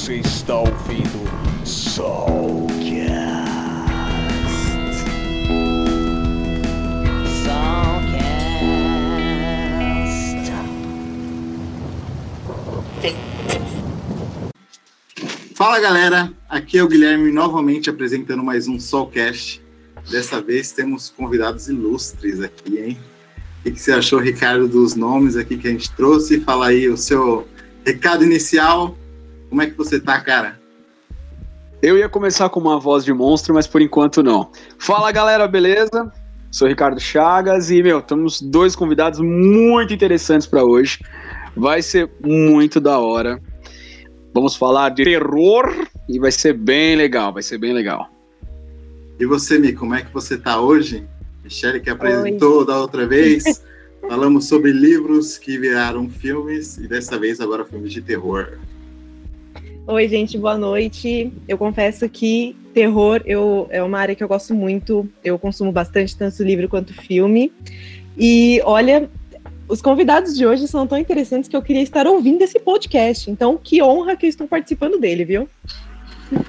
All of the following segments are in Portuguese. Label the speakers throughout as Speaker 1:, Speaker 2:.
Speaker 1: Você está ouvindo Soulcast.
Speaker 2: Fala galera, aqui é o Guilherme novamente apresentando mais um Soulcast. Dessa vez temos convidados ilustres aqui, hein? O que você achou, Ricardo, dos nomes aqui que a gente trouxe? Fala aí o seu recado inicial. Como é que você tá, cara?
Speaker 3: Eu ia começar com uma voz de monstro, mas por enquanto não. Fala galera, beleza? Sou Ricardo Chagas e, meu, temos dois convidados muito interessantes para hoje. Vai ser muito da hora. Vamos falar de terror e vai ser bem legal, vai ser bem legal.
Speaker 2: E você, Mi, como é que você tá hoje? Michele que apresentou Oi. da outra vez. Falamos sobre livros que viraram filmes e dessa vez agora filmes de terror.
Speaker 4: Oi, gente, boa noite. Eu confesso que terror eu, é uma área que eu gosto muito. Eu consumo bastante, tanto livro quanto filme. E olha, os convidados de hoje são tão interessantes que eu queria estar ouvindo esse podcast. Então, que honra que eu estou participando dele, viu?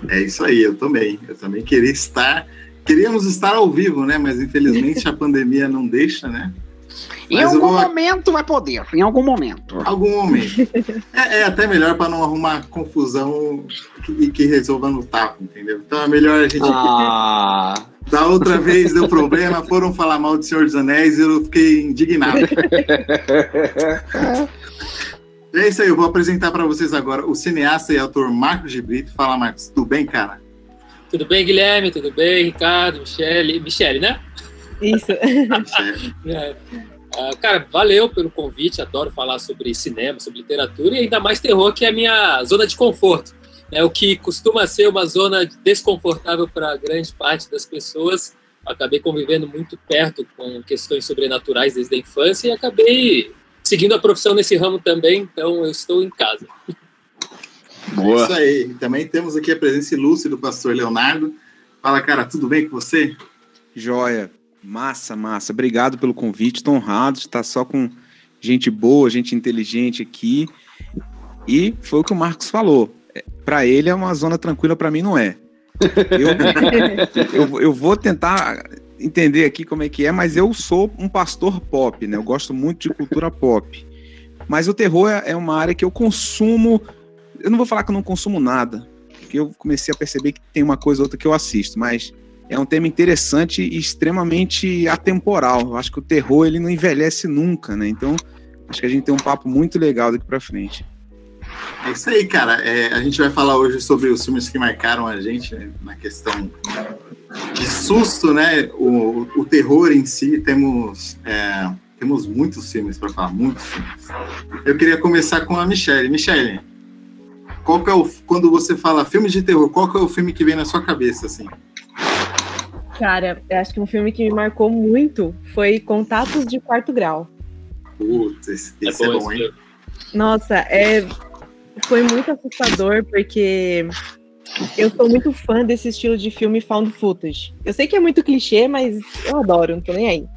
Speaker 2: É isso aí, eu também. Eu também queria estar. Queríamos estar ao vivo, né? Mas infelizmente a pandemia não deixa, né?
Speaker 3: Em Mas algum vou... momento vai poder, em algum momento.
Speaker 2: Algum momento. É, é até melhor para não arrumar confusão e que, que resolva no tapa, entendeu? Então é melhor a gente. Ah. Da outra vez deu problema, foram falar mal de Senhor dos Anéis e eu fiquei indignado. é isso aí, eu vou apresentar para vocês agora o cineasta e autor Marcos de Brito. Fala, Marcos, tudo bem, cara?
Speaker 5: Tudo bem, Guilherme? Tudo bem, Ricardo, Michele? Michele, né?
Speaker 4: Isso.
Speaker 5: é. Uh, cara, valeu pelo convite, adoro falar sobre cinema, sobre literatura e ainda mais terror, que é a minha zona de conforto. É o que costuma ser uma zona desconfortável para grande parte das pessoas. Acabei convivendo muito perto com questões sobrenaturais desde a infância e acabei seguindo a profissão nesse ramo também, então eu estou em casa.
Speaker 2: Boa. É isso aí. Também temos aqui a presença ilustre do pastor Leonardo. Fala, cara, tudo bem com você?
Speaker 6: Joia. Massa, massa. Obrigado pelo convite. Estou honrado de estar só com gente boa, gente inteligente aqui. E foi o que o Marcos falou. É, para ele é uma zona tranquila, para mim não é. Eu, eu, eu, vou tentar entender aqui como é que é, mas eu sou um pastor pop, né? Eu gosto muito de cultura pop. Mas o terror é, é uma área que eu consumo. Eu não vou falar que eu não consumo nada, porque eu comecei a perceber que tem uma coisa ou outra que eu assisto, mas é um tema interessante e extremamente atemporal. Eu acho que o terror ele não envelhece nunca, né? Então, acho que a gente tem um papo muito legal daqui para frente.
Speaker 2: É isso aí, cara. É, a gente vai falar hoje sobre os filmes que marcaram a gente né, na questão de susto, né? O, o terror em si, temos, é, temos muitos filmes para falar, muitos filmes. Eu queria começar com a Michelle. Michelle, qual que é o, quando você fala filme de terror, qual que é o filme que vem na sua cabeça, assim?
Speaker 4: Cara, eu acho que um filme que me marcou muito foi Contatos de Quarto Grau.
Speaker 2: Putz, esse, é, bom, é bom, hein?
Speaker 4: Nossa, é, foi muito assustador porque eu sou muito fã desse estilo de filme found footage. Eu sei que é muito clichê, mas eu adoro, não tô nem aí.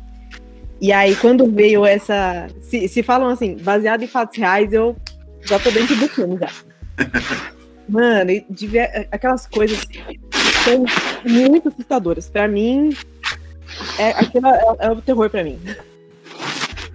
Speaker 4: E aí, quando veio essa. Se, se falam assim, baseado em fatos reais, eu já tô dentro do filme já. Mano, de ver aquelas coisas são muito assustadoras. Para mim, é, aquilo é, é o terror para mim.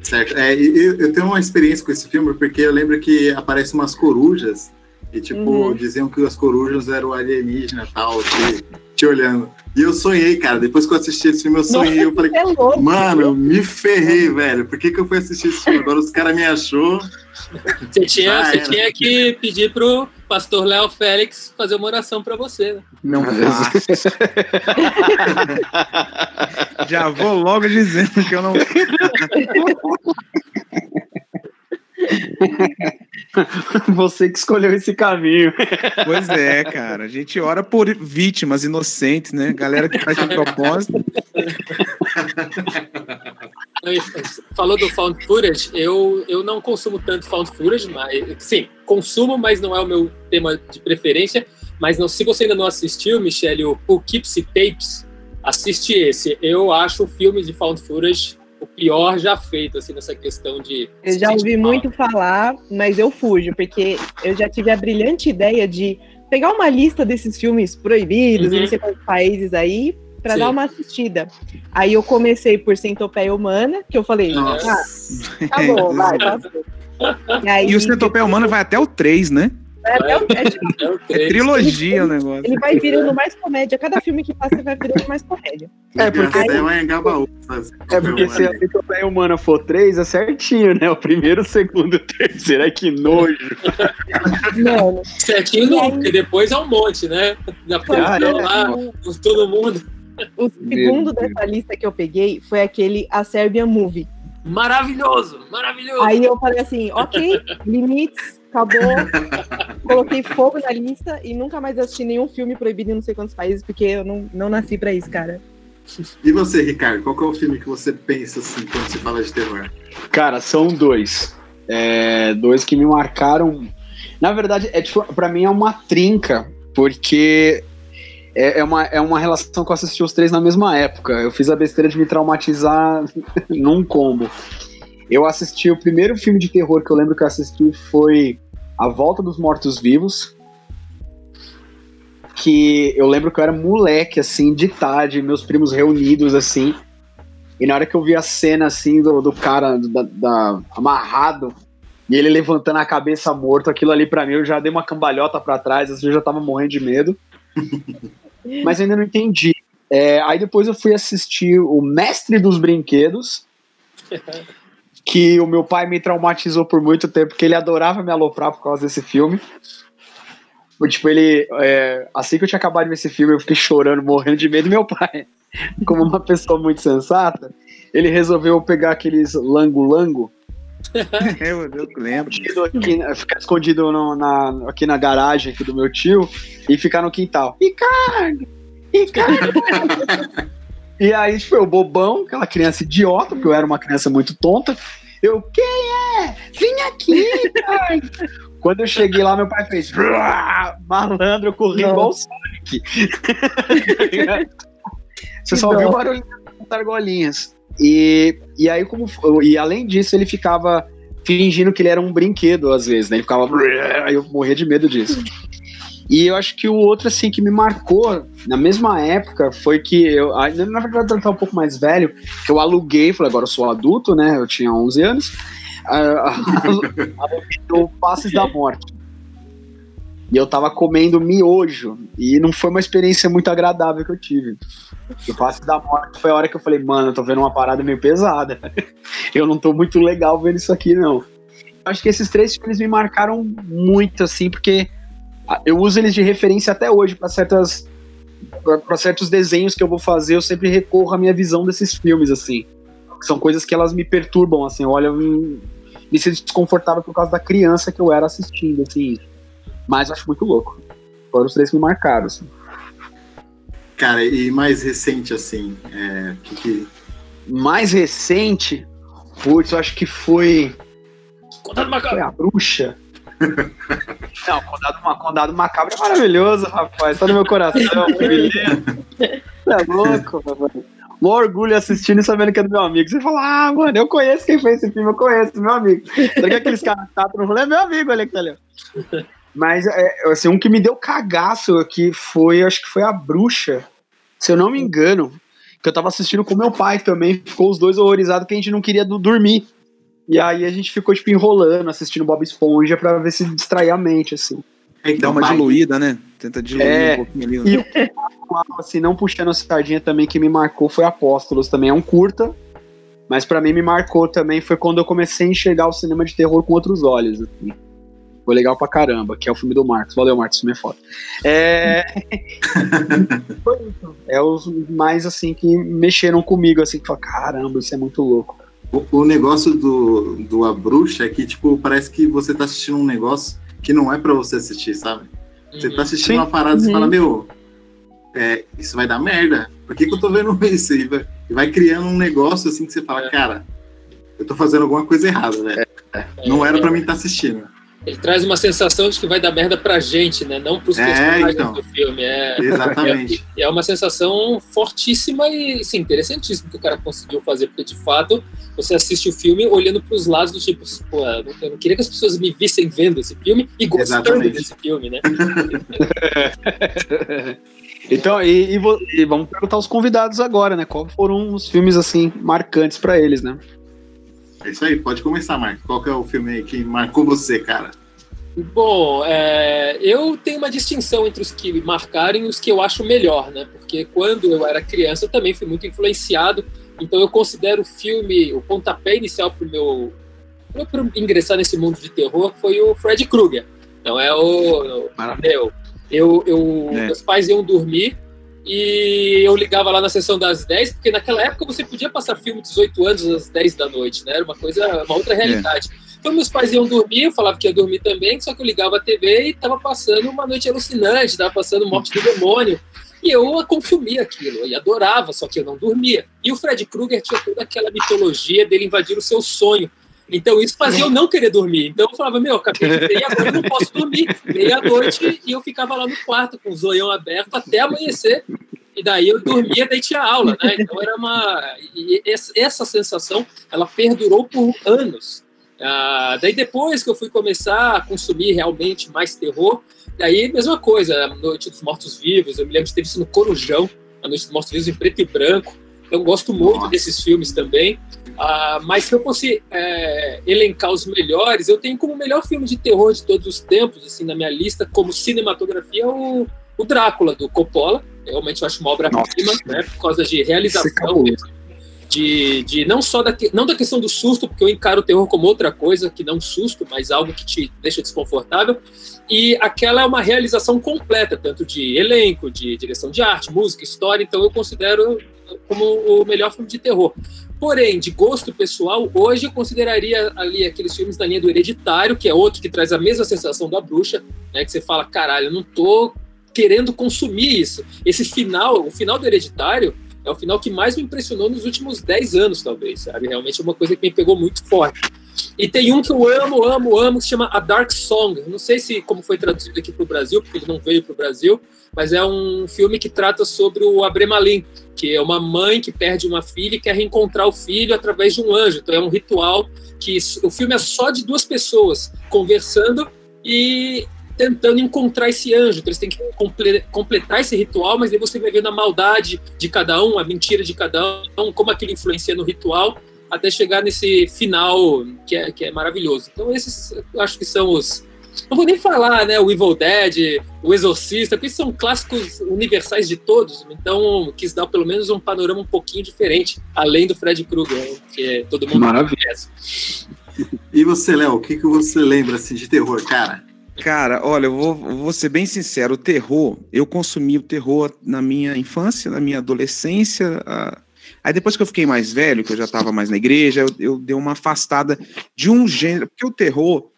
Speaker 2: Certo. É, eu, eu, tenho uma experiência com esse filme porque eu lembro que aparecem umas corujas e, tipo, uhum. diziam que as corujas eram alienígena e tal, te, te olhando. E eu sonhei, cara. Depois que eu assisti esse filme, eu sonhei. Nossa, eu falei, é louco, mano, eu me ferrei, velho. Por que, que eu fui assistir esse filme? Agora os caras me achou.
Speaker 5: Você tinha, você tinha que pedir pro pastor Léo Félix fazer uma oração para você. Né?
Speaker 6: Não faço. Já vou logo dizendo que eu não.
Speaker 3: Você que escolheu esse caminho.
Speaker 6: Pois é, cara. A gente ora por vítimas inocentes, né? Galera que faz de propósito.
Speaker 5: Falou do found footage, eu, eu não consumo tanto found footage, mas sim, consumo, mas não é o meu tema de preferência. Mas não, se você ainda não assistiu, Michele, o Poughkeepsie Tapes, assiste esse. Eu acho filmes de found footage o pior já feito, assim, nessa questão de.
Speaker 4: Eu já ouvi muito falar, mas eu fujo, porque eu já tive a brilhante ideia de pegar uma lista desses filmes proibidos,
Speaker 5: Uhum.
Speaker 4: em não sei quantos países aí, pra
Speaker 5: Sim.
Speaker 4: dar uma assistida. Aí eu comecei por Centopeia Humana, que eu falei, ah,
Speaker 2: Nossa.
Speaker 4: tá bom, vai, passou. E, aí,
Speaker 6: E o Centopeia Humana vai até o 3, né?
Speaker 4: É, é, é tipo,
Speaker 5: É o
Speaker 6: É
Speaker 5: três.
Speaker 6: trilogia o negócio.
Speaker 4: ele vai virando mais comédia. Cada filme que passa vai virando mais comédia.
Speaker 3: É, porque-
Speaker 2: Castelo é Gabaú.
Speaker 3: É porque se a Centopeia Humana for 3, é certinho, né? O primeiro, o segundo, o terceiro. Ai, que nojo.
Speaker 4: Mano,
Speaker 5: Certinho não,
Speaker 4: aí-
Speaker 5: porque depois é um monte, né?
Speaker 4: Foi
Speaker 3: Ah, é.
Speaker 5: lá,
Speaker 4: o,
Speaker 5: com todo mundo.
Speaker 4: o segundo dessa lista que eu peguei foi aquele A Serbian Movie.
Speaker 5: Maravilhoso, maravilhoso.
Speaker 4: Aí eu falei assim, ok, limites, acabou. Coloquei fogo na lista e nunca mais assisti nenhum filme proibido em não sei quantos países, porque eu não, não nasci pra isso, cara.
Speaker 2: E você, Ricardo, qual que é o filme que você pensa assim quando se fala de terror?
Speaker 3: Cara, são dois. É, dois que me marcaram. Na verdade, é tipo, pra mim é uma trinca, porque é, é uma, é uma relação que eu assisti os três na mesma época. Eu fiz a besteira de me traumatizar num combo. Eu assisti o primeiro filme de terror que eu lembro que eu assisti foi A Volta dos Mortos Vivos. Que eu lembro que eu era moleque, assim, de tarde, meus primos reunidos, assim. E na hora que eu vi a cena, assim, do, do cara da, da- amarrado, e ele levantando a cabeça morto, aquilo ali pra mim, eu já dei uma cambalhota pra trás, assim, eu já tava morrendo de medo. Mas ainda não entendi. É, aí depois eu fui assistir O Mestre dos Brinquedos, que o meu pai me traumatizou por muito tempo, porque ele adorava me aloprar por causa desse filme. Tipo, ele. é, assim que eu tinha acabado de ver esse filme, eu fiquei chorando, morrendo de medo. Meu pai, como uma pessoa muito sensata, ele resolveu pegar aqueles lango-lango,
Speaker 6: Eu, eu lembro.
Speaker 3: aqui, ficar escondido no- na, aqui na garagem aqui do meu tio e ficar no quintal. Ricardo! Ricardo! e aí, tipo, eu bobão, aquela criança idiota, porque eu era uma criança muito tonta. Eu, quem é? Vem aqui, pai! Quando eu cheguei lá, meu pai fez malandro, eu corri
Speaker 4: Nossa.
Speaker 3: igual o Sonic. Você
Speaker 4: Que
Speaker 3: só ouviu o
Speaker 4: dó.
Speaker 3: barulho das argolinhas. E, e aí, como e além disso, ele ficava fingindo que ele era um brinquedo, às vezes, né? Ele ficava. Aí eu morria de medo disso. E eu acho que o outro, assim, que me marcou na mesma época foi que eu. Na verdade, eu estava um pouco mais velho, que eu aluguei, falei, agora eu sou adulto, né? Eu tinha 11 anos. ah, aluguei o Passes da Morte. E eu tava comendo miojo. E não foi uma experiência muito agradável que eu tive. O Passe da Morte foi a hora que eu falei, mano, eu tô vendo uma parada meio pesada. Eu não tô muito legal vendo isso aqui, não. Acho que esses três filmes me marcaram muito, assim, porque eu uso eles de referência até hoje para certas para certos desenhos que eu vou fazer, eu sempre recorro à minha visão desses filmes assim. São coisas que elas me perturbam assim, me, me sinto desconfortável por causa da criança que eu era assistindo assim. Mas eu acho muito louco. Foram os três que me marcaram assim.
Speaker 2: Cara, e mais recente assim, é, que, que-
Speaker 3: Mais recente, putz, eu acho que foi
Speaker 5: Contato
Speaker 3: foi
Speaker 5: macabro.
Speaker 3: a bruxa. Não, Condado, Condado Macabro é maravilhoso, rapaz. Tá no meu coração, beleza. Você é louco, rapaz. Um orgulho assistindo e sabendo que é do meu amigo. Você fala, ah, mano, eu conheço quem fez esse filme, eu conheço, meu amigo. Sabe aqueles caras que tá no rolê? É meu amigo, olha que tá ali. Mas, é, assim, um que me deu cagaço aqui foi, acho que foi a bruxa, se eu não me engano, que eu tava assistindo com meu pai também. Ficou os dois horrorizados que a gente não queria do- dormir. E aí a gente ficou, tipo, enrolando, assistindo Bob Esponja pra ver se distrair a mente, assim.
Speaker 2: é,
Speaker 6: Dá
Speaker 2: então,
Speaker 6: uma diluída, né? Tenta diluir
Speaker 3: É.
Speaker 6: um pouquinho ali.
Speaker 3: E o que assim, não puxando a sardinha também, que me marcou foi Apóstolos também. É um curta, mas pra mim me marcou também foi quando eu comecei a enxergar o cinema de terror com outros olhos. Assim. Foi legal pra caramba, que é o filme do Marcos. Valeu, Marcos, esse filme é foda. É... foi isso. É os mais, assim, que mexeram comigo, assim, que falaram, caramba, isso é muito louco.
Speaker 2: O, o negócio do, do A Bruxa é que, tipo, parece que você tá assistindo um negócio que não é pra você assistir, sabe? Você tá assistindo
Speaker 3: Sim.
Speaker 2: uma parada e você
Speaker 4: Uhum.
Speaker 2: fala, meu, é, isso vai dar merda. Por que, que eu tô vendo isso? E vai, e vai criando um negócio assim que você fala, cara, eu tô fazendo alguma coisa errada, velho. Não era pra mim estar assistindo.
Speaker 5: Ele traz uma sensação de que vai dar merda pra gente, né? Não pros
Speaker 2: É,
Speaker 5: personagens
Speaker 2: então.
Speaker 5: do filme. É,
Speaker 2: Exatamente.
Speaker 5: é, é uma sensação fortíssima e sim, interessantíssima que o cara conseguiu fazer, porque de fato você assiste o filme olhando pros lados do tipo, pô, eu não queria que as pessoas me vissem vendo esse filme e gostando
Speaker 2: Exatamente.
Speaker 5: desse filme, né?
Speaker 3: Então, e, e e vamos perguntar aos convidados agora, né? Qual foram os filmes assim marcantes pra eles, né?
Speaker 2: É isso aí, pode começar, Marco. Qual que é o filme aí que marcou você, cara?
Speaker 5: Bom, é, eu tenho uma distinção entre os que marcaram e os que eu acho melhor, né? Porque quando eu era criança eu também fui muito influenciado, então eu considero o filme, o pontapé inicial para meu ingressar nesse mundo de terror foi o Fred Krueger. Então é o,
Speaker 3: Maravilha.
Speaker 5: meu, eu, eu
Speaker 6: É.
Speaker 5: meus pais iam dormir e eu ligava lá na sessão das 10, porque naquela época você podia passar filme de 18 anos às 10 da noite, né? Era uma coisa, uma outra realidade. Então meus pais iam dormir, eu falava que ia dormir também, só que eu ligava a TV e tava passando uma noite alucinante, tava passando Morte do Demônio. E eu consumia aquilo, e adorava, só que eu não dormia. E o Fred Krueger tinha toda aquela mitologia dele invadir o seu sonho. Então isso fazia eu não querer dormir. Então eu falava, meu, acabei de ver e agora eu não posso dormir. Meia-noite e eu ficava lá no quarto com o zoião aberto até amanhecer. E daí eu dormia, daí tinha aula, né? Então era uma. E essa- sensação, ela perdurou por anos. Ah, daí depois que eu fui começar a consumir realmente mais terror, daí mesma coisa, a Noite dos Mortos Vivos, eu me lembro de ter visto no Corujão, a Noite dos Mortos Vivos em preto e branco. Então eu gosto muito
Speaker 2: Nossa.
Speaker 5: desses filmes também. Ah, mas se eu fosse é, elencar os melhores, eu tenho como melhor filme de terror de todos os tempos, assim, na minha lista, como cinematografia, o, o Drácula, do Coppola. Realmente eu acho uma obra-prima, né, por causa de
Speaker 3: é
Speaker 5: realização, de, de não só da, que- não da questão do susto, porque eu encaro o terror como outra coisa, que não susto, mas algo que te deixa desconfortável. E aquela é uma realização completa, tanto de elenco, de direção de arte, música, história, então eu considero como o melhor filme de terror. Porém, de gosto pessoal, hoje eu consideraria ali aqueles filmes da linha do Hereditário, que é outro que traz a mesma sensação da bruxa, né? Que você fala, caralho, eu não tô querendo consumir isso. Esse final, o final do Hereditário, é o final que mais me impressionou nos últimos 10 anos, talvez, sabe? Realmente é uma coisa que me pegou muito forte. E tem um que eu amo, amo, amo, que se chama A Dark Song. Não sei se como foi traduzido aqui para o Brasil, porque ele não veio para o Brasil, mas é um filme que trata sobre o Abremalim, que é uma mãe que perde uma filha e quer reencontrar o filho através de um anjo. Então é um ritual que o filme é só de duas pessoas conversando e tentando encontrar esse anjo. Então eles têm que comple- completar esse ritual, mas aí você vai vendo a maldade de cada um, a mentira de cada um, como aquilo influencia no ritual, até chegar nesse final que é, que é maravilhoso. Então esses eu acho que são os não vou nem falar, né? O Evil Dead, o Exorcista, porque são clássicos universais de todos. Então, quis dar pelo menos um panorama um pouquinho diferente, além do Fred Krueger, que todo mundo
Speaker 3: Maravilha.
Speaker 5: conhece.
Speaker 2: E você, Léo, o que, que você lembra assim, de terror, cara?
Speaker 6: Cara, olha, eu vou, vou ser bem sincero, o terror, eu consumi o terror na minha infância, na minha adolescência. ah, Aí depois que eu fiquei mais velho, que eu já estava mais na igreja, eu, eu dei uma afastada de um gênero, porque o terror,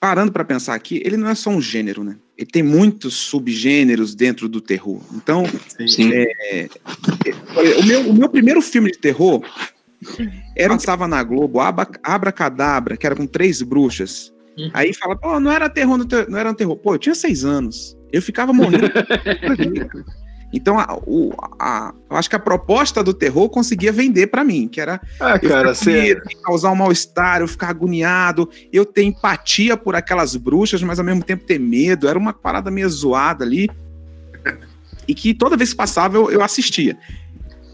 Speaker 6: parando para pensar aqui, ele não é só um gênero, né? Ele tem muitos subgêneros dentro do terror. Então,
Speaker 3: Sim.
Speaker 6: Olha, o meu, o meu primeiro filme de terror era estava na Globo, Abra, Abracadabra, que era com três bruxas.
Speaker 5: Uhum.
Speaker 6: Aí fala, pô, não era terror, não era um terror. Pô, eu tinha seis anos. Eu ficava morrendo. então, a, o, a- eu acho que a proposta do terror conseguia vender pra mim, que era
Speaker 3: Ah, cara,
Speaker 6: com
Speaker 3: você.
Speaker 6: medo, causar um mal-estar, eu ficar agoniado, eu ter empatia por aquelas bruxas, mas ao mesmo tempo ter medo. Era uma parada meio zoada ali. E que toda vez que passava eu, eu assistia.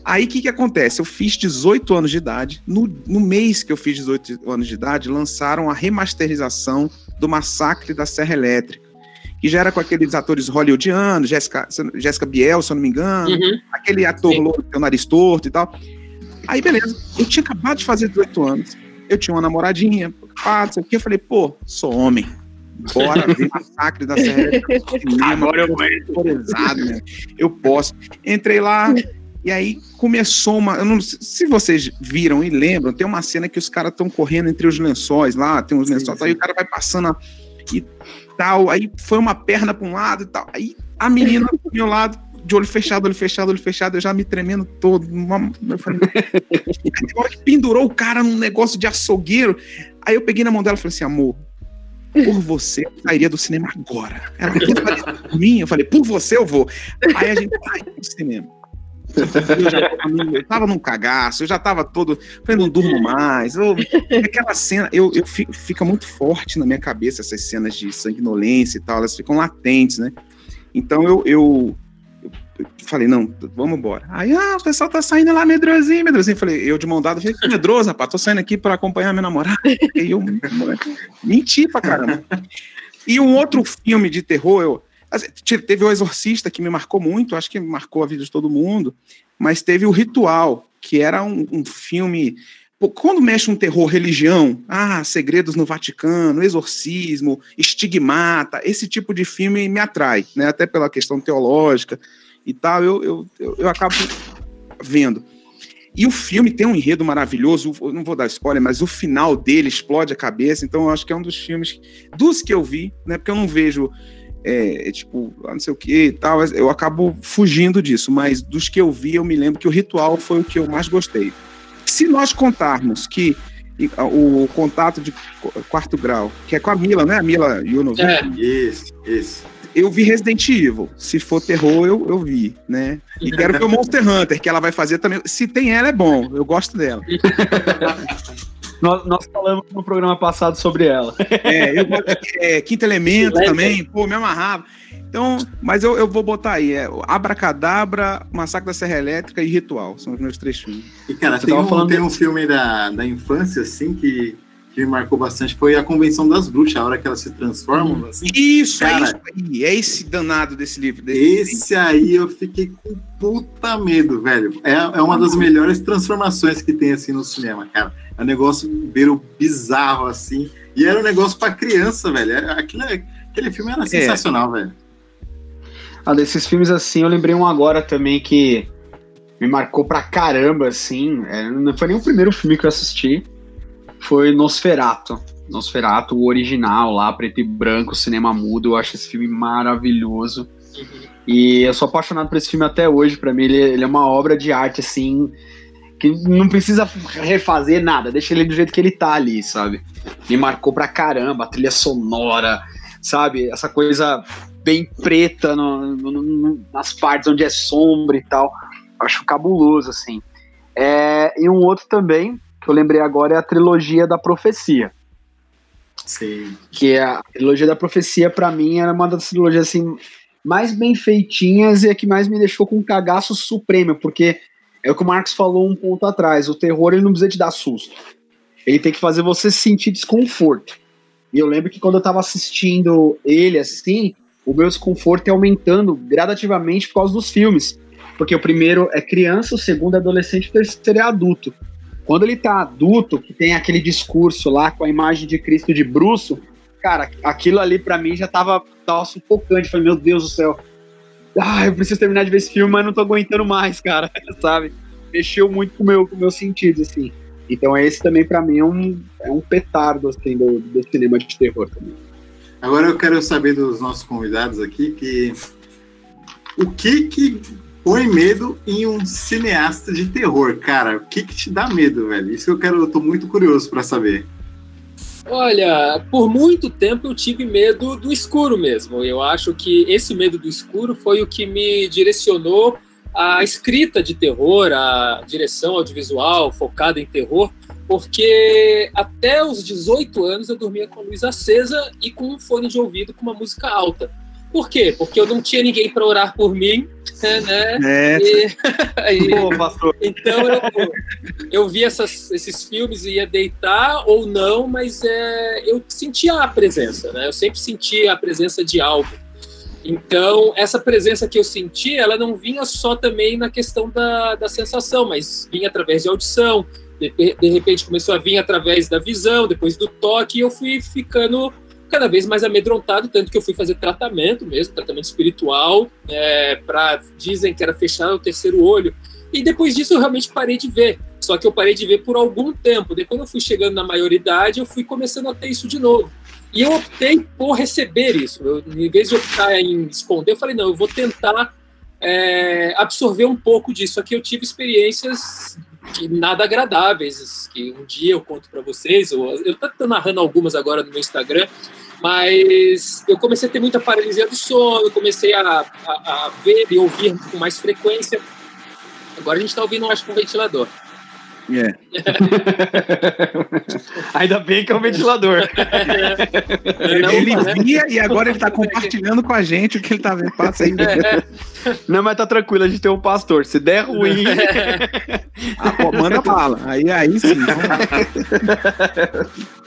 Speaker 6: Aí o que, que acontece? Eu fiz 18 anos de idade. No, no mês que eu fiz 18 anos de idade, lançaram a remasterização do Massacre da Serra Elétrica. Que já era com aqueles atores hollywoodianos, Jéssica Jéssica Biel, se eu não me engano
Speaker 5: Uhum.
Speaker 6: aquele ator
Speaker 5: Sim.
Speaker 6: tem o nariz torto e tal. Aí, beleza, eu tinha acabado de fazer 18 anos, eu tinha uma namoradinha, pá, não sei o que, eu falei, pô, sou homem, bora ver Massacre da Serra cinema,
Speaker 3: Agora eu
Speaker 6: né? eu posso. Entrei lá, e aí começou uma. Eu não sei se vocês viram e lembram, tem uma cena que os caras estão correndo entre os lençóis lá, tem uns
Speaker 2: Sim,
Speaker 6: lençóis,
Speaker 2: sim.
Speaker 6: aí o cara vai passando a- e tal, aí foi uma perna para um lado e tal. Aí a menina do meu lado, de olho fechado, olho fechado, olho fechado, eu já me tremendo todo. eu falei, aí, pendurou o cara num negócio de açougueiro. Aí eu peguei na mão dela e falei assim, amor, por você eu sairia do cinema agora. Ela por mim, eu falei, por você eu vou. Aí a gente saiu do cinema. Eu já tava num, eu tava num cagaço, eu já tava todo. Falei, não durmo mais. Eu, aquela cena, eu, eu fico, fica muito forte na minha cabeça essas cenas de sanguinolência e tal, elas ficam latentes, né? Então eu, eu, eu falei, não, vamos embora. Aí, ah, o pessoal tá saindo lá medrosinho, medrosinho. Falei, eu de mão dada, falei, que medroso, rapaz, tô saindo aqui pra acompanhar minha namorada. E eu menti pra caramba. E um outro filme de terror, eu, teve o Exorcista, que me marcou muito, acho que marcou a vida de todo mundo, mas teve o Ritual, que era um, um filme quando mexe um terror religião, ah, segredos no Vaticano, exorcismo, estigmata, esse tipo de filme me atrai, né? Até pela questão teológica e tal, eu, eu, eu, eu acabo vendo. E o filme tem um enredo maravilhoso, eu não vou dar spoiler, mas o final dele explode a cabeça, então eu acho que é um dos filmes, dos que eu vi, né? Porque eu não vejo, é, tipo, não sei o que e tal, eu acabo fugindo disso, mas dos que eu vi, eu me lembro que o Ritual foi o que eu mais gostei. Se nós contarmos que o contato de quarto grau, que é com a Mila, né? A Mila Yunovic.
Speaker 2: É. Isso, isso.
Speaker 6: Eu vi Resident Evil. Se for terror, eu, eu vi, né? E quero ver o Monster Hunter, que ela vai fazer também. Se tem ela, é bom. Eu gosto dela.
Speaker 3: nós, nós, falamos no programa passado sobre ela.
Speaker 6: É, eu, é Quinto Elemento também. Pô, me amarrava. Então, mas eu, eu vou botar aí, é Abracadabra, Massacre da Serra Elétrica e Ritual. São os meus três filmes.
Speaker 2: E, cara, tem um, tem um filme da, da infância, assim, que, que me marcou bastante. Foi a Convenção das Bruxas, a hora que elas se transformam. Assim.
Speaker 6: Isso, é cara, é isso aí. É esse danado desse livro. Desse
Speaker 2: esse livro. aí eu fiquei com puta medo, velho. É, é uma das melhores transformações que tem, assim, no cinema, cara. É um negócio beiro bizarro, assim. E era um negócio pra criança, velho. É, aquilo, aquele filme era é. sensacional, é. velho.
Speaker 3: Ah, desses filmes assim, eu lembrei um agora também que me marcou pra caramba, assim. É, não foi nem o primeiro filme que eu assisti. Foi Nosferato. Nosferato, o original lá, preto e branco, cinema mudo. Eu acho esse filme maravilhoso. Uhum. E eu sou apaixonado por esse filme até hoje. Para mim, ele, ele, é uma obra de arte, assim, que não precisa refazer nada. Deixa ele do jeito que ele tá ali, sabe? Me marcou pra caramba. A trilha sonora, sabe? Essa coisa bem preta no, no, no, nas partes onde é sombra e tal. Acho cabuloso, assim. É, e um outro também, que eu lembrei agora, é a trilogia da profecia.
Speaker 2: Sim.
Speaker 3: Que é a trilogia da profecia, para mim, era uma das trilogias assim, mais bem feitinhas e a que mais me deixou com um cagaço supremo, porque é o que o Marcos falou um ponto atrás: o terror ele não precisa te dar susto. Ele tem que fazer você sentir desconforto. E eu lembro que quando eu tava assistindo ele assim, o meu desconforto é aumentando gradativamente por causa dos filmes. Porque o primeiro é criança, o segundo é adolescente, o terceiro é adulto. Quando ele tá adulto, que tem aquele discurso lá com a imagem de Cristo de bruxo, cara, aquilo ali para mim já tava, tava sufocante. Falei, meu Deus do céu. Ah, eu preciso terminar de ver esse filme, mas não tô aguentando mais, cara, sabe? Mexeu muito com meu, o com meus sentidos, assim. Então esse também para mim é um, é um petardo, assim, do, do cinema de terror também.
Speaker 2: Agora eu quero saber dos nossos convidados aqui que o que que põe medo em um cineasta de terror, cara? O que que te dá medo, velho? Isso eu quero, eu tô muito curioso para saber.
Speaker 5: Olha, por muito tempo eu tive medo do escuro mesmo. Eu acho que esse medo do escuro foi o que me direcionou à escrita de terror, à direção audiovisual focada em terror, porque até os 18 anos eu dormia com a luz acesa e com um fone de ouvido com uma música alta. Por quê? Porque eu não tinha ninguém para orar por mim, né?
Speaker 6: É.
Speaker 5: E, Pô, então eu, eu vi essas, esses filmes e ia deitar ou não, mas é, eu sentia a presença, né? Eu sempre sentia a presença de algo. Então, essa presença que eu senti, ela não vinha só também na questão da, da sensação, mas vinha através de audição, de, de repente começou a vir através da visão, depois do toque, e eu fui ficando cada vez mais amedrontado, tanto que eu fui fazer tratamento mesmo, tratamento espiritual, é, dizem que era fechar o terceiro olho. E depois disso eu realmente parei de ver. Só que eu parei de ver por algum tempo. Depois eu fui chegando na maioridade, eu fui começando a ter isso de novo. E eu optei por receber isso. Eu, em vez de optar em esconder, eu falei, não, eu vou tentar é, absorver um pouco disso. Aqui eu tive experiências que nada agradáveis, que um dia eu conto para vocês. Eu, tô narrando algumas agora no meu Instagram, Mas eu comecei a ter muita paralisia do sono, comecei a, a, a ver e ouvir com mais frequência. Agora a gente está ouvindo, acho, com ventilador.
Speaker 6: É.
Speaker 3: Ainda bem que é um ventilador.
Speaker 5: Não,
Speaker 6: ele
Speaker 5: né?
Speaker 6: via e agora ele tá compartilhando com a gente o que ele tá vendo. Passa aí.
Speaker 3: Não, mas tá tranquilo, a gente tem um pastor. Se der ruim,
Speaker 6: Ah, pô, manda bala. Aí, aí sim.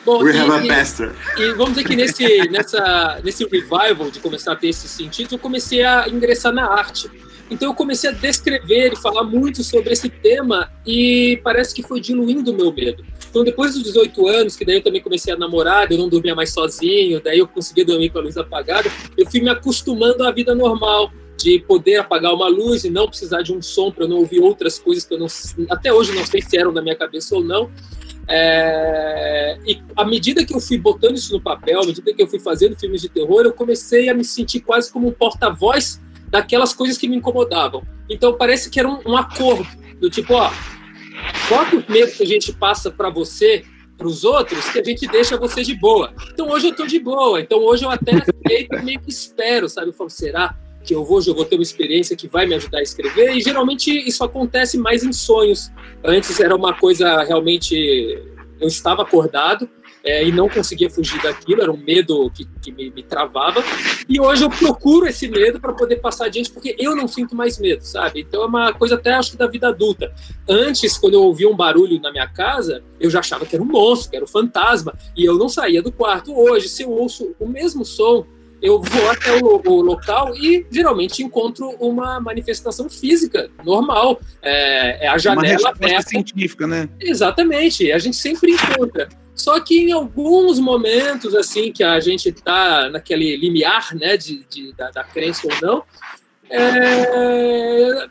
Speaker 5: Bom,
Speaker 2: We
Speaker 5: e-
Speaker 2: have a pastor.
Speaker 5: E vamos dizer que nesse, nessa, nesse revival de começar a ter esses sentidos, eu comecei a ingressar na arte. Então eu comecei a descrever e falar muito sobre esse tema e parece que foi diluindo o meu medo. Então depois dos 18 anos, que daí eu também comecei a namorar, eu não dormia mais sozinho, daí eu conseguia dormir com a luz apagada, eu fui me acostumando à vida normal, de poder apagar uma luz e não precisar de um som para não ouvir outras coisas que eu não até hoje não sei se eram na minha cabeça ou não. É, e à medida que eu fui botando isso no papel, à medida que eu fui fazendo filmes de terror, eu comecei a me sentir quase como um porta-voz daquelas coisas que me incomodavam. Então parece que era um, um acordo do tipo, ó, bota o medo que a gente passa para você, para os outros, que a gente deixa você de boa. Então hoje eu tô de boa. Então hoje eu até meio que espero, sabe? Eu falo, será? Que eu vou, eu vou ter uma experiência que vai me ajudar a escrever, e geralmente isso acontece mais em sonhos. Antes era uma coisa realmente. Eu estava acordado é, e não conseguia fugir daquilo, era um medo que, que me, me travava, e hoje eu procuro esse medo para poder passar adiante, porque eu não sinto mais medo, sabe? Então é uma coisa até acho da vida adulta. Antes, quando eu ouvia um barulho na minha casa, eu já achava que era um monstro, que era um fantasma, e eu não saía do quarto. Hoje, se eu ouço o mesmo som, eu vou até o, o, local e geralmente encontro uma manifestação física normal. É, é a janela aberta.
Speaker 6: científica, né?
Speaker 5: Exatamente, a gente sempre encontra. Só que em alguns momentos, assim, que a gente está naquele limiar, né, de, de da, da, crença ou não, é...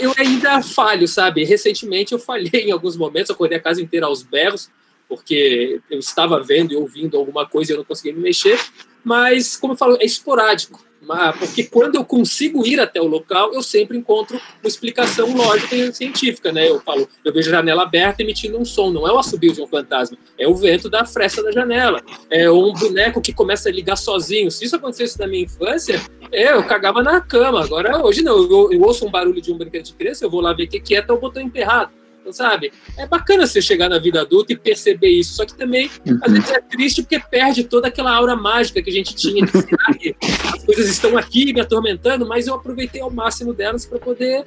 Speaker 5: eu ainda falho, sabe? Recentemente eu falhei em alguns momentos, acordei a casa inteira aos berros, porque eu estava vendo e ouvindo alguma coisa e eu não conseguia me mexer, mas, como eu falo, é esporádico. Porque quando eu consigo ir até o local, eu sempre encontro uma explicação lógica e científica, né? Eu falo, eu vejo a janela aberta emitindo um som, não é o assobio de um fantasma, é o vento da fresta da janela, é um boneco que começa a ligar sozinho. Se isso acontecesse na minha infância, eu cagava na cama. Agora, hoje não, eu, eu ouço um barulho de um brinquedo de criança, eu vou lá ver o que, que é, tá o botão emperrado sabe? É bacana você chegar na vida adulta e perceber isso, só que também uhum. às vezes é triste porque perde toda aquela aura mágica que a gente tinha de as coisas estão aqui me atormentando, mas eu aproveitei ao máximo delas para poder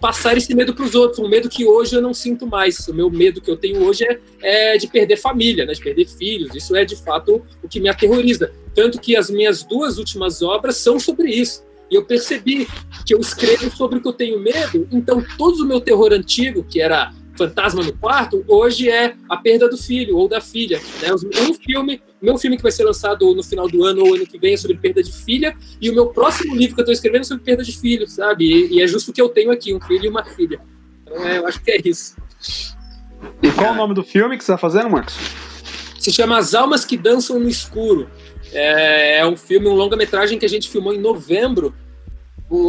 Speaker 5: passar esse medo para os outros, um medo que hoje eu não sinto mais. O meu medo que eu tenho hoje é, é de perder família, né? de perder filhos. Isso é de fato o que me aterroriza. Tanto que as minhas duas últimas obras são sobre isso. E eu percebi que eu escrevo sobre o que eu tenho medo, então todo o meu terror antigo, que era fantasma no quarto, hoje é a perda do filho ou da filha. Né? Um filme, meu filme que vai ser lançado no final do ano ou ano que vem é sobre perda de filha, e o meu próximo livro que eu estou escrevendo é sobre perda de filho, sabe? E, e, é justo o que eu tenho aqui, um filho e uma filha. Então é, eu acho que é isso.
Speaker 3: E qual o nome do filme que você está fazendo, Marcos?
Speaker 5: Se chama As Almas que Dançam no Escuro. É, é um filme, um longa-metragem que a gente filmou em novembro,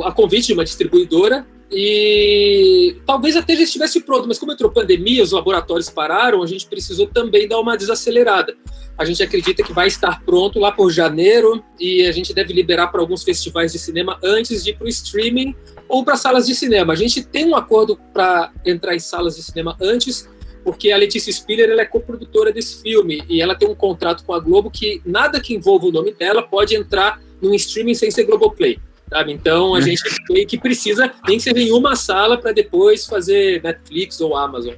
Speaker 5: a convite de uma distribuidora, e talvez até já estivesse pronto, mas como entrou pandemia, os laboratórios pararam, a gente precisou também dar uma desacelerada. A gente acredita que vai estar pronto lá por janeiro e a gente deve liberar para alguns festivais de cinema antes de ir para o streaming ou para salas de cinema. A gente tem um acordo para entrar em salas de cinema antes, porque a Letícia Spiller ela é coprodutora desse filme e ela tem um contrato com a Globo que nada que envolva o nome dela pode entrar num streaming sem ser Globoplay. Sabe? Então a gente meio que precisa nem ser em uma sala para depois fazer Netflix ou Amazon.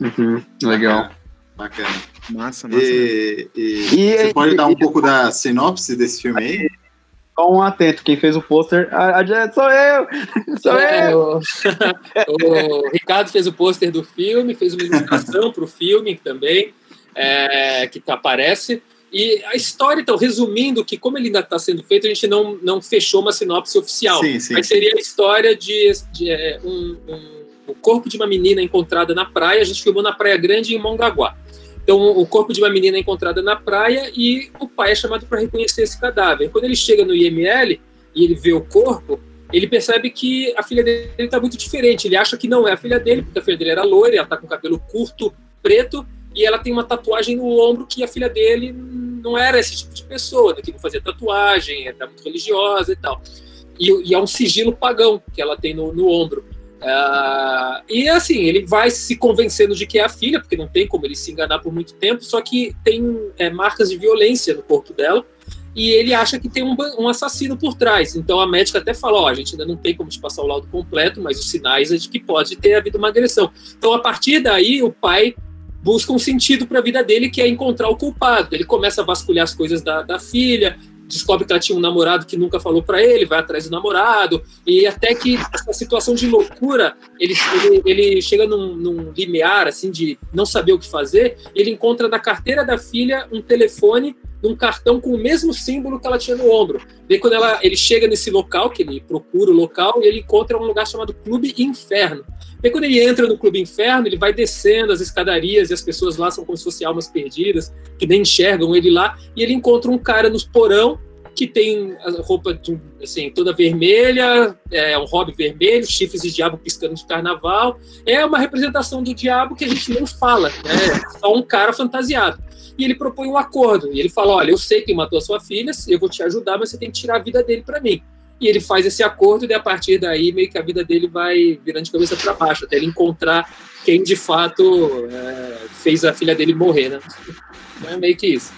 Speaker 3: Uhum, legal.
Speaker 2: Bacana.
Speaker 6: Massa, massa.
Speaker 2: E, e,
Speaker 3: E-
Speaker 2: você pode
Speaker 3: e-
Speaker 2: dar um pouco da sinopse desse filme aí?
Speaker 3: Só um atento, quem fez o pôster, a, a sou eu! Sou
Speaker 5: É,
Speaker 3: eu!
Speaker 5: o, o Ricardo fez o pôster do filme, fez uma ilustração para o filme também, é, que aparece. E a história, então, resumindo, que como ele ainda está sendo feito, a gente não, não fechou uma sinopse oficial.
Speaker 2: Sim, sim.
Speaker 5: Mas seria a história de, de é, um, um- o corpo de uma menina encontrada na praia. A gente filmou na Praia Grande, em Mongaguá. Então, o corpo de uma menina encontrada na praia e o pai é chamado para reconhecer esse cadáver. Quando ele chega no IML e ele vê o corpo, ele percebe que a filha dele está muito diferente. Ele acha que não é a filha dele, porque a filha dele era loira, ela está com cabelo curto, preto, e ela tem uma tatuagem no ombro que a filha dele não era esse tipo de pessoa, né, que não fazia tatuagem, era muito religiosa e tal. E, e é um sigilo pagão que ela tem no, no ombro. Uh, e assim, ele vai se convencendo de que é a filha, porque não tem como ele se enganar por muito tempo, só que tem é, marcas de violência no corpo dela, e ele acha que tem um, um, assassino por trás. Então a médica até fala: Ó, a gente ainda não tem como te passar o laudo completo, mas os sinais é de que pode ter havido uma agressão. Então a partir daí, o pai busca um sentido para a vida dele, que é encontrar o culpado. Ele começa a vasculhar as coisas da, da filha, descobre que ela tinha um namorado que nunca falou para ele, vai atrás do namorado, e até que essa situação de loucura, ele, ele, ele chega num, num, limiar, assim, de não saber o que fazer, ele encontra na carteira da filha um telefone num cartão com o mesmo símbolo que ela tinha no ombro. Daí quando ela, ele chega nesse local, que ele procura o local, e ele encontra um lugar chamado Clube Inferno. Daí quando ele entra no Clube Inferno, ele vai descendo as escadarias e as pessoas lá são como se fossem almas perdidas, que nem enxergam ele lá, e ele encontra um cara nos porão que tem a roupa assim, toda vermelha, é um hobby vermelho, chifres de diabo piscando de carnaval. É uma representação do diabo que a gente não fala, né? É só um cara fantasiado e ele propõe um acordo. E ele fala: Olha, eu sei quem matou a sua filha, eu vou te ajudar, mas você tem que tirar a vida dele para mim. E ele faz esse acordo, e a partir daí, meio que a vida dele vai virando de cabeça para baixo, até ele encontrar quem de fato é, fez a filha dele morrer, né? Então é meio que isso.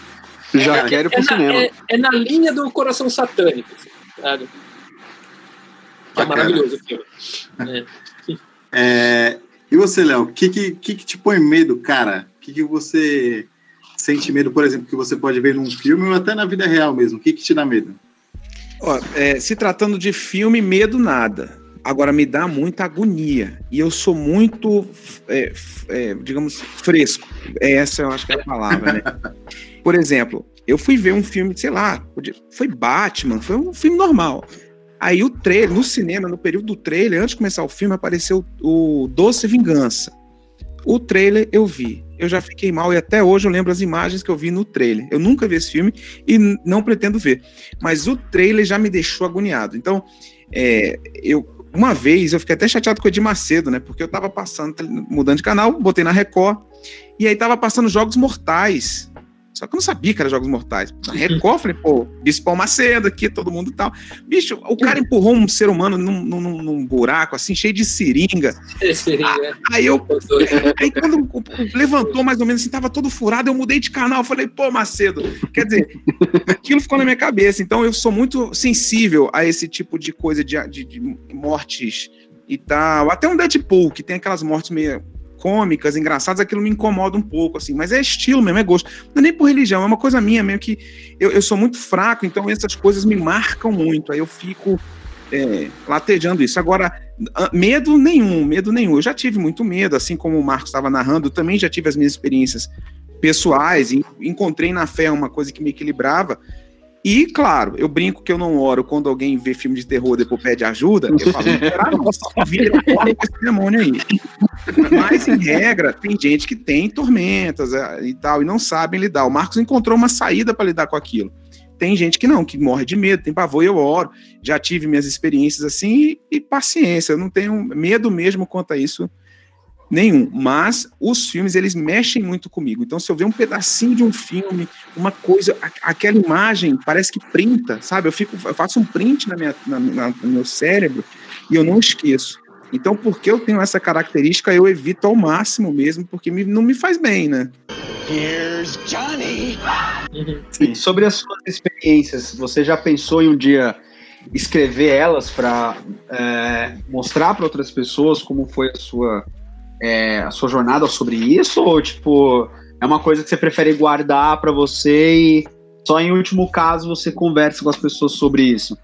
Speaker 3: Já
Speaker 5: é,
Speaker 3: quero
Speaker 5: é,
Speaker 3: pro
Speaker 5: é
Speaker 3: cinema.
Speaker 5: Na, é, é, na linha do coração satânico, assim, sabe? Que é maravilhoso o filme.
Speaker 2: É. e você, Léo, o que, que, que, te põe medo, cara? O que, que você sente medo, por exemplo, que você pode ver num filme ou até na vida real mesmo? O que, que te dá medo?
Speaker 6: Ó, é, se tratando de filme, medo nada. Agora me dá muita agonia. E eu sou muito, é, é, digamos, fresco. Essa eu acho que é a palavra, né? Por exemplo, eu fui ver um filme, sei lá, foi Batman, foi um filme normal. Aí o trailer, no cinema, no período do trailer, antes de começar o filme, apareceu o Doce Vingança. O trailer eu vi eu já fiquei mal e até hoje eu lembro as imagens que eu vi no trailer. Eu nunca vi esse filme e não pretendo ver, mas o trailer já me deixou agoniado. Então, é, eu uma vez eu fiquei até chateado com o Edir Macedo, né? Porque eu tava passando, mudando de canal, botei na Record e aí tava passando Jogos Mortais. Só que eu não sabia que era Jogos Mortais. Na Record, falei, pô, Bispão Macedo aqui, todo mundo e tal. Bicho, o cara empurrou um ser humano num, num, num buraco, assim, cheio de seringa.
Speaker 5: É, seringa.
Speaker 6: Aí eu. Aí quando levantou mais ou menos assim, tava todo furado, eu mudei de canal. Falei, pô, Macedo. Quer dizer, aquilo ficou na minha cabeça. Então eu sou muito sensível a esse tipo de coisa de, de, de mortes e tal. Até um Deadpool, que tem aquelas mortes meio cômicas, engraçadas, aquilo me incomoda um pouco, assim, mas é estilo mesmo, é gosto. Não é nem por religião, é uma coisa minha mesmo que eu, eu sou muito fraco, então essas coisas me marcam muito, aí eu fico é, latejando isso. Agora, medo nenhum, medo nenhum. Eu já tive muito medo, assim como o Marcos estava narrando, também já tive as minhas experiências pessoais, encontrei na fé uma coisa que me equilibrava, e, claro, eu brinco que eu não oro quando alguém vê filme de terror e depois pede ajuda. Eu falo, ah, nossa, vira com esse demônio aí. Mas, em regra, tem gente que tem tormentas é, e tal, e não sabem lidar. O Marcos encontrou uma saída para lidar com aquilo. Tem gente que não, que morre de medo, tem pavor, eu oro. Já tive minhas experiências assim e, e paciência. Eu não tenho medo mesmo quanto a isso nenhum. Mas os filmes, eles mexem muito comigo. Então, se eu ver um pedacinho de um filme, uma coisa, aquela imagem parece que printa, sabe? Eu, fico, eu faço um print na minha, na, na, no meu cérebro e eu não esqueço. Então, porque eu tenho essa característica, eu evito ao máximo mesmo, porque me, não me faz bem, né? Here's
Speaker 3: Johnny! Sim. Sobre as suas experiências, você já pensou em um dia escrever elas para é, mostrar para outras pessoas como foi a sua é, a sua jornada sobre isso? Ou, tipo, é uma coisa que você prefere guardar para você e só em último caso você conversa com as pessoas sobre isso?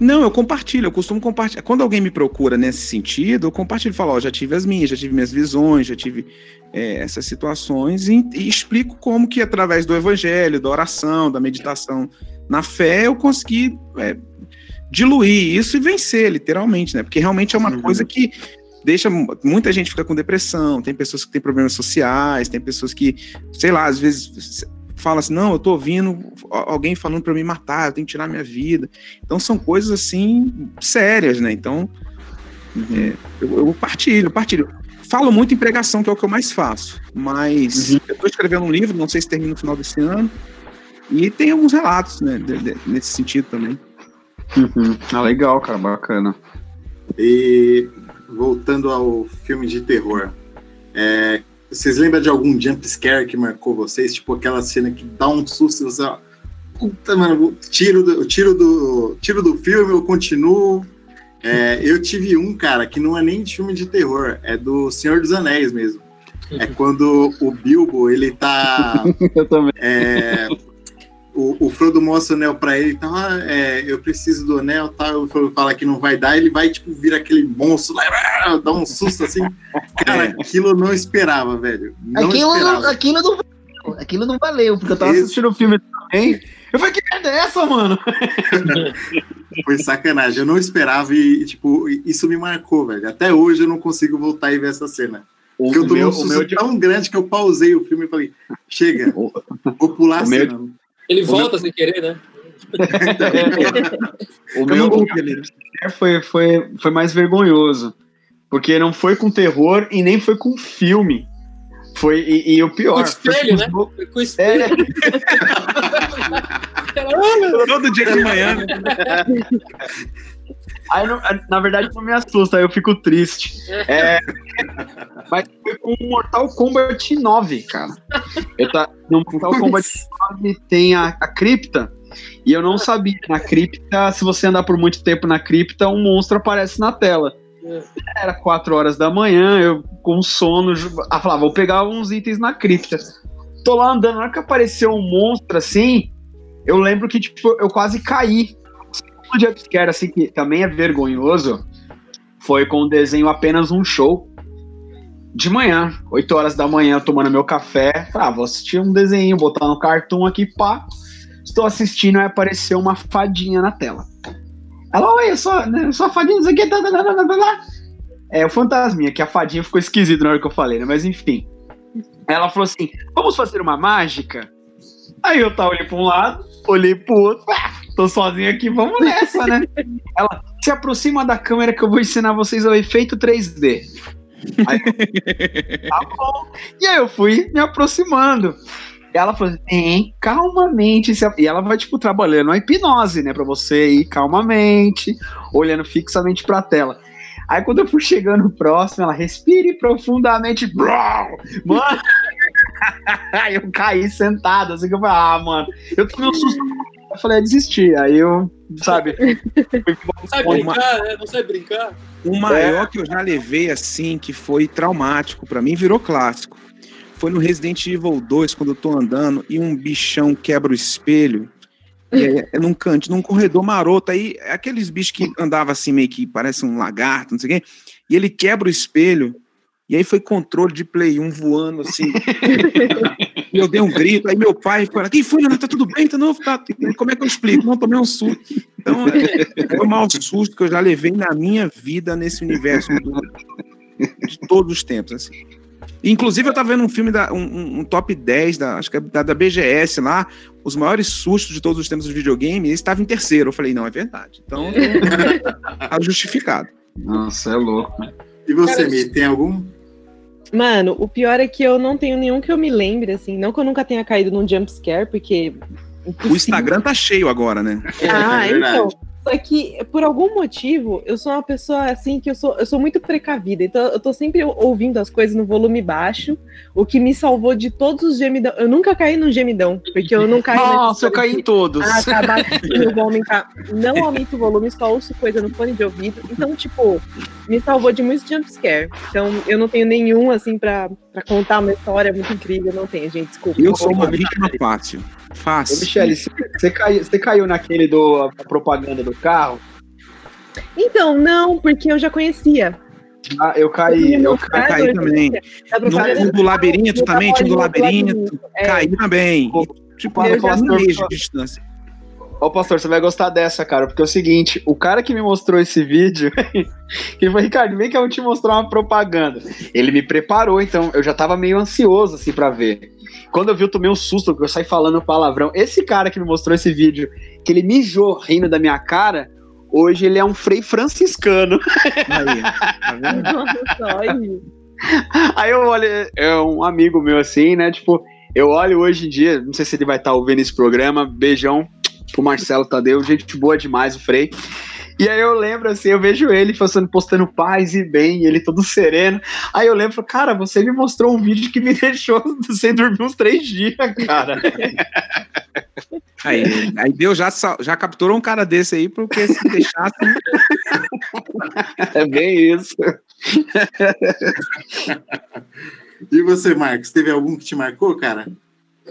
Speaker 6: Não, eu compartilho, eu costumo compartilhar. Quando alguém me procura nesse sentido, eu compartilho, falo, ó, já tive as minhas, já tive minhas visões, já tive é, essas situações e, e, explico como que através do evangelho, da oração, da meditação na fé, eu consegui é, diluir isso e vencer, literalmente, né? Porque realmente é uma uhum. coisa que deixa muita gente fica com depressão, tem pessoas que têm problemas sociais, tem pessoas que, sei lá, às vezes fala assim, não, eu tô ouvindo alguém falando para me matar, eu tenho que tirar minha vida. Então são coisas assim sérias, né? Então uhum. é, eu, eu, partilho, partilho. falo muito em pregação, que é o que eu mais faço. Mas
Speaker 3: Uhum.
Speaker 6: eu tô escrevendo um livro, não sei se termina no final desse ano. E tem alguns relatos, né, de- de- nesse sentido também.
Speaker 3: Uhum. Ah, legal, cara, bacana.
Speaker 2: E voltando ao filme de terror, é, vocês lembram de algum jump scare que marcou vocês? Tipo aquela cena que dá um susto e você, ó, puta, mano, tiro do, tiro do, tiro do filme, eu continuo. É, eu tive um, cara, que não é nem de filme de terror, é do Senhor dos Anéis mesmo. É quando o Bilbo, ele tá.
Speaker 3: Eu também.
Speaker 2: É, o, o Frodo mostra o anel pra ele e tal, ah, é, eu preciso do anel tal, o Frodo fala que não vai dar, ele vai, tipo, vir aquele monstro lá, dá um susto assim. Cara,
Speaker 6: É.
Speaker 2: aquilo eu não esperava, velho. Não
Speaker 7: Aquilo,
Speaker 2: esperava.
Speaker 7: não, aquilo não valeu. Aquilo não valeu, porque eu tava
Speaker 2: Esse-
Speaker 7: assistindo o filme também. Eu falei, que merda é essa, mano?
Speaker 2: Foi sacanagem, eu não esperava e, tipo, isso me marcou, velho. Até hoje eu não consigo voltar e ver essa cena.
Speaker 3: O,
Speaker 2: Porque eu tô
Speaker 3: meu,
Speaker 2: num
Speaker 3: o
Speaker 2: susto
Speaker 3: meu de-
Speaker 2: tão grande que eu pausei o filme e falei, chega,
Speaker 3: O-
Speaker 2: vou pular a
Speaker 3: o meu-
Speaker 5: Ele volta sem querer, né?
Speaker 3: o
Speaker 6: Eu
Speaker 3: meu o meu foi, foi, foi mais vergonhoso. Porque não foi com terror e nem foi com filme. Foi, e, e o pior.
Speaker 5: Com espelho,
Speaker 3: foi
Speaker 5: né?
Speaker 3: com-
Speaker 5: Foi Com espelho.
Speaker 3: É,
Speaker 6: Todo dia de manhã, né?
Speaker 3: Aí, não- na verdade, não me assusta, aí eu fico triste. É, mas foi com Mortal Kombat 9, cara. Eu tá, no Mortal Kombat 9 tem a, a cripta, e eu não sabia. Na cripta, se você andar por muito tempo na cripta, um monstro aparece na tela. Era 4 horas da manhã, eu com sono, ah, falava, vou pegar uns itens na cripta. Tô lá andando, na hora que apareceu um monstro assim, eu lembro que, tipo, eu quase caí o jumpscare, assim, que também é vergonhoso, foi com o desenho Apenas um Show. De manhã, 8 horas da manhã, tomando meu café. Ah, vou assistir um desenho, botar no cartoon aqui, pá. Estou assistindo e apareceu uma fadinha na tela. Ela, oi, eu sou, eu sou a fadinha, não o que, tá, tá, tá, tá, tá, tá. É o fantasminha, que a fadinha ficou esquisito na hora que eu falei, né? Mas enfim. Ela falou assim: vamos fazer uma mágica? Aí eu tá, olhei pra um lado, olhei pro outro, ah, tô sozinho aqui, vamos nessa, né? Ela se aproxima da câmera que eu vou ensinar vocês o efeito 3D. Aí, tá bom. E aí eu fui me aproximando. E ela falou assim, "Hein, calmamente. se a-" E ela vai, tipo, trabalhando a hipnose, né? Pra você ir calmamente, olhando fixamente pra tela. Aí quando eu fui chegando próximo, ela respire profundamente. Mano! Aí eu caí sentado, assim que eu falei, ah, mano, eu tomei um susto. Eu falei, é desistir. Aí eu, sabe,
Speaker 5: Não sabe
Speaker 6: Uma-
Speaker 5: brincar, né? Não sabe brincar.
Speaker 6: O maior que eu já levei assim, que foi traumático pra mim, virou clássico. Foi no Resident Evil 2, quando eu tô andando e um bichão quebra o espelho. É, é num canto, num corredor maroto. Aí, é aqueles bichos que andavam assim, meio que parece um lagarto, não sei o quê. E ele quebra o espelho. E aí foi controle de Play 1 voando assim. eu dei um grito. Aí meu pai falou: Quem foi, Leonardo? Tá tudo bem? Tá, não, tá, como é que eu explico? Não, tomei um susto. Então, é, foi o maior susto que eu já levei na minha vida nesse universo do- de todos os tempos. Assim. Inclusive, eu tava vendo um filme, da, um, um- top 10, da, acho que é da, da BGS lá, os maiores sustos de todos os tempos do videogame, e estava em terceiro. Eu falei, não, é verdade. Então, tá justificado.
Speaker 3: Nossa, é louco.
Speaker 2: E você,
Speaker 5: Cara,
Speaker 2: Mi, tem algum?
Speaker 4: Mano, o pior é que eu não tenho nenhum que eu me lembre, assim. Não que eu nunca tenha caído num jump scare, porque.
Speaker 6: O Instagram tá cheio agora, né?
Speaker 4: Ah,
Speaker 2: É verdade.
Speaker 4: então. Só que, por algum motivo, eu sou uma pessoa assim que eu sou, eu sou muito precavida. Então, eu tô sempre ouvindo as coisas no volume baixo, o que me salvou de todos os gemidão. Eu nunca caí num gemidão, porque eu não caí
Speaker 3: Nossa, eu caí em todos.
Speaker 4: Ah, tá baixinho, eu vou aumentar. Não aumento o volume, só ouço coisa no fone de ouvido. Então, tipo, me salvou de muitos jumpscare. Então, eu não tenho nenhum, assim, pra, pra contar uma história muito incrível. Não tenho, gente, desculpa.
Speaker 6: Eu sou uma vítima fácil.
Speaker 3: Ô,
Speaker 6: Fácil.
Speaker 3: Michele, você- você caiu, você caiu naquele do a propaganda do carro?
Speaker 4: Então, não, porque eu já conhecia.
Speaker 3: Ah, eu caí, eu caí.
Speaker 6: Eu caí também. No, do labirinto também, tinha um do labirinto.
Speaker 4: É.
Speaker 6: Caí também.
Speaker 3: Ô,
Speaker 6: E, tipo,
Speaker 3: eu já
Speaker 6: um mês de distância.
Speaker 3: Ô, pastor, você vai gostar dessa, cara, porque é o seguinte, o cara que me mostrou esse vídeo, ele falou, Ricardo, vem que eu vou te mostrar uma propaganda. Ele me preparou, então eu já tava meio ansioso, assim, pra ver. Quando eu vi, eu tomei um susto, porque eu saí falando palavrão. Esse cara que me mostrou esse vídeo, que ele mijou rindo da minha cara, hoje ele é um frei franciscano.
Speaker 6: Aí, tá vendo?
Speaker 3: Aí eu olho, é um amigo meu assim, né? Tipo, eu olho hoje em dia, não sei se ele vai estar ouvindo esse programa, beijão pro Marcelo Tadeu, gente boa demais, o Frei. E aí eu lembro assim, eu vejo ele postando, postando paz e bem, ele todo sereno. Aí eu lembro, cara, você me mostrou um vídeo que me deixou sem dormir uns três dias, cara.
Speaker 6: Aí, aí Deus já, já capturou um cara desse aí, porque se deixasse.
Speaker 3: É bem isso.
Speaker 2: E você, Marcos, teve algum que te marcou, cara?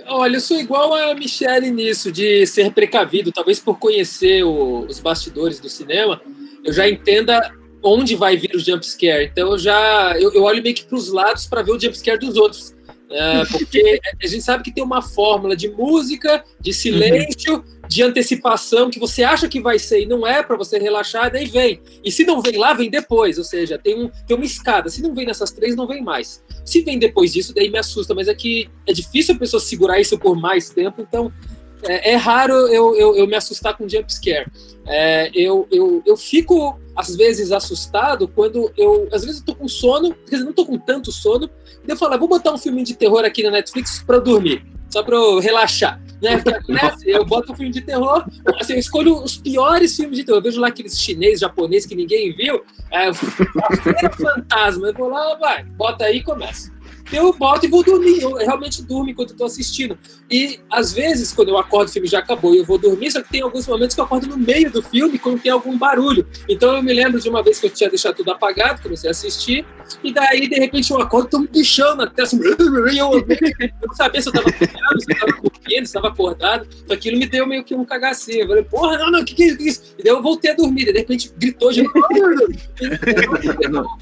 Speaker 5: Olha, eu sou igual a Michelle nisso, de ser precavido, talvez por conhecer o- os bastidores do cinema, eu já entenda onde vai vir o jumpscare. Então eu já eu, eu olho meio que para os lados para ver o jumpscare dos outros. É, porque a gente sabe que tem uma fórmula de música, de silêncio, de antecipação que você acha que vai ser e não é para você relaxar, daí vem. E se não vem lá, vem depois. Ou seja, tem, um, tem uma escada. Se não vem nessas três, não vem mais. Se vem depois disso, daí me assusta, mas é que é difícil a pessoa segurar isso por mais tempo, então é, é raro eu, eu, eu me assustar com jumpscare. É, eu, eu, eu fico, às vezes, assustado quando eu. Às vezes eu tô com sono, quer dizer, não tô com tanto sono, e eu falo, ah, vou botar um filme de terror aqui na Netflix eu dormir, só pra eu relaxar. Né? Porque, né, eu boto um filme de terror, assim, eu escolho os piores filmes de terror. Eu vejo lá aqueles chinês, japonês que ninguém viu, é, Feira fantasma. Eu vou lá, vai, bota aí e começa. Eu boto e vou dormir. Eu realmente durmo enquanto eu tô assistindo. E às vezes, quando eu acordo, o filme já acabou e eu vou dormir, só que tem alguns momentos que eu acordo no meio do filme quando tem algum barulho. Então eu me lembro de uma vez que eu tinha deixado tudo apagado, comecei a assistir, e daí, de repente, eu acordo, tô me deixando até assim, eu, não sabia se eu tava acordado, se eu tava dormindo, se eu tava acordado. Então aquilo me deu meio que um cagacinho. Eu falei, porra, não, não, o que, que é isso? E daí eu voltei a dormir, e de repente gritou de novo.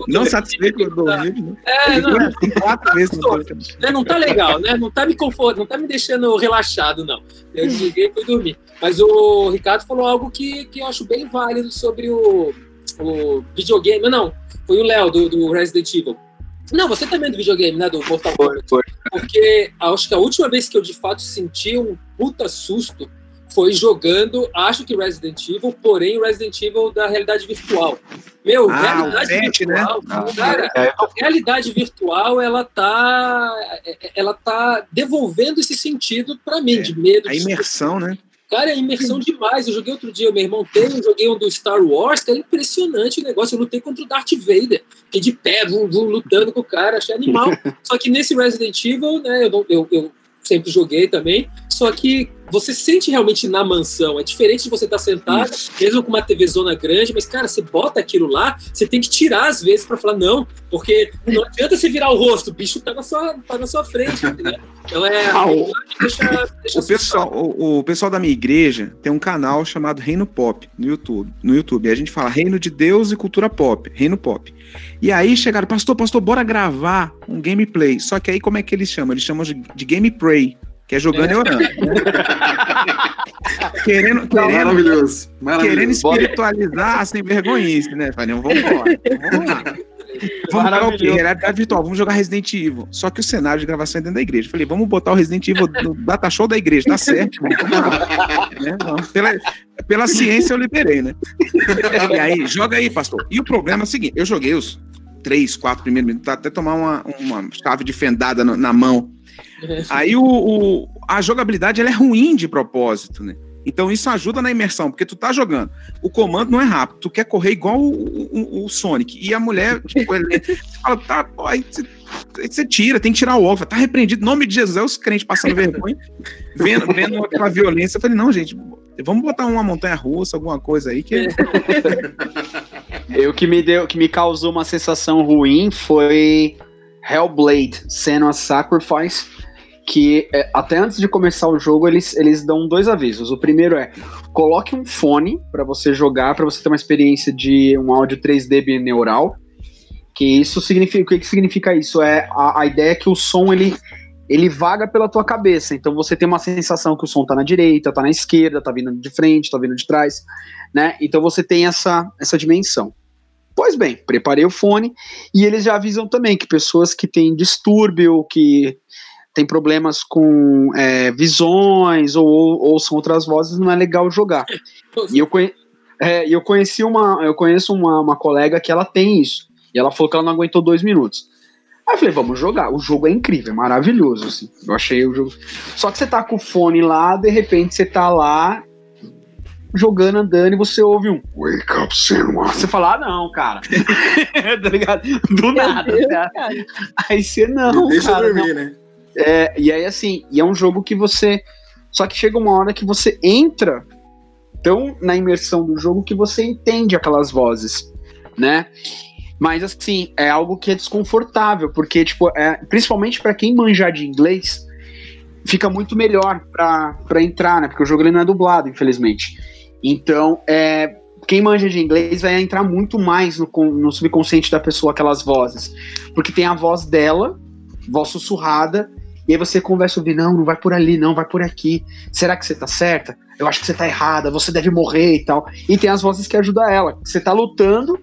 Speaker 6: Não satisfeito com o dormir, né?
Speaker 5: É, não,
Speaker 6: quatro
Speaker 5: né, não tá legal, né? Não tá me conforto, não tá me deixando relaxado, não. Eu desliguei e fui dormir. Mas o Ricardo falou algo que, que eu acho bem válido sobre o, o videogame. Não, foi o Léo do, do Resident Evil. Não, você também é do videogame, né? Do Mortal Kombat. Porque acho que a última vez que eu de fato senti um puta susto foi jogando, acho que Resident Evil, porém Resident Evil da realidade virtual. Meu,
Speaker 6: Ah,
Speaker 5: realidade
Speaker 6: né?
Speaker 5: virtual,
Speaker 3: Ah,
Speaker 5: cara,
Speaker 3: é.
Speaker 5: a realidade virtual ela tá ela tá devolvendo esse sentido pra mim
Speaker 6: É,
Speaker 5: de medo
Speaker 6: A
Speaker 5: de
Speaker 6: imersão, né?
Speaker 5: Cara, é imersão demais. Eu joguei outro dia, meu irmão tem, eu joguei um do Star Wars, que é impressionante o negócio. Eu lutei contra o Darth Vader, fiquei de pé, vum, vum, lutando com o cara, achei animal. Só que nesse Resident Evil, né, eu, eu, eu sempre joguei também, só que você sente realmente na mansão. É diferente de você estar sentado,
Speaker 6: Isso.
Speaker 5: mesmo com uma TV zona grande, mas, cara, você bota aquilo lá, você tem que tirar às vezes pra falar, não, porque não adianta você virar o rosto, o bicho tá na sua, tá na sua frente? Então é.
Speaker 3: Ah, o-
Speaker 5: deixa, deixa
Speaker 6: O pessoal, o, o pessoal da minha igreja tem um canal chamado Reino Pop no YouTube. No YouTube. E a gente fala Reino de Deus e Cultura Pop. Reino Pop. E aí chegaram, pastor, pastor, bora gravar um gameplay. Só que aí como é que eles chamam? Eles chamam de, de gameplay, que é jogando
Speaker 5: É.
Speaker 6: e orando. querendo, querendo,
Speaker 2: Maravilhoso.
Speaker 6: querendo
Speaker 2: Maravilhoso.
Speaker 6: espiritualizar a sem vergonhice, né? Falei, vamos embora. Vamos lá. Vamos jogar o quê? Realidade virtual. Vamos jogar Resident Evil. Só que o cenário de gravação é dentro da igreja. Falei, vamos botar o Resident Evil no data show da igreja. Tá certo, lá. Né? Vamos. Pela, pela ciência eu liberei, né? E aí, joga aí, pastor. E o problema é o seguinte: eu joguei os três, quatro primeiros minutos, até tomar uma, uma chave de fendada no- na mão. Aí o, o- a jogabilidade ela é ruim de propósito, né? Então isso ajuda na imersão, porque tu tá jogando. O comando não é rápido, tu quer correr igual o, o- o Sonic. E a mulher, tipo, ele, você fala, tá, pô, aí você, tira, tem que tirar o óculos, tá repreendido. Nome de Jesus, é os crentes passando vergonha, vendo, vendo aquela violência. Eu falei, não, gente, vamos botar uma montanha russa, alguma coisa aí, que
Speaker 3: Eu que me deu, que me causou uma sensação ruim foi Hellblade, Senua Sacrifice, que é, até antes de começar o jogo eles, eles dão dois avisos. O primeiro é coloque um fone para você jogar, para você ter uma experiência de um áudio 3D bineural. Que isso significa, o que, que significa isso? É a, a ideia é que o som ele ele vaga pela tua cabeça, então você tem uma sensação que o som tá na direita, tá na esquerda, tá vindo de frente, tá vindo de trás, né? Então você tem essa essa dimensão. Pois bem, preparei o fone e eles já avisam também que pessoas que têm distúrbio, que têm problemas com é, visões ou ou ouçam outras vozes, não é legal jogar. E eu, conhe é, eu conheci uma, eu conheço uma, uma colega que ela tem isso. E ela falou que ela não aguentou dois minutos. Aí eu falei, vamos jogar. O jogo é incrível, é maravilhoso, assim. Eu achei o jogo. Só que você tá com o fone lá, de repente você tá lá jogando, andando, e você ouve um Wake up, Senua. Você fala, ah, não, cara. tá ligado? Do nada.
Speaker 4: Deus, cara.
Speaker 3: Aí você não,
Speaker 2: Deixa
Speaker 3: cara.
Speaker 2: eu
Speaker 3: não.
Speaker 2: dormir, né?
Speaker 3: É, e aí, assim, e é um jogo que você. Só que chega uma hora que você entra tão na imersão do jogo que você entende aquelas vozes, né? Mas, assim, é algo que é desconfortável, porque, tipo, é, principalmente pra quem manjar de inglês, fica muito melhor pra entrar, né? Porque o jogo ele não é dublado, infelizmente. Então, é, quem manja de inglês vai entrar muito mais no, no subconsciente da pessoa aquelas vozes. Porque tem a voz dela, voz sussurrada, e aí você conversa ouvir, não, não vai por ali, não, vai por aqui. Será que você tá certa? Eu acho que você tá errada, você deve morrer e tal. E tem as vozes que ajudam ela. Você tá lutando,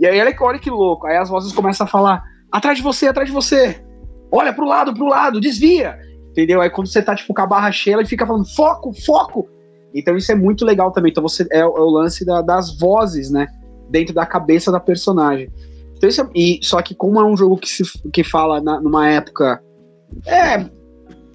Speaker 3: e aí olha que, olha que louco. Aí as vozes começam a falar: atrás de você, atrás de você. Olha pro lado, pro lado, desvia. Entendeu? Aí quando você tá, tipo, com a barra cheia, ela fica falando: foco, foco. Então isso é muito legal também. Então você é, o- é o lance da- das vozes, né? Dentro da cabeça da personagem. Então, isso é- e, só que como é um jogo que, se, que fala na- numa época. É.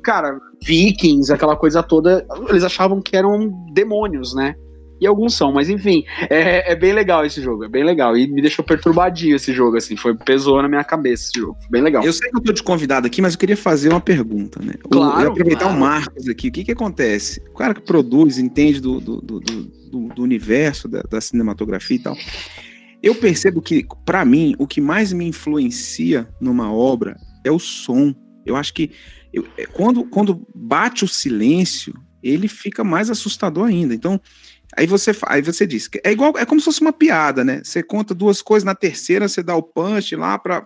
Speaker 3: Cara, vikings, aquela coisa toda, eles achavam que eram demônios, né? E alguns são, mas enfim, é, é bem legal esse jogo, é bem legal. E me deixou perturbadinho esse jogo, assim, foi, pesou na minha cabeça esse jogo, foi bem legal.
Speaker 6: Eu sei que eu tô de convidado aqui, mas eu queria fazer uma pergunta, né?
Speaker 3: Claro,
Speaker 6: eu aproveitar
Speaker 3: claro.
Speaker 6: o Marcos aqui. O que que acontece? O cara que produz, entende do, do, do, do- do- universo da, da cinematografia e tal. Eu percebo que, pra mim, o que mais me influencia numa obra é o som. Eu acho que eu- é, quando, quando bate o silêncio, ele fica mais assustador ainda. Então, Aí você, aí você diz, que é igual, é como se fosse uma piada, né? Você conta duas coisas, na terceira você dá o punch lá para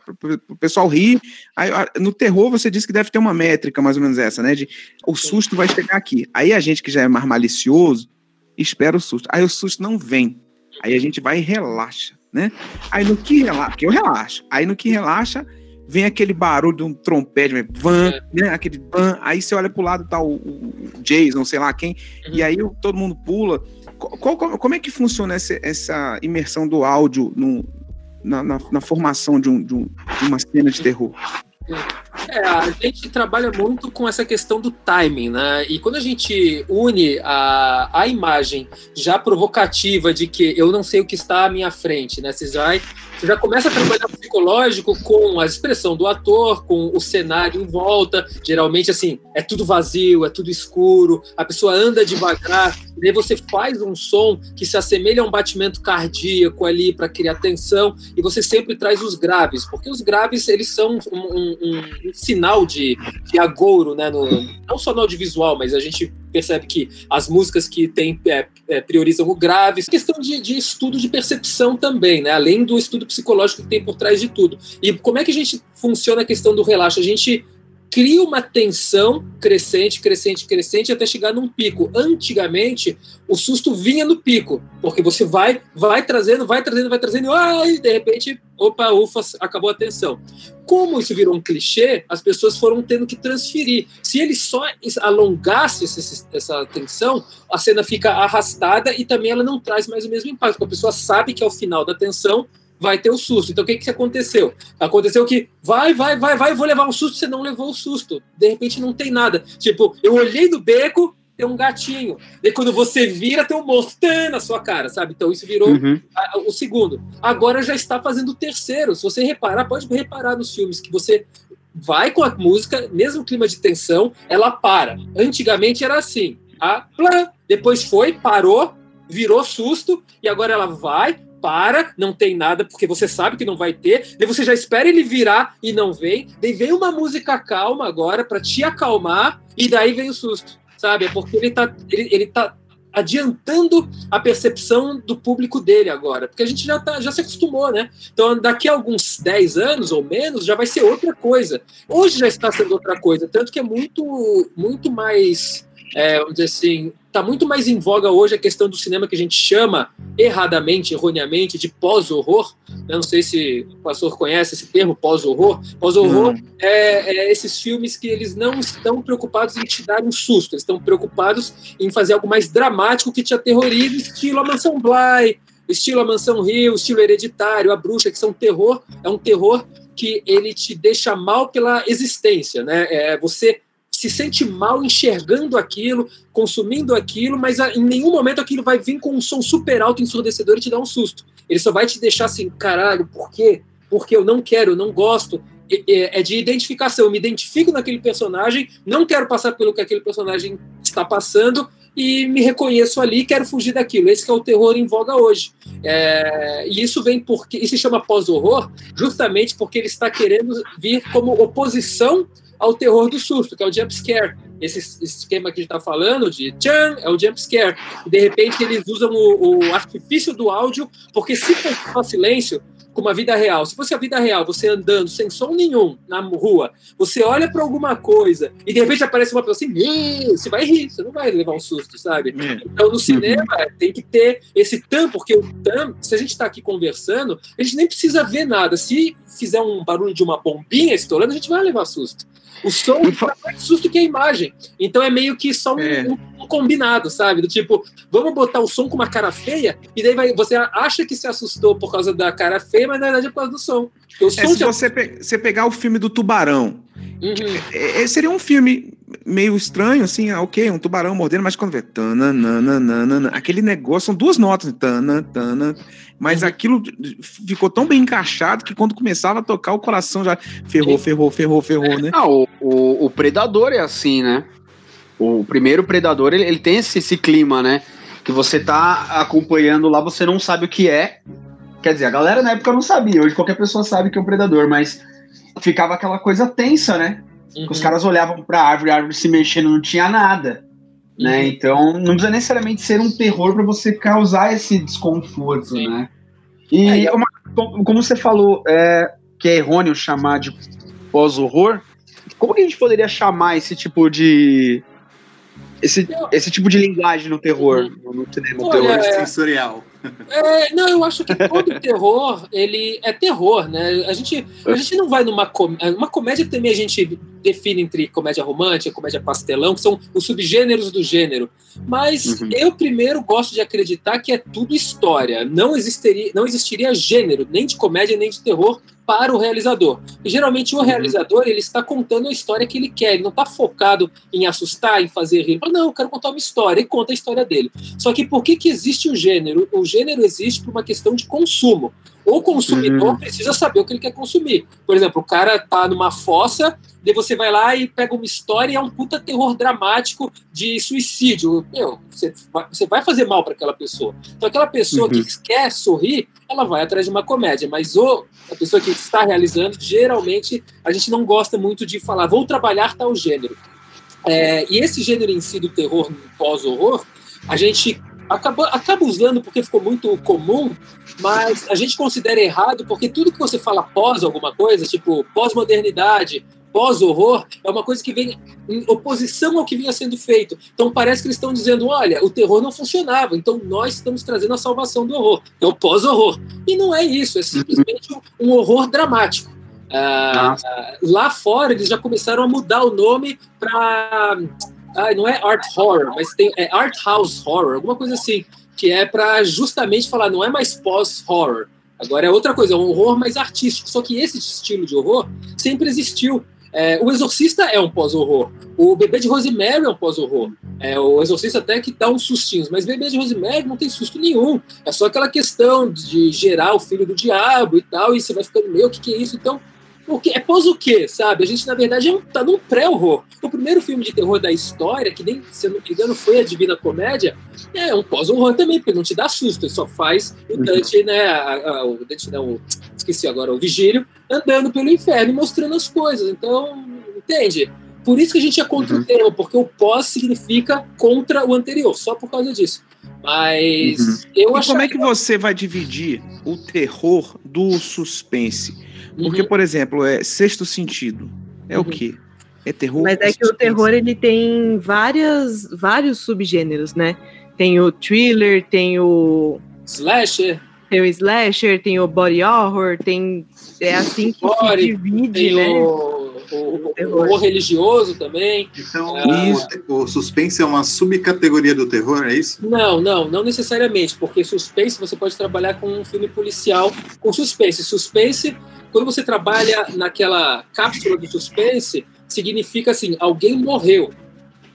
Speaker 6: o pessoal rir. Aí, no terror você diz que deve ter uma métrica, mais ou menos essa, né? De o susto vai chegar aqui. Aí a gente que já é mais malicioso, espera o susto. Aí o susto não vem. Aí a gente vai e relaxa, né? Aí no que relaxa, porque eu relaxo. Aí no que relaxa, vem aquele barulho de um trompete, van, né? Aquele van. Aí você olha pro lado, tá o, o Jason, sei lá quem, e aí todo mundo pula. Co- qual- como- é que funciona essa, essa imersão do áudio no- na, na- na formação de, um- de um- de uma cena de terror?
Speaker 5: É, a gente trabalha muito com essa questão do timing, né? E quando a gente une a, a imagem já provocativa de que eu não sei o que está à minha frente, né? Você você já começa a trabalhar psicológico com a expressão do ator, com o cenário em volta. Geralmente, assim, é tudo vazio, é tudo escuro, a pessoa anda devagar, e aí você faz um som que se assemelha a um batimento cardíaco ali para criar tensão, e você sempre traz os graves, porque os graves eles são um, um- um- um sinal de, de agouro, né? No, não só no audiovisual, mas a gente percebe que as músicas que tem, é, é, priorizam o grave, questão de, de estudo de percepção também, né? Além do estudo psicológico que tem por trás de tudo. E como é que a gente funciona a questão do relaxo? A gente cria uma tensão crescente, crescente, crescente até chegar num pico. Antigamente, o susto vinha no pico, porque você vai, vai trazendo, vai trazendo, vai trazendo, e de repente, opa, ufa, acabou a tensão. Como isso virou um clichê, as pessoas foram tendo que transferir. Se ele só alongasse essa tensão, a cena fica arrastada e também ela não traz mais o mesmo impacto, a pessoa sabe que ao final da tensão vai ter o susto. Então o que, que aconteceu? Aconteceu que vai, vai, vai, vai, vou levar um susto, você não levou o susto. De repente não tem nada. Tipo, eu olhei do beco, tem um gatinho. E quando você vira, tem um monstro tã, na sua cara, sabe? Então isso virou
Speaker 3: Uhum.
Speaker 5: a- o segundo. Agora já está fazendo o terceiro. Se você reparar, pode reparar nos filmes que você vai com a música, mesmo clima de tensão, ela para. Antigamente era assim, a plã, depois foi, parou, virou susto e agora ela vai, para, não tem nada porque você sabe que não vai ter, daí você já espera ele virar e não vem, daí vem uma música calma agora para te acalmar e daí vem o susto, sabe? É porque ele tá ele, ele tá adiantando a percepção do público dele agora, porque a gente já, tá, já se acostumou, né? Então, daqui a alguns 10 anos ou menos, já vai ser outra coisa. Hoje já está sendo outra coisa, tanto que é muito, muito mais, é, vamos dizer assim, está muito mais em voga hoje a questão do cinema que a gente chama, erradamente, erroneamente, de pós-horror. Eu não sei se o pastor conhece esse termo, pós-horror. Pós-horror é, é esses filmes que eles não estão preocupados em te dar um susto, eles estão preocupados em fazer algo mais dramático que te aterrorize, estilo a Mansão Bly, estilo a Mansão Rio, estilo Hereditário, a Bruxa, que são terror, é um terror que ele te deixa mal pela existência, né? É, você se sente mal enxergando aquilo, consumindo aquilo, mas em nenhum momento aquilo vai vir com um som super alto, ensurdecedor e te dar um susto. Ele só vai te deixar assim, caralho, por quê? Porque eu não quero, eu não gosto. É- de identificação, eu me identifico naquele personagem, não quero passar pelo que aquele personagem está passando e me reconheço ali, quero fugir daquilo. Esse é o terror em voga hoje. É, e isso vem porque. Isso se chama pós-horror, justamente porque ele está querendo vir como oposição ao terror do susto, que é o jump scare. Esse esquema que a gente está falando de tchan é o jump scare. E de repente eles usam o, o artifício do áudio, porque se for silêncio, como a vida real, se fosse a vida real, você andando sem som nenhum na rua, você olha para alguma coisa e de repente aparece uma pessoa assim, você vai rir, você não vai levar um susto, sabe? Então, no cinema, tem que ter esse tam, porque o tam, se a gente está aqui conversando, a gente nem precisa ver nada. Se fizer um barulho de uma bombinha estourando, a gente vai levar susto. O som dá mais susto que a imagem. Então é meio que só um,
Speaker 6: É.
Speaker 5: um combinado, sabe? Do tipo, vamos botar o som com uma cara feia, e daí vai, você acha que se assustou por causa da cara feia, mas na verdade é por causa do som. Porque o
Speaker 6: É,
Speaker 5: som
Speaker 6: se
Speaker 5: já.
Speaker 6: você, pe- você pegar o filme do Tubarão,
Speaker 5: Uhum.
Speaker 6: é, é, seria um filme meio estranho, assim, ah, ok, um tubarão mordendo, mas quando vê tananana, aquele negócio, são duas notas, tana, tana, mas
Speaker 5: Uhum.
Speaker 6: aquilo ficou tão bem encaixado que quando começava a tocar o coração já ferrou, ferrou, ferrou, ferrou, né?
Speaker 3: Ah, o, o, o Predador é assim, né? O primeiro Predador, ele, ele tem esse, esse clima, né? Que você tá acompanhando lá, você não sabe o que é. Quer dizer, a galera na época não sabia, hoje qualquer pessoa sabe que é um Predador, mas ficava aquela coisa tensa, né?
Speaker 5: Uhum.
Speaker 3: Os caras olhavam pra árvore, a árvore se mexendo, não tinha nada. Né?
Speaker 5: Uhum.
Speaker 3: Então, não precisa necessariamente ser um terror para você causar esse desconforto,
Speaker 5: Sim.
Speaker 3: né? E
Speaker 5: É, e-
Speaker 3: uma- como como você falou, é, que é errôneo chamar de pós-horror, como que a gente poderia chamar esse tipo de. Esse,
Speaker 5: Eu-
Speaker 3: esse tipo de linguagem no terror, no, no cinema?
Speaker 5: Olha,
Speaker 3: terror?
Speaker 5: é-
Speaker 2: Sensorial.
Speaker 5: É, não, eu acho que todo terror, ele é terror, né? A gente, a gente não vai numa comédia. Uma comédia também a gente define entre comédia romântica, comédia pastelão, que são os subgêneros do gênero. Mas
Speaker 3: Uhum.
Speaker 5: eu primeiro gosto de acreditar que é tudo história. Não existiria, não existiria gênero, nem de comédia, nem de terror, para o realizador. E geralmente o realizador ele está contando a história que ele quer, ele não está focado em assustar, em fazer rir. Ele fala, não, eu quero contar uma história, e conta a história dele. Só que por que, que existe o gênero? O gênero existe por uma questão de consumo. O consumidor precisa saber o que ele quer consumir. Por exemplo, o cara tá numa fossa, daí você vai lá e pega uma história e é um puta terror dramático de suicídio. Meu, você vai, você vai fazer mal para aquela pessoa. Então, aquela pessoa que quer sorrir, ela vai atrás de uma comédia. Mas o, a pessoa que está realizando, geralmente, a gente não gosta muito de falar, vou trabalhar tal gênero. É, e esse gênero em si do terror pós-horror, a gente acaba, acaba usando porque ficou muito comum, mas a gente considera errado porque tudo que você fala pós alguma coisa, tipo pós-modernidade, pós-horror, é uma coisa que vem em oposição ao que vinha sendo feito. Então parece que eles estão dizendo: olha, o terror não funcionava, então nós estamos trazendo a salvação do horror. É o pós-horror. E não é isso, é simplesmente um- um horror dramático. Ah, lá fora eles já começaram a mudar o nome para ah, não é art horror, mas tem é art house horror, alguma coisa assim, que é para justamente falar não é mais pós horror. Agora é outra coisa, é um horror mais artístico. Só que esse estilo de horror sempre existiu. É, o Exorcista é um pós-horror. O Bebê de Rosemary é um pós-horror. É, o Exorcista até que dá uns sustinhos, mas Bebê de Rosemary não tem susto nenhum. É só aquela questão de gerar o filho do diabo e tal, e você vai ficando, meu, o que, que é isso? Então, o que, é pós o quê, sabe? A gente, na verdade, é um- tá num pré-horror. O primeiro filme de terror da história, que nem, se eu não me engano, foi a Divina Comédia, é um pós-horror também, porque não te dá susto, só faz o Dante, né? a- a- o Dante não, o- esqueci agora, o Vigílio, andando pelo inferno e mostrando as coisas. Então, entende? Por isso que a gente é contra o termo, porque o pós significa contra o anterior, só por causa disso. Mas eu
Speaker 6: E
Speaker 5: acho
Speaker 6: como é que você vai dividir o terror do suspense? Porque, por exemplo, é sexto sentido. É o
Speaker 5: Uhum.
Speaker 6: quê? É terror?
Speaker 4: Mas é que o terror ele tem várias, vários subgêneros, né? Tem o thriller, tem o,
Speaker 5: Slasher,
Speaker 4: tem o slasher, tem o body horror, tem. É assim que se
Speaker 5: Body,
Speaker 4: divide,
Speaker 5: tem
Speaker 4: né?
Speaker 5: o, o, o,
Speaker 4: terror.
Speaker 5: horror religioso também.
Speaker 2: Então,
Speaker 5: Ah.
Speaker 2: o, o suspense é uma subcategoria do terror, é isso?
Speaker 5: Não, não, não necessariamente, porque suspense você pode trabalhar com um filme policial com suspense. Suspense quando você trabalha naquela cápsula do suspense, significa assim, alguém morreu.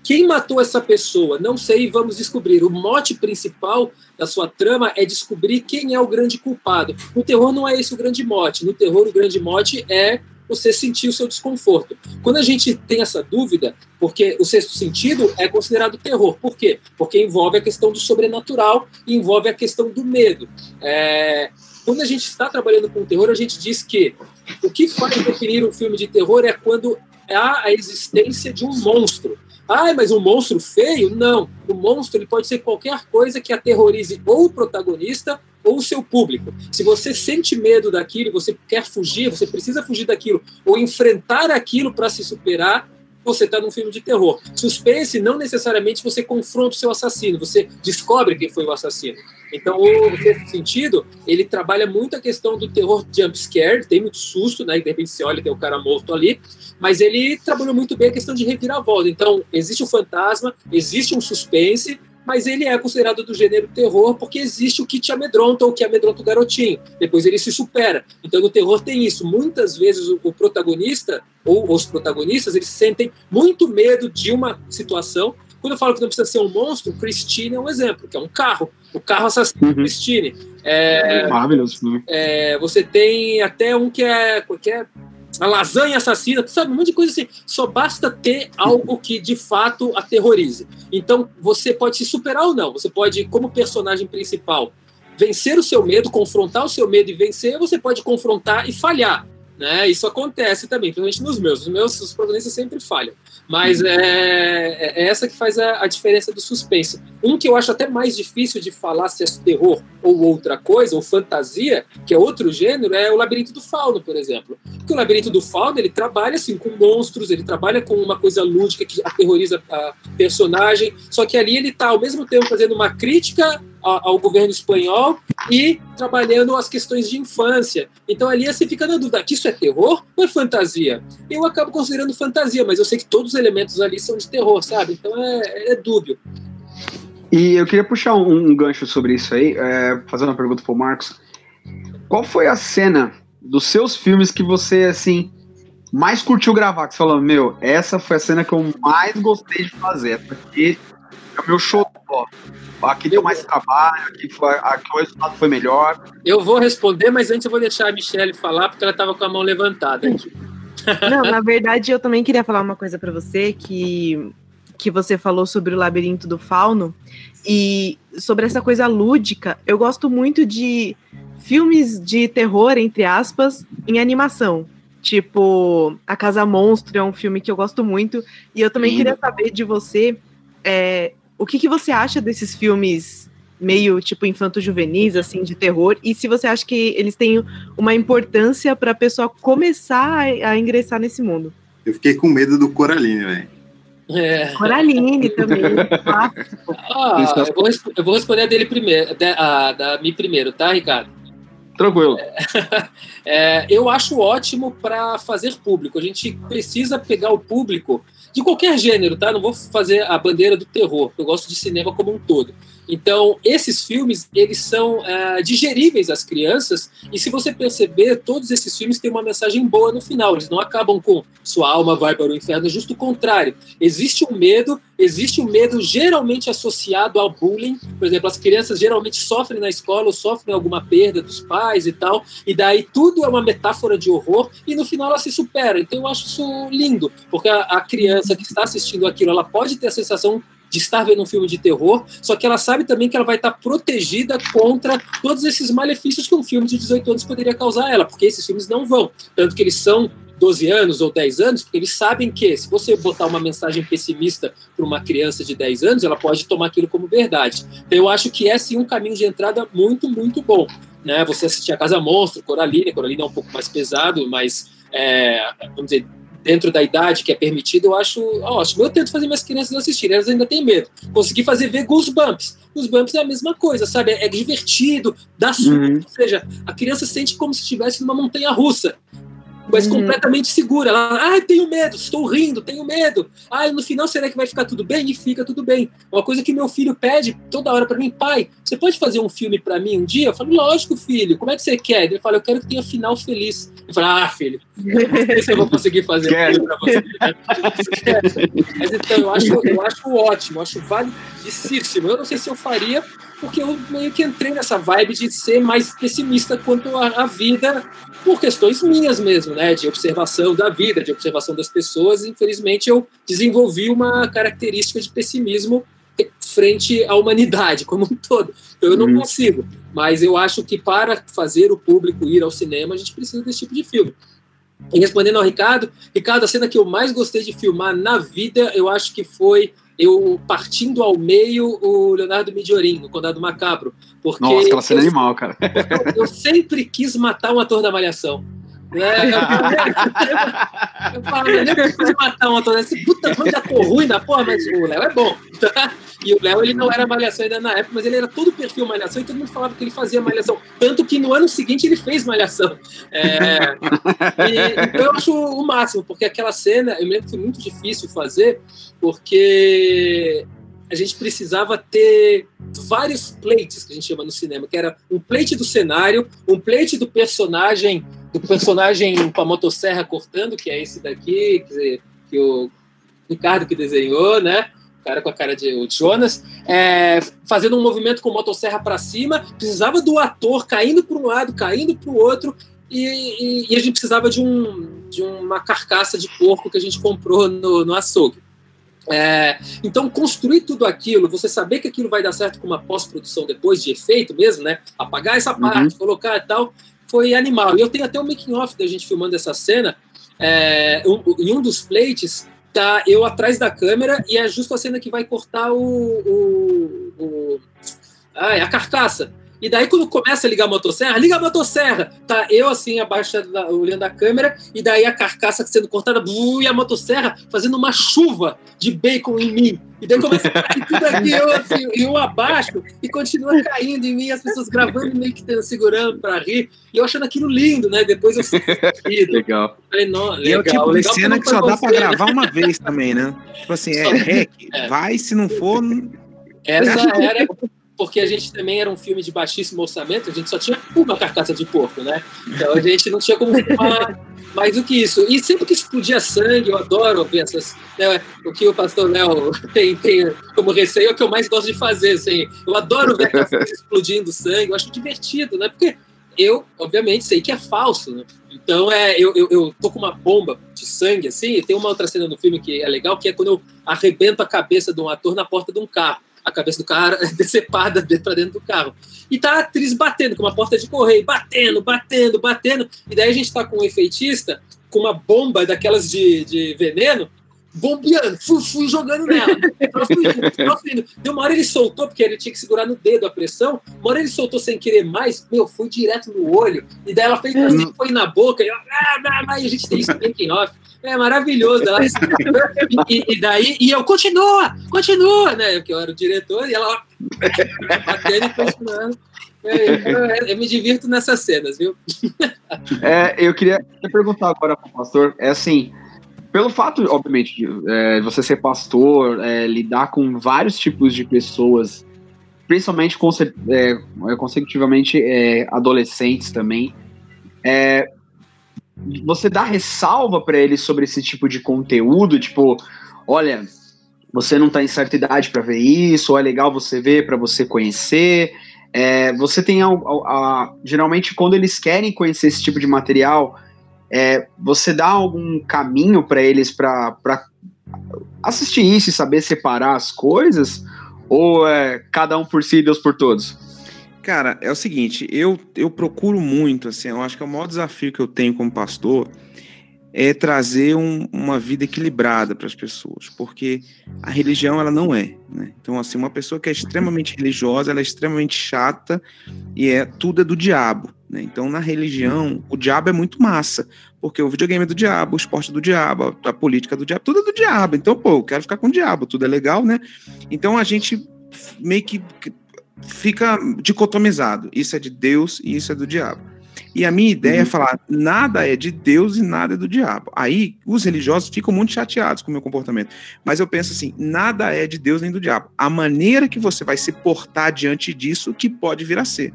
Speaker 5: Quem matou essa pessoa? Não sei, vamos descobrir. O mote principal da sua trama é descobrir quem é o grande culpado. No terror não é esse o grande mote. No terror, o grande mote é você sentir o seu desconforto. Quando a gente tem essa dúvida, porque o sexto sentido é considerado terror. Por quê? Porque envolve a questão do sobrenatural e envolve a questão do medo. É... Quando a gente está trabalhando com terror, a gente diz que o que faz definir um filme de terror é quando há a existência de um monstro. Ah, mas um monstro feio? Não. O monstro ele pode ser qualquer coisa que aterrorize ou o protagonista ou o seu público. Se você sente medo daquilo, você quer fugir, você precisa fugir daquilo, ou enfrentar aquilo para se superar, você está num filme de terror. Suspense, não necessariamente você confronta o seu assassino, você descobre quem foi o assassino. Então, o sexto sentido, ele trabalha muito a questão do terror jump scare, tem muito susto, né? De repente você olha, tem o um cara morto ali, mas ele trabalhou muito bem a questão de reviravolta. Então, existe um fantasma, existe um suspense, mas ele é considerado do gênero terror porque existe o que te amedronta ou que amedronta o garotinho. Depois ele se supera. Então no terror tem isso. Muitas vezes o, protagonista ou os protagonistas eles sentem muito medo de uma situação. Quando eu falo que não precisa ser um monstro, Christine é um exemplo, que é um carro. O carro assassino uhum. Christine. É,
Speaker 3: Maravilhoso.
Speaker 5: É, você tem até um que é, que é a lasanha assassina, sabe? Um monte de coisa assim. Só basta ter algo que de fato aterrorize. Então, você pode se superar ou não. Você pode, como personagem principal, vencer o seu medo, confrontar o seu medo e vencer. Você pode confrontar e falhar. Né? Isso acontece também, principalmente nos meus. Os meus os protagonistas sempre falham. Mas é, é, é essa que faz a, a, diferença do suspense. Um que eu acho até mais difícil de falar se é terror ou outra coisa, ou fantasia, que é outro gênero, é o Labirinto do Fauno, por exemplo. Porque o Labirinto do Fauno, ele trabalha assim com monstros, ele trabalha com uma coisa lúdica que aterroriza a personagem, só que ali ele está ao mesmo tempo fazendo uma crítica ao governo espanhol e trabalhando as questões de infância. Então ali você fica na dúvida, que isso é terror ou é fantasia? Eu acabo considerando fantasia, mas eu sei que todos os elementos ali são de terror, sabe? Então é, é dúbio.
Speaker 3: E eu queria puxar um, um gancho sobre isso aí, é, fazendo uma pergunta para o Marcos. Qual foi a cena dos seus filmes que você, assim, mais curtiu gravar? Que você falou, meu, essa foi a cena que eu mais gostei de fazer, porque é o meu show. Aqui deu mais trabalho, aqui, foi, aqui o resultado foi melhor.
Speaker 5: Eu vou responder, mas antes eu vou deixar a Michelle falar, porque ela estava com a mão levantada aqui.
Speaker 4: Não, na verdade, eu também queria falar uma coisa para você, que, que você falou sobre o labirinto do fauno, e sobre essa coisa lúdica. Eu gosto muito de filmes de terror, entre aspas, em animação. Tipo, A Casa Monstro é um filme que eu gosto muito. E eu também Sim. queria saber de você é, o que, que você acha desses filmes meio tipo infanto-juvenis, assim, de terror, e se você acha que eles têm uma importância para a pessoa começar a, a, ingressar nesse mundo.
Speaker 2: Eu fiquei com medo do Coraline, velho.
Speaker 4: É. Coraline também.
Speaker 5: ah, eu, vou, eu, vou, responder a dele primeiro, da, a, da mim primeiro, tá, Ricardo?
Speaker 3: Tranquilo.
Speaker 5: É, eu acho ótimo para fazer público. A gente precisa pegar o público de qualquer gênero, tá? Não vou fazer a bandeira do terror. Eu gosto de cinema como um todo. Então, esses filmes, eles são é, digeríveis às crianças, e se você perceber, todos esses filmes têm uma mensagem boa no final, eles não acabam com sua alma vai para o inferno, é justo o contrário. Existe um medo, existe um medo geralmente associado ao bullying, por exemplo, as crianças geralmente sofrem na escola ou sofrem alguma perda dos pais e tal, e daí tudo é uma metáfora de horror, e no final ela se supera. Então eu acho isso lindo, porque a, a criança que está assistindo aquilo, ela pode ter a sensação de estar vendo um filme de terror, só que ela sabe também que ela vai estar protegida contra todos esses malefícios que um filme de 18 anos poderia causar a ela, porque esses filmes não vão. Tanto que eles são 12 anos ou 10 anos, porque eles sabem que se você botar uma mensagem pessimista para uma criança de 10 anos, ela pode tomar aquilo como verdade. Então eu acho que é sim um caminho de entrada muito, muito bom. Né? Você assistir a Casa Monstro, Coraline, Coraline é um pouco mais pesado, mas é, vamos dizer, dentro da idade que é permitido, eu acho ótimo. Eu tento fazer minhas crianças assistirem, elas ainda têm medo. Consegui fazer ver Goosebumps. Goosebumps é a mesma coisa, sabe? É divertido, dá susto, uhum. ou seja, a criança sente como se estivesse numa montanha russa. Mas
Speaker 4: Uhum.
Speaker 5: completamente segura. Ela, ah, tenho medo, estou rindo, tenho medo. Ah, no final será que vai ficar tudo bem? E fica tudo bem. Uma coisa que meu filho pede toda hora para mim, pai, você pode fazer um filme para mim um dia? Eu falo, lógico, filho, como é que você quer? Ele fala, eu quero que tenha final feliz. Eu falo, ah, filho, não sei se eu vou conseguir fazer um filme pra você. né? Mas então, eu acho, eu acho ótimo, eu acho validíssimo. Eu não sei se eu faria, porque eu meio que entrei nessa vibe de ser mais pessimista quanto à, vida, por questões minhas mesmo, né? De observação da vida, de observação das pessoas. Infelizmente, eu desenvolvi uma característica de pessimismo frente à humanidade como um todo. Então, eu não consigo. Mas eu acho que para fazer o público ir ao cinema, a gente precisa desse tipo de filme. E respondendo ao Ricardo, Ricardo, a cena que eu mais gostei de filmar na vida, eu acho que foi eu partindo ao meio o Leonardo Midiorin, no Condado Macabro. Porque
Speaker 3: Nossa, aquela cena é
Speaker 5: eu,
Speaker 3: animal, cara.
Speaker 5: eu, eu sempre quis matar um ator da Malhação. Né? Eu, eu falo, eu nem quis matar um ator desse puta mano de ator ruim da porra, mas o Léo é bom. tá? E o Léo, ele não era malhação ainda na época, mas ele era todo perfil malhação e todo mundo falava que ele fazia malhação. Tanto que no ano seguinte ele fez malhação. É, e, então eu acho o máximo, porque aquela cena, eu me lembro que foi muito difícil fazer, porque a gente precisava ter vários plates que a gente chama no cinema, que era um plate do cenário, um plate do personagem, do personagem com a motosserra cortando, que é esse daqui, que, que o Ricardo que desenhou, né? O cara com a cara de o Jonas, é, fazendo um movimento com motosserra para cima, precisava do ator caindo para um lado, caindo para o outro, e, e- e a gente precisava de, um, de uma carcaça de porco que a gente comprou no, no açougue. É, então, construir tudo aquilo, você saber que aquilo vai dar certo com uma pós-produção depois de efeito mesmo, né? Apagar essa parte, colocar e tal, foi animal. E eu tenho até um making-off da gente filmando essa cena. É, em um dos plates, tá eu atrás da câmera e é justo a cena que vai cortar o. o, o a carcaça. E daí, quando começa a ligar a motosserra, liga a motosserra! Tá eu assim, abaixo, da, olhando a câmera, e daí a carcaça sendo cortada, blu, e a motosserra fazendo uma chuva de bacon em mim. E daí começa a cair tudo aqui, eu assim, e eu abaixo, e continua caindo em mim, as pessoas gravando meio que segurando pra rir, e eu achando aquilo lindo, né? Depois eu fiquei
Speaker 3: Legal.
Speaker 5: falei, não,
Speaker 6: E é o
Speaker 5: legal,
Speaker 6: tipo de
Speaker 5: legal
Speaker 6: cena que só dá pra
Speaker 5: você, né?
Speaker 6: gravar uma vez também, né? Tipo assim, é
Speaker 5: É.
Speaker 6: vai, se não for,
Speaker 5: Essa era porque a gente também era um filme de baixíssimo orçamento, a gente só tinha uma carcaça de porco, né? Então a gente não tinha como filmar mais do que isso. E sempre que explodia sangue, eu adoro ver essas. né, o que o pastor Léo tem, tem como receio é o que eu mais gosto de fazer. Assim. Eu adoro ver aquelas explodindo sangue, eu acho divertido, né? Porque eu, obviamente, sei que é falso, né? Então, é, eu, eu, eu tô com uma bomba de sangue, assim, e tem uma outra cena no filme que é legal, que é quando eu arrebento a cabeça de um ator na porta de um carro. A cabeça do cara decepada pra dentro do carro. E tá a atriz batendo, com uma porta de correio, batendo, batendo, batendo. E daí a gente tá com um efeitista com uma bomba daquelas de, de veneno, bombeando, fui, fui jogando nela. Ela fui indo, ela fui indo. Deu uma hora ele soltou, porque ele tinha que segurar no dedo a pressão. Uma hora ele soltou sem querer mais, meu, foi direto no olho. E daí ela fez assim, foi na boca. E, eu, ah, ah, ah, e a gente tem isso making off. É maravilhoso. Ela, e, e daí, e eu, continua, continua, né? Porque eu era o diretor, e ela batendo e continuando. É, Eu, eu- eu me divirto nessas cenas, viu?
Speaker 3: É, eu queria perguntar agora pro pastor, é assim, pelo fato, obviamente, de é, você ser pastor, é, lidar com vários tipos de pessoas, principalmente conse- é, consecutivamente é, adolescentes também, é, você dá ressalva para eles sobre esse tipo de conteúdo, tipo, olha, você não tá em certa idade para ver isso, é legal você ver para você conhecer. É, você tem a, a- geralmente quando eles querem conhecer esse tipo de material, é, você dá algum caminho para eles para assistir isso e saber separar as coisas? Ou é cada um por si e Deus por todos?
Speaker 6: Cara, é o seguinte, eu, eu procuro muito, assim, eu acho que é o maior desafio que eu tenho como pastor é trazer um- uma vida equilibrada para as pessoas, porque a religião ela não é, né? Então, assim, uma pessoa que é extremamente religiosa, ela é extremamente chata e é tudo é do diabo, né? Então, na religião, o diabo é muito massa, porque o videogame é do diabo, o esporte é do diabo, a política é do diabo, tudo é do diabo. Então, pô, eu quero ficar com o diabo, tudo é legal, né? Então, a gente meio que fica dicotomizado. Isso é de Deus e isso é do diabo. E a minha ideia é falar: nada é de Deus e nada é do diabo. Aí os religiosos ficam muito chateados com o meu comportamento. Mas eu penso assim: nada é de Deus nem do diabo. A maneira que você vai se portar diante disso que pode vir a ser.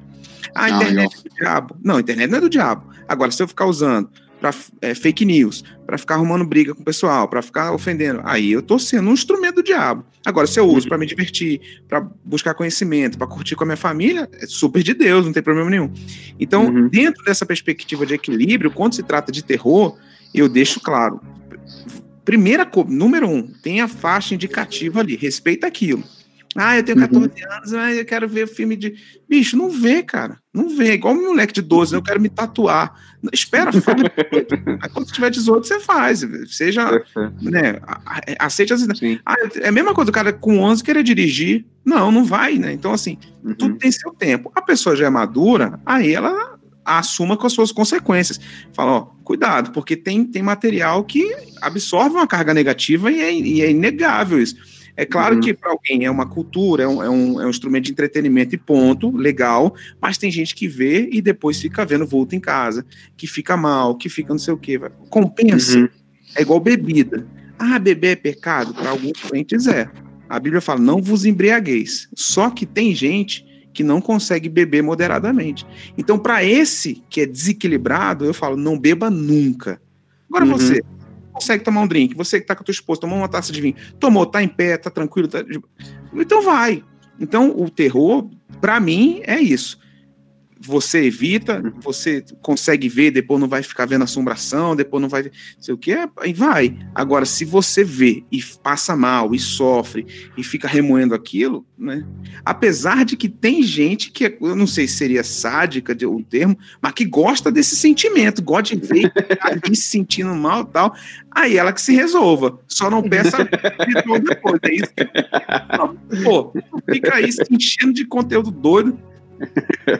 Speaker 6: A
Speaker 2: Não,
Speaker 6: internet é do diabo. Não, a internet não é do diabo. Agora, se eu ficar usando para fake news, para ficar arrumando briga com o pessoal, para ficar ofendendo, aí eu tô sendo um instrumento do diabo. Agora, se eu uso para me divertir, para buscar conhecimento, para curtir com a minha família, é super de Deus, não tem problema nenhum. Então,
Speaker 3: Uhum.
Speaker 6: dentro dessa perspectiva de equilíbrio, quando se trata de terror, eu deixo claro. Primeira coisa, número um, tem a faixa indicativa ali, respeita aquilo. Ah, eu tenho
Speaker 3: Uhum.
Speaker 6: 14 anos, mas eu quero ver filme de. Bicho, não vê, cara. Não vê. Igual um moleque de 12, eu quero me tatuar. Espera, faz 18. Aí quando tiver 18, você faz. Seja, né, a- a- aceite as.
Speaker 3: Sim.
Speaker 6: Ah, é a mesma coisa, o cara com 11 querer dirigir. Não, não vai, né? Então, assim,
Speaker 3: Uhum.
Speaker 6: tudo tem seu tempo. A pessoa já é madura, aí ela assuma com as suas consequências. Fala, ó, cuidado, porque tem, tem material que absorve uma carga negativa e é, e é inegável isso. É claro
Speaker 3: Uhum.
Speaker 6: que para alguém é uma cultura, é um, é, um, é um instrumento de entretenimento e ponto, legal, mas tem gente que vê e depois fica vendo vulto em casa, que fica mal, que fica não sei o quê. Compensa.
Speaker 3: Uhum.
Speaker 6: É igual bebida. Ah, beber é pecado? Para alguns crentes é. A Bíblia fala, não vos embriagueis. Só que tem gente que não consegue beber moderadamente. Então, para esse que é desequilibrado, eu falo, não beba nunca. Agora
Speaker 3: Uhum.
Speaker 6: você consegue tomar um drink, você que tá com a tua esposa, tomou uma taça de vinho, tomou, tá em pé, tá tranquilo, tá... então vai. Então, o terror, para mim, é isso. Você evita, você consegue ver, depois não vai ficar vendo assombração, depois não vai ver, sei o que, aí vai. Agora, se você vê e passa mal, e sofre, e fica remoendo aquilo, né? Apesar de que tem gente que, eu não sei se seria sádica de um termo, mas que gosta desse sentimento, gosta de ver e ficar ali se sentindo mal e tal, aí ela que se resolva. Só não peça depois, é isso que... Pô, fica aí se enchendo de conteúdo doido,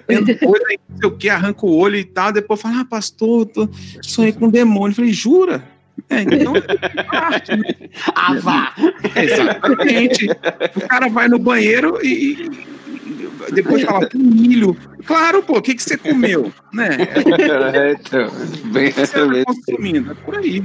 Speaker 6: vendo coisa aí, não sei o que, arranca o olho e tal, depois fala, ah, pastor, tô, sonhei com um demônio. Eu falei, jura? É, então, é né?
Speaker 7: Ah, vá!
Speaker 6: Exatamente. O cara vai no banheiro e depois fala, "Tem milho. Claro, pô, o que, que você comeu? Né?
Speaker 3: É, então, bem
Speaker 6: O que você tá consumindo? É por aí.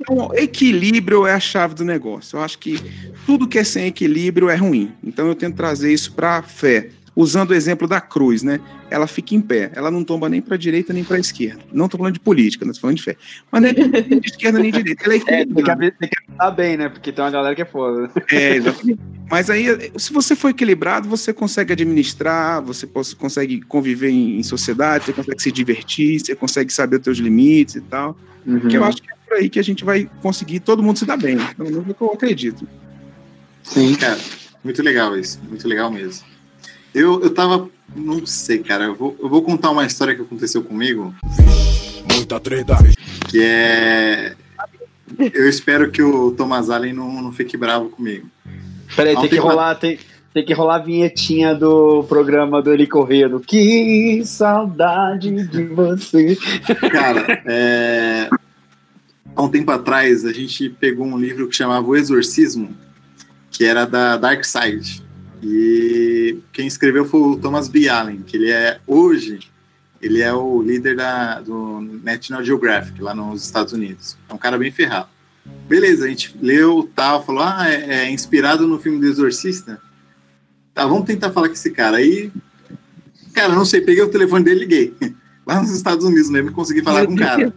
Speaker 6: Então, equilíbrio é a chave do negócio. Eu acho que tudo que é sem equilíbrio é ruim. Então eu tento trazer isso para a fé. Usando o exemplo da cruz, né? Ela fica em pé, ela não tomba nem para direita nem para esquerda. Não tô falando de política, não tô falando de fé. Mas nem de esquerda nem de direita. Ela é
Speaker 3: É, tem que, tem que estar bem, né? Porque tem uma galera que é foda.
Speaker 6: É, exatamente. Mas aí, se você for equilibrado, você consegue administrar, você consegue conviver em, em sociedade, você consegue se divertir, você consegue saber os teus limites e tal. Que eu acho que é por aí que a gente vai conseguir todo mundo se dar bem. Pelo menos é o que eu acredito.
Speaker 3: Sim.
Speaker 2: Cara, muito legal isso, muito legal mesmo. Eu, eu tava, não sei, cara, eu vou, eu vou contar uma história que aconteceu comigo,
Speaker 1: Muita treta.
Speaker 2: que é. Eu espero que o Thomas Allen não, não fique bravo comigo.
Speaker 3: Peraí, tem que
Speaker 2: tem
Speaker 3: rolar, tem, tem que rolar a vinhetinha do programa do Eli Corrêa. Que saudade de você.
Speaker 2: Cara, é, há um tempo atrás a gente pegou um livro que chamava O Exorcismo, que era da Dark Side. E quem escreveu foi o Thomas B. Allen, que ele é hoje ele é o líder da, do National Geographic lá nos Estados Unidos. É um cara bem ferrado. Beleza, a gente leu tal, falou, ah, é, é inspirado no filme do Exorcista. Tá, vamos tentar falar com esse cara. Aí, cara, não sei, peguei o telefone dele e liguei. Lá nos Estados Unidos mesmo, consegui falar com o cara.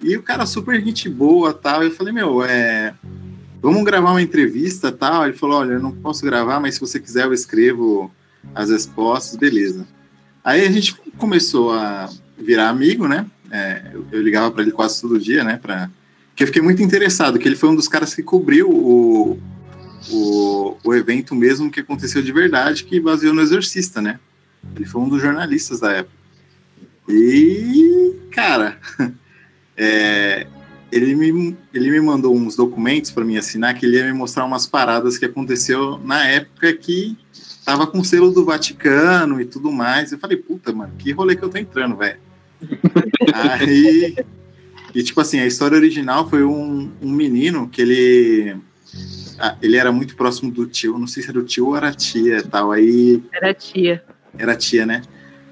Speaker 2: E o cara super gente boa tal. Eu falei, meu, é. Vamos gravar uma entrevista tal. Ele falou, olha, eu não posso gravar, mas se você quiser eu escrevo as respostas, beleza. Aí a gente começou a virar amigo, né? É, eu, eu ligava para ele quase todo dia, né? Pra... Eu fiquei muito interessado, que ele foi um dos caras que cobriu o, o, o evento mesmo que aconteceu de verdade, que baseou no Exorcista, né? Ele foi um dos jornalistas da época. E, cara, é, ele, me, ele me mandou uns documentos para mim assinar que ele ia me mostrar umas paradas que aconteceu na época que tava com selo do Vaticano e tudo mais. Eu falei, puta, mano, que rolê que eu tô entrando, velho. Aí. E tipo assim, a história original foi um, um menino que ele. ah, ele era muito próximo do tio, não sei se era o tio ou era a tia e tal. Aí
Speaker 4: Era tia.
Speaker 2: era a tia, né?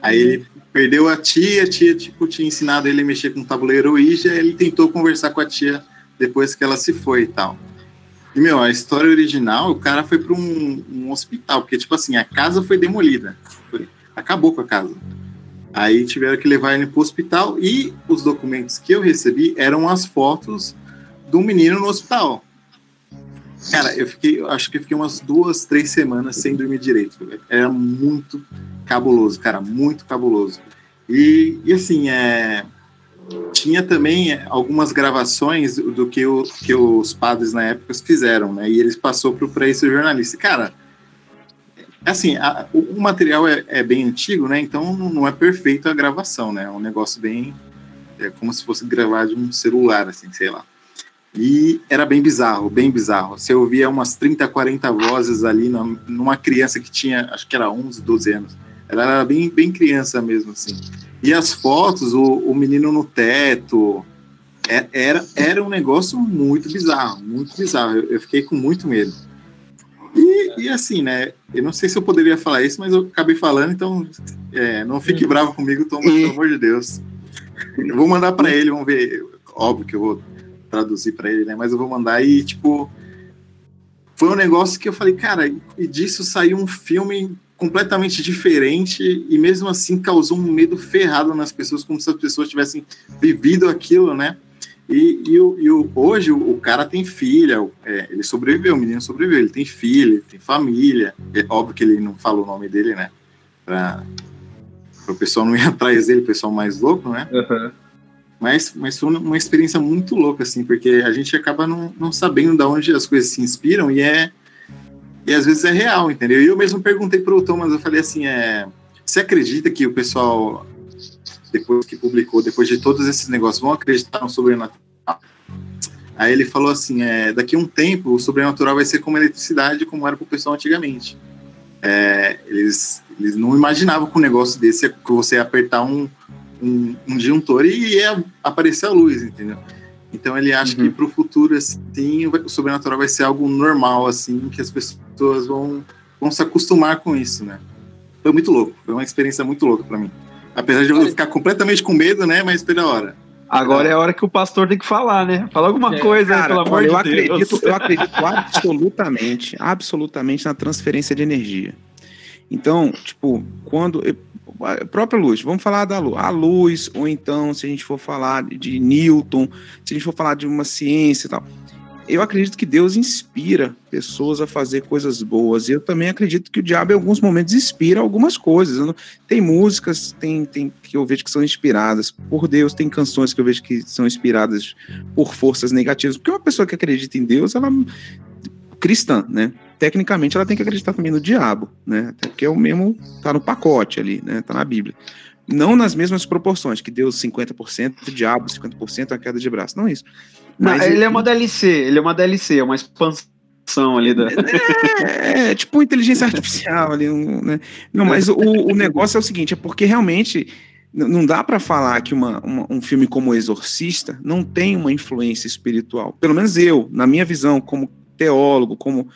Speaker 2: Aí ele perdeu a tia, a tia tipo, tinha ensinado ele a mexer com o tabuleiro Ouija, ele tentou conversar com a tia depois que ela se foi e tal. E, meu, a história original, o cara foi para um, um, hospital, porque, tipo assim, a casa foi demolida. Foi, acabou com a casa. Aí tiveram que levar ele para o hospital e os documentos que eu recebi eram as fotos do menino no hospital. Cara, eu fiquei, acho que fiquei umas duas, três semanas sem dormir direito. Era muito cabuloso, cara, muito cabuloso. E, e assim, é, tinha também algumas gravações do que, o, que os padres na época fizeram, né? E eles passou para esse jornalista. Cara, assim, a, o, o, material é, é, bem antigo, né? Então não é perfeito a gravação, né? É um negócio bem. É como se fosse gravar de um celular, assim, sei lá. E era bem bizarro, bem bizarro. Você ouvia umas 30, 40 vozes ali numa criança que tinha, acho que era 11, 12 anos. Ela era bem, bem criança mesmo, assim. E as fotos, o, o menino no teto, é, era, era um negócio muito bizarro, muito bizarro. Eu, eu fiquei com muito medo. E, e, assim, né? Eu não sei se eu poderia falar isso, mas eu acabei falando, então é, não fique bravo comigo, Tom, pelo amor de Deus. Eu vou mandar para ele, vamos ver. Óbvio que eu vou traduzir para ele, né? Mas eu vou mandar e, tipo, foi um negócio que eu falei, cara, e disso saiu um filme completamente diferente e mesmo assim causou um medo ferrado nas pessoas, como se as pessoas tivessem vivido aquilo, né? E, e, e hoje o, o, cara tem filha, é, ele sobreviveu, o menino sobreviveu, ele tem filha, tem família. É óbvio que ele não fala o nome dele, né? Para o pessoal não ir atrás dele, o pessoal mais louco, né? Uhum. Mas, mas foi uma experiência muito louca, assim, porque a gente acaba não, não sabendo de onde as coisas se inspiram e é. E às vezes é real, entendeu? E eu mesmo perguntei para o Thomas, eu falei assim: é, você acredita que o pessoal, depois que publicou, depois de todos esses negócios, vão acreditar no sobrenatural? Aí ele falou assim: é, daqui a um tempo o sobrenatural vai ser como eletricidade, como era para o pessoal antigamente. É, eles, eles não imaginavam que um negócio desse é que você apertar um, um, um disjuntor e ia aparecer a luz, entendeu? Então ele acha uhum. que para o futuro, assim, o sobrenatural vai ser algo normal, assim, que as pessoas vão, vão se acostumar com isso, né? Foi muito louco, foi uma experiência muito louca para mim. Apesar de eu ficar completamente com medo, né? Mas foi da hora.
Speaker 3: Agora é a hora que o pastor tem que falar, né? Fala alguma é, coisa, cara, pelo amor
Speaker 6: eu
Speaker 3: de
Speaker 6: acredito,
Speaker 3: Deus.
Speaker 6: Eu acredito absolutamente, absolutamente na transferência de energia. Então, tipo, quando a própria luz, vamos falar da luz, a luz, ou então, se a gente for falar de Newton, se a gente for falar de uma ciência e tal, eu acredito que Deus inspira pessoas a fazer coisas boas. E eu também acredito que o diabo, em alguns momentos, inspira algumas coisas. Tem músicas tem, tem, que eu vejo que são inspiradas por Deus, tem canções que eu vejo que são inspiradas por forças negativas. Porque uma pessoa que acredita em Deus, ela cristã, né? Tecnicamente ela tem que acreditar também no diabo, né? Até porque é o mesmo, tá no pacote ali, né? Tá na Bíblia. Não nas mesmas proporções, que Deus 50%, diabo 50%, a queda de braço. Não é isso.
Speaker 3: Mas não, ele é uma DLC, ele é uma DLC, é uma expansão ali da.
Speaker 6: É, é tipo inteligência artificial ali, né? Não, mas o, o negócio é o seguinte, é porque realmente não dá para falar que uma, uma, um filme como Exorcista não tem uma influência espiritual. Pelo menos eu, na minha visão, como teólogo, como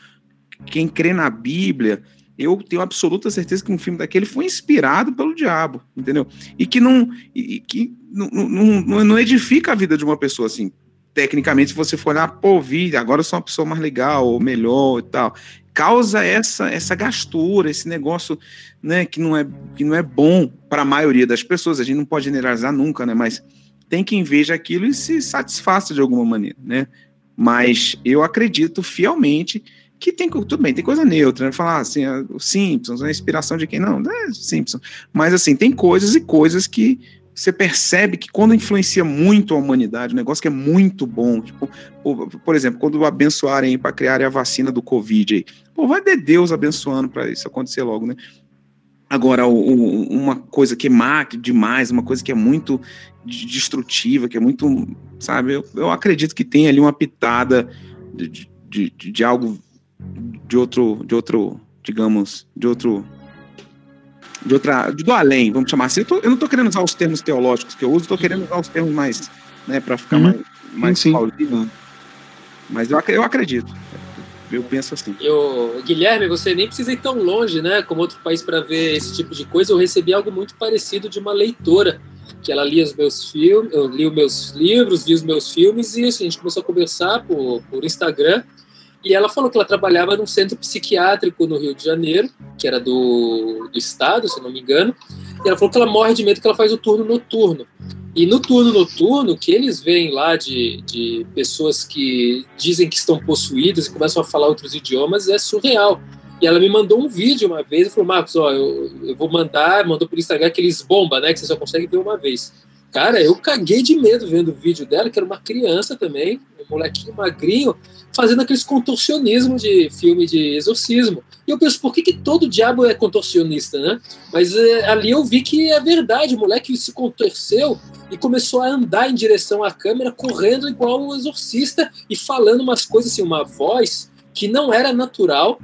Speaker 6: quem crê na Bíblia, eu tenho absoluta certeza que um filme daquele foi inspirado pelo diabo, entendeu? E que não, e, que não, não, não edifica a vida de uma pessoa assim. Tecnicamente, se você for olhar, pô, vi, agora eu sou uma pessoa mais legal, ou melhor e tal. Causa essa, essa gastura, esse negócio né, que, não é, que não é bom para a maioria das pessoas. A gente não pode generalizar nunca, né? Mas tem quem veja aquilo e se satisfaça de alguma maneira, né? Mas eu acredito fielmente que tem tudo bem, tem coisa neutra, né? Falar assim, ah, os Simpsons, a inspiração de quem não, é Simpsons. Mas assim, tem coisas e coisas que você percebe que quando influencia muito a humanidade, um negócio que é muito bom, tipo, por exemplo, quando abençoarem para criar a vacina do Covid aí, pô, vai de Deus abençoando para isso acontecer logo, né? Agora, o, uma coisa que é má demais, uma coisa que é muito destrutiva, que é muito, sabe? Eu, eu acredito que tem ali uma pitada de, de, de, de algo de outro, de outro, digamos, de outro de outra, do além, vamos chamar assim. Eu, tô, eu não estou querendo usar os termos teológicos que eu uso, estou querendo usar os termos mais, né, para ficar uhum. mais, mais Paulino. Mas eu, eu acredito. Eu penso assim.
Speaker 5: Eu, Guilherme, você nem precisa ir tão longe, né, como outro país para ver esse tipo de coisa. Eu recebi algo muito parecido de uma leitora, que ela lia os meus filmes, eu li os meus livros, vi os meus filmes e assim, a gente começou a conversar por, por Instagram. E ela falou que ela trabalhava num centro psiquiátrico no Rio de Janeiro, que era do, do estado, se não me engano. E ela falou que ela morre de medo que ela faz o turno noturno. E no turno noturno, que eles veem lá de, de pessoas que dizem que estão possuídas e começam a falar outros idiomas, é surreal. E ela me mandou um vídeo uma vez e falou: Marcos, ó, eu, eu vou mandar, mandou por Instagram aqueles bomba, né? Que você só consegue ver uma vez. Cara, eu caguei de medo vendo o vídeo dela, que era uma criança também, molequinho magrinho, fazendo aqueles contorcionismos de filme de exorcismo. E eu penso, por que, que todo diabo é contorcionista, né? Mas é, ali eu vi que é verdade, o moleque se contorceu e começou a andar em direção à câmera, correndo igual um exorcista e falando umas coisas assim, uma voz que não era natural,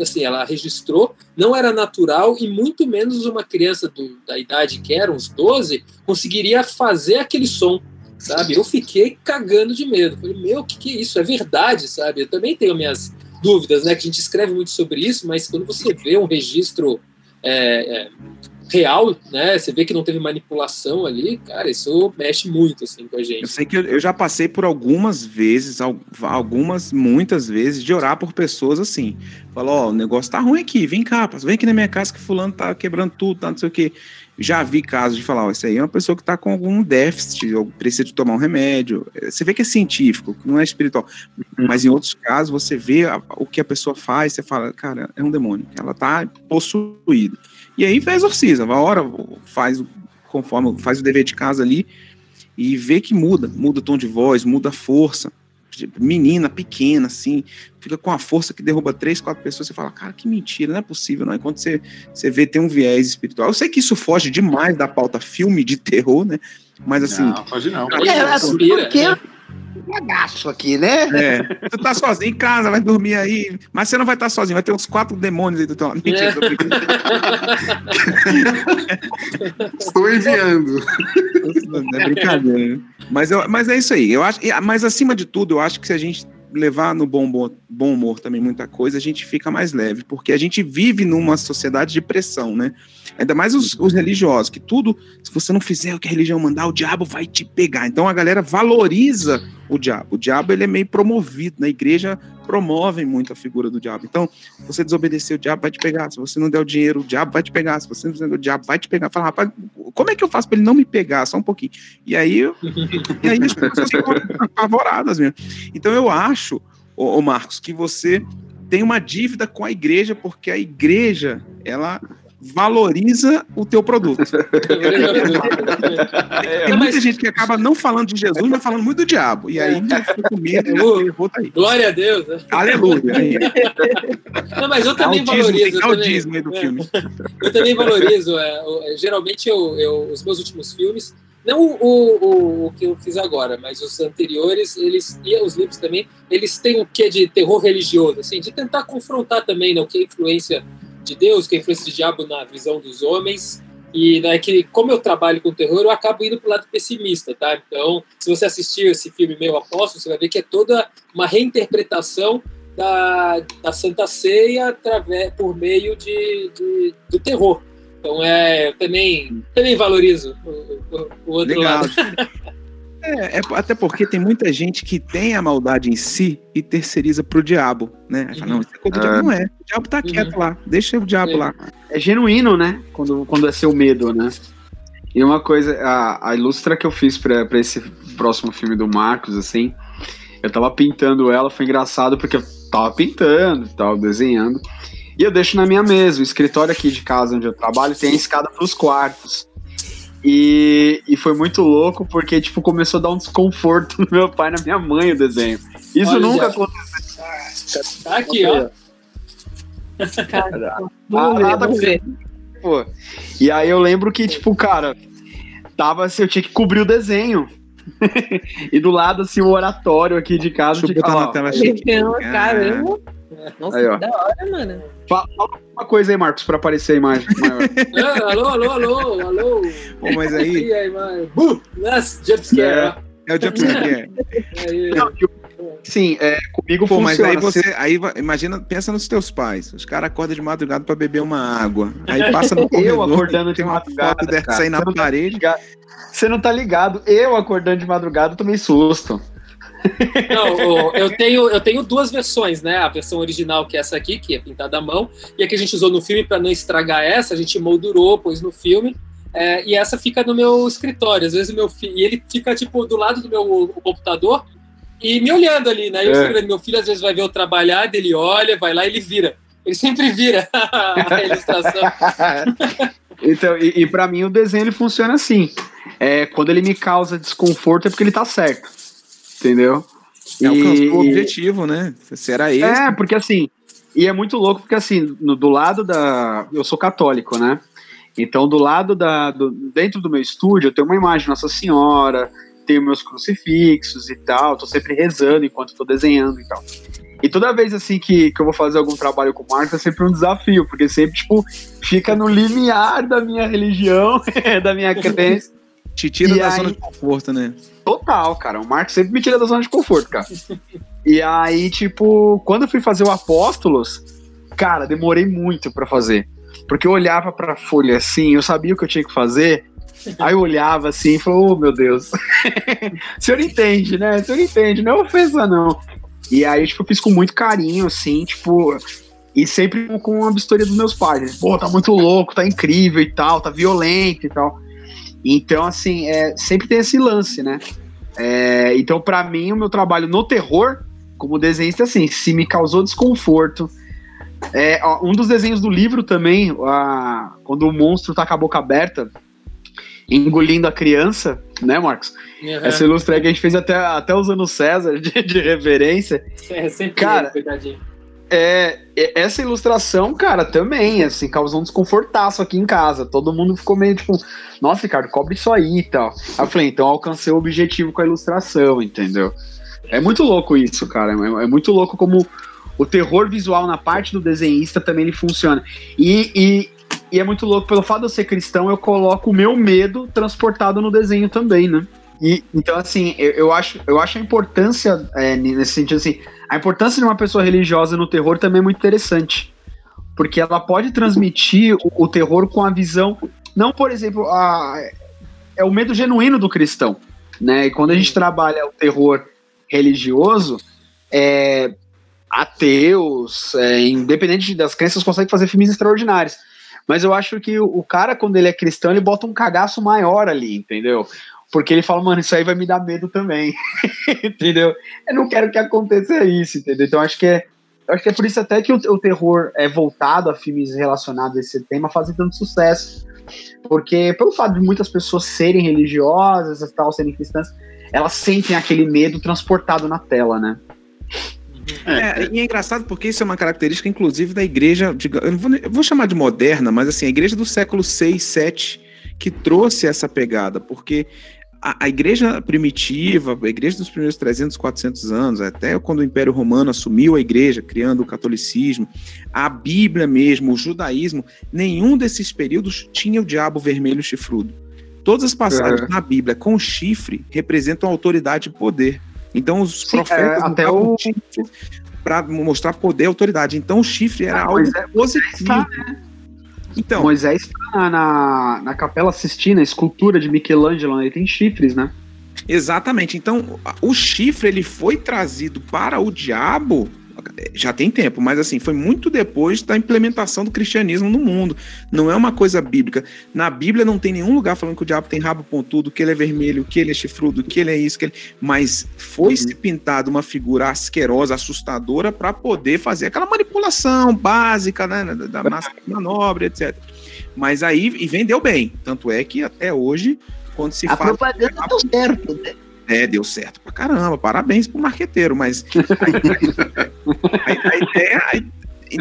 Speaker 5: assim, ela registrou, não era natural e muito menos uma criança do, da idade que era, uns 12, conseguiria fazer aquele som, sabe? Eu fiquei cagando de medo. Falei, meu, o que, que é isso? É verdade, sabe? Eu também tenho minhas dúvidas, né? Que a gente escreve muito sobre isso, mas quando você vê um registro é, é, real, né? Você vê que não teve manipulação ali, cara, isso mexe muito assim com a gente.
Speaker 6: Eu sei que eu, já passei por algumas vezes, al- algumas, muitas vezes, de orar por pessoas assim. Falou, ó, o negócio tá ruim aqui, vem cá, vem aqui na minha casa que fulano tá quebrando tudo, tá não sei o quê. Já vi casos de falar, ó, isso aí é uma pessoa que tá com algum déficit, ou precisa de tomar um remédio. Você vê que é científico, não é espiritual. Mas em outros casos, você vê a- o que a pessoa faz, você fala, cara, é um demônio, ela tá possuída. E aí exorciza, vai hora, faz conforme faz o dever de casa ali e vê que muda, muda o tom de voz, muda a força. Menina pequena, assim, fica com a força que derruba três, quatro pessoas. Você fala, cara, que mentira, não é possível, não. Enquanto você, você vê, tem um viés espiritual. Eu sei que isso foge demais da pauta filme de terror, né? Mas assim,
Speaker 2: Não, pode não.
Speaker 7: É, assim,
Speaker 5: inspira,
Speaker 7: porque bagaço aqui, né?
Speaker 6: é, tu tá sozinho em casa, vai dormir aí, mas você não vai estar sozinho, vai ter uns quatro demônios aí do teu lado. Mentira,
Speaker 5: É.
Speaker 6: tô brincando.
Speaker 2: Estou enviando.
Speaker 6: É brincadeira. né? Mas, eu, mas é isso aí. Eu acho, mas acima de tudo, eu acho que se a gente levar no bom, humor- bom humor também muita coisa, a gente fica mais leve, porque a gente vive numa sociedade de pressão, né? Ainda mais os, os religiosos, que tudo, se você não fizer o que a religião mandar, o diabo vai te pegar. Então a galera valoriza o diabo. O diabo ele é meio promovido. Na igreja promovem muito a figura do diabo. Então, você desobedecer, o diabo vai te pegar. Se você não der o dinheiro, o diabo vai te pegar. Se você não fizer o diabo vai te pegar. Fala, rapaz, como é que eu faço para ele não me pegar? Só um pouquinho. E aí, e aí as pessoas ficam apavoradas mesmo. Então eu acho, ô, ô Marcos, que você tem uma dívida com a igreja, porque a igreja, ela valoriza o teu produto.
Speaker 3: É,
Speaker 6: Tem muita
Speaker 5: mas-
Speaker 6: gente que acaba não falando de Jesus, mas falando muito do diabo. E aí fica com medo e já tá aí.
Speaker 5: Glória a Deus. né?
Speaker 6: Aleluia. Aí,
Speaker 5: Não, mas eu também valorizo.
Speaker 6: tem
Speaker 5: eu também-
Speaker 6: aí do
Speaker 5: é.
Speaker 6: filme.
Speaker 5: Eu também valorizo. é, é, geralmente, eu, eu- os meus últimos filmes, não o, o, o- o que eu fiz agora, mas os anteriores, eles e os livros também, eles têm o que de terror religioso, assim, de tentar confrontar também né, o que é influência de Deus, que é influência de diabo na visão dos homens. E né, que, como eu trabalho com terror, eu acabo indo para o lado pessimista, tá? Então, se você assistir esse filme Meu Apóstolo, você vai ver que é toda uma reinterpretação da, da Santa Ceia através, por meio de, de- do terror. Então, é, eu também, também valorizo o, o- o outro
Speaker 6: Legal.
Speaker 5: lado.
Speaker 6: É, é, até porque tem muita gente que tem a maldade em si e terceiriza pro diabo, né? Aí fala,
Speaker 5: Uhum.
Speaker 6: não, isso é coisa do diabo. Não é. O diabo tá quieto lá. Deixa o diabo
Speaker 5: É.
Speaker 6: lá.
Speaker 3: é genuíno, né? Quando, quando é seu medo, né? E uma coisa, a, a ilustra que eu fiz pra, pra esse próximo filme do Marcos, assim, eu tava pintando ela, foi engraçado porque eu tava pintando, tava desenhando. E eu deixo na minha mesa, o escritório aqui de casa onde eu trabalho tem a escada pros quartos. E, e foi muito louco porque, tipo, começou a dar um desconforto no meu pai e na minha mãe o desenho. Isso
Speaker 5: Olha.
Speaker 3: nunca aconteceu.
Speaker 5: Tá aqui, ó.
Speaker 4: Cara,
Speaker 3: Ah,
Speaker 4: vamos ver,
Speaker 3: nada
Speaker 4: vamos ver.
Speaker 3: Pô. E aí eu lembro que, tipo, cara, tava assim, eu tinha que cobrir o desenho. e do lado, assim, o oratório aqui de casa.
Speaker 6: Deixa eu botar
Speaker 3: ó,
Speaker 6: na tela
Speaker 4: Então, caramba. Nossa,
Speaker 3: Aí, ó.
Speaker 4: da hora, mano.
Speaker 3: Fala uma coisa aí, Marcos, pra aparecer a imagem maior.
Speaker 5: Ah, alô, alô, alô, alô.
Speaker 6: Pô, mas aí
Speaker 5: E aí, mano? Nossa, jumpscare,
Speaker 6: É o jumpscare.
Speaker 3: e o, assim, é, comigo
Speaker 6: Pô, mas
Speaker 3: funciona.
Speaker 6: aí
Speaker 3: Se-
Speaker 6: você. Aí imagina, pensa nos teus pais. Os caras acordam de madrugada pra beber uma água. Aí passa no
Speaker 3: Eu
Speaker 6: corredor,
Speaker 3: acordando de madrugada,
Speaker 6: foto dessa
Speaker 3: cara.
Speaker 6: aí na
Speaker 3: Você não tá
Speaker 6: parede.
Speaker 3: ligado- Você não tá ligado. Eu acordando de madrugada tomei susto.
Speaker 5: Não, eu tenho, eu tenho duas versões, né? A versão original, que é essa aqui, que é pintada à mão, e a que a gente usou no filme para não estragar essa, a gente moldurou, pôs no filme. é, e essa fica no meu escritório. Às vezes o meu filho. E ele fica, tipo, do lado do meu computador e me olhando ali, né?
Speaker 3: É.
Speaker 5: meu filho às vezes vai ver eu trabalhar, ele olha, vai lá e ele vira. Ele sempre vira a ilustração.
Speaker 3: então, e, e para mim o desenho ele funciona assim. É, quando ele me causa desconforto é porque ele tá certo. Entendeu?
Speaker 6: É, alcançou o objetivo, né? Será esse?
Speaker 3: É, porque assim, e é muito louco porque assim, no- do lado da. Eu sou católico, né? Então, do lado da. do- dentro do meu estúdio, eu tenho uma imagem de Nossa Senhora, tenho meus crucifixos e tal, tô sempre rezando enquanto tô desenhando e tal. E toda vez assim que, que eu vou fazer algum trabalho com Marcos é sempre um desafio, porque sempre, tipo, fica no limiar da minha religião, da minha crença.
Speaker 6: Te tira
Speaker 3: E
Speaker 6: da
Speaker 3: aí-
Speaker 6: zona de conforto, né?
Speaker 3: Total, cara. O Marcos sempre me tira da zona de conforto, cara. e aí, tipo, quando eu fui fazer o Apóstolos, cara, demorei muito pra fazer. Porque eu olhava pra folha assim, eu sabia o que eu tinha que fazer. Aí eu olhava assim e falava, oh meu Deus. o senhor entende, né? O senhor entende, não é ofensa, não. E aí, tipo, eu fiz com muito carinho, assim, tipo. E sempre com- a vistoria dos meus pais. Pô, tá muito louco, tá incrível e tal, tá violento e tal. Então, assim, é, sempre tem esse lance, né? É, então, pra mim, o meu trabalho no terror, como desenhista, assim, se me causou desconforto. É, ó, um dos desenhos do livro também, a- quando o monstro tá com a boca aberta, engolindo a criança, né, Marcos?
Speaker 5: Uhum.
Speaker 3: Essa ilustra que a gente fez até, até usando o César de, de referência.
Speaker 5: É sempre
Speaker 3: Cara. É, é- essa ilustração, cara, também, assim, causou um desconfortaço aqui em casa. Todo mundo ficou meio tipo, nossa, Ricardo, cobre isso aí e tal. Aí eu falei, então alcancei o objetivo com a ilustração, entendeu? É muito louco isso, cara. É, é muito louco como o terror visual na parte do desenhista também ele funciona. E, e, e é muito louco, pelo fato de eu ser cristão, eu coloco o meu medo transportado no desenho também, né? E, então, assim, eu, eu acho, eu acho a importância, é, nesse sentido, assim, a importância de uma pessoa religiosa no terror também é muito interessante. Porque ela pode transmitir o, o terror com a visão. Não, por exemplo, a, é o medo genuíno do cristão. Né? E quando a gente trabalha o terror religioso, é, ateus, é, independente das crenças, conseguem fazer filmes extraordinários. Mas eu acho que o, o cara, quando ele é cristão, ele bota um cagaço maior ali, entendeu? Porque ele fala, mano, isso aí vai me dar medo também. entendeu? Eu não quero que aconteça isso, entendeu? Então acho que é. eu Acho que é por isso até que o, o terror é voltado a filmes relacionados a esse tema fazem tanto sucesso. Porque pelo fato de muitas pessoas serem religiosas e tal, serem cristãs, elas sentem aquele medo transportado na tela, né?
Speaker 6: É, e é engraçado porque isso é uma característica, inclusive, da igreja, diga- eu, vou, eu vou chamar de moderna, mas assim, a igreja do século 6, 7, que trouxe essa pegada, porque a, a igreja primitiva, a igreja dos primeiros 300, 400 anos, até quando o Império Romano assumiu a igreja, criando o catolicismo, a Bíblia mesmo, o judaísmo, nenhum desses períodos tinha o diabo vermelho chifrudo. Todas as passagens
Speaker 3: Uhum.
Speaker 6: na Bíblia com chifre representam autoridade e poder. Então os
Speaker 3: Sim,
Speaker 6: profetas
Speaker 3: é, até o-
Speaker 6: chifre para mostrar poder e autoridade. Então o chifre era
Speaker 3: Ah,
Speaker 6: algo
Speaker 3: Moisés-
Speaker 6: positivo.
Speaker 3: tá,
Speaker 6: Então,
Speaker 3: Moisés tá na, na, na Capela Sistina, a escultura de Michelangelo, ele tem chifres, né?
Speaker 6: exatamente. Então o chifre ele foi trazido para o diabo já tem tempo, mas assim, foi muito depois da implementação do cristianismo no mundo. Não é uma coisa bíblica. Na Bíblia não tem nenhum lugar falando que o diabo tem rabo pontudo, que ele é vermelho, que ele é chifrudo, que ele é isso, que ele... mas foi se pintado uma figura asquerosa, assustadora para poder fazer aquela manipulação básica, né, da massa manobra, etc. Mas aí e vendeu bem, tanto é que até hoje quando se
Speaker 7: A
Speaker 6: fala
Speaker 7: propaganda deu certo, né?
Speaker 6: É, deu certo pra caramba, parabéns pro marqueteiro, mas a, a ideia.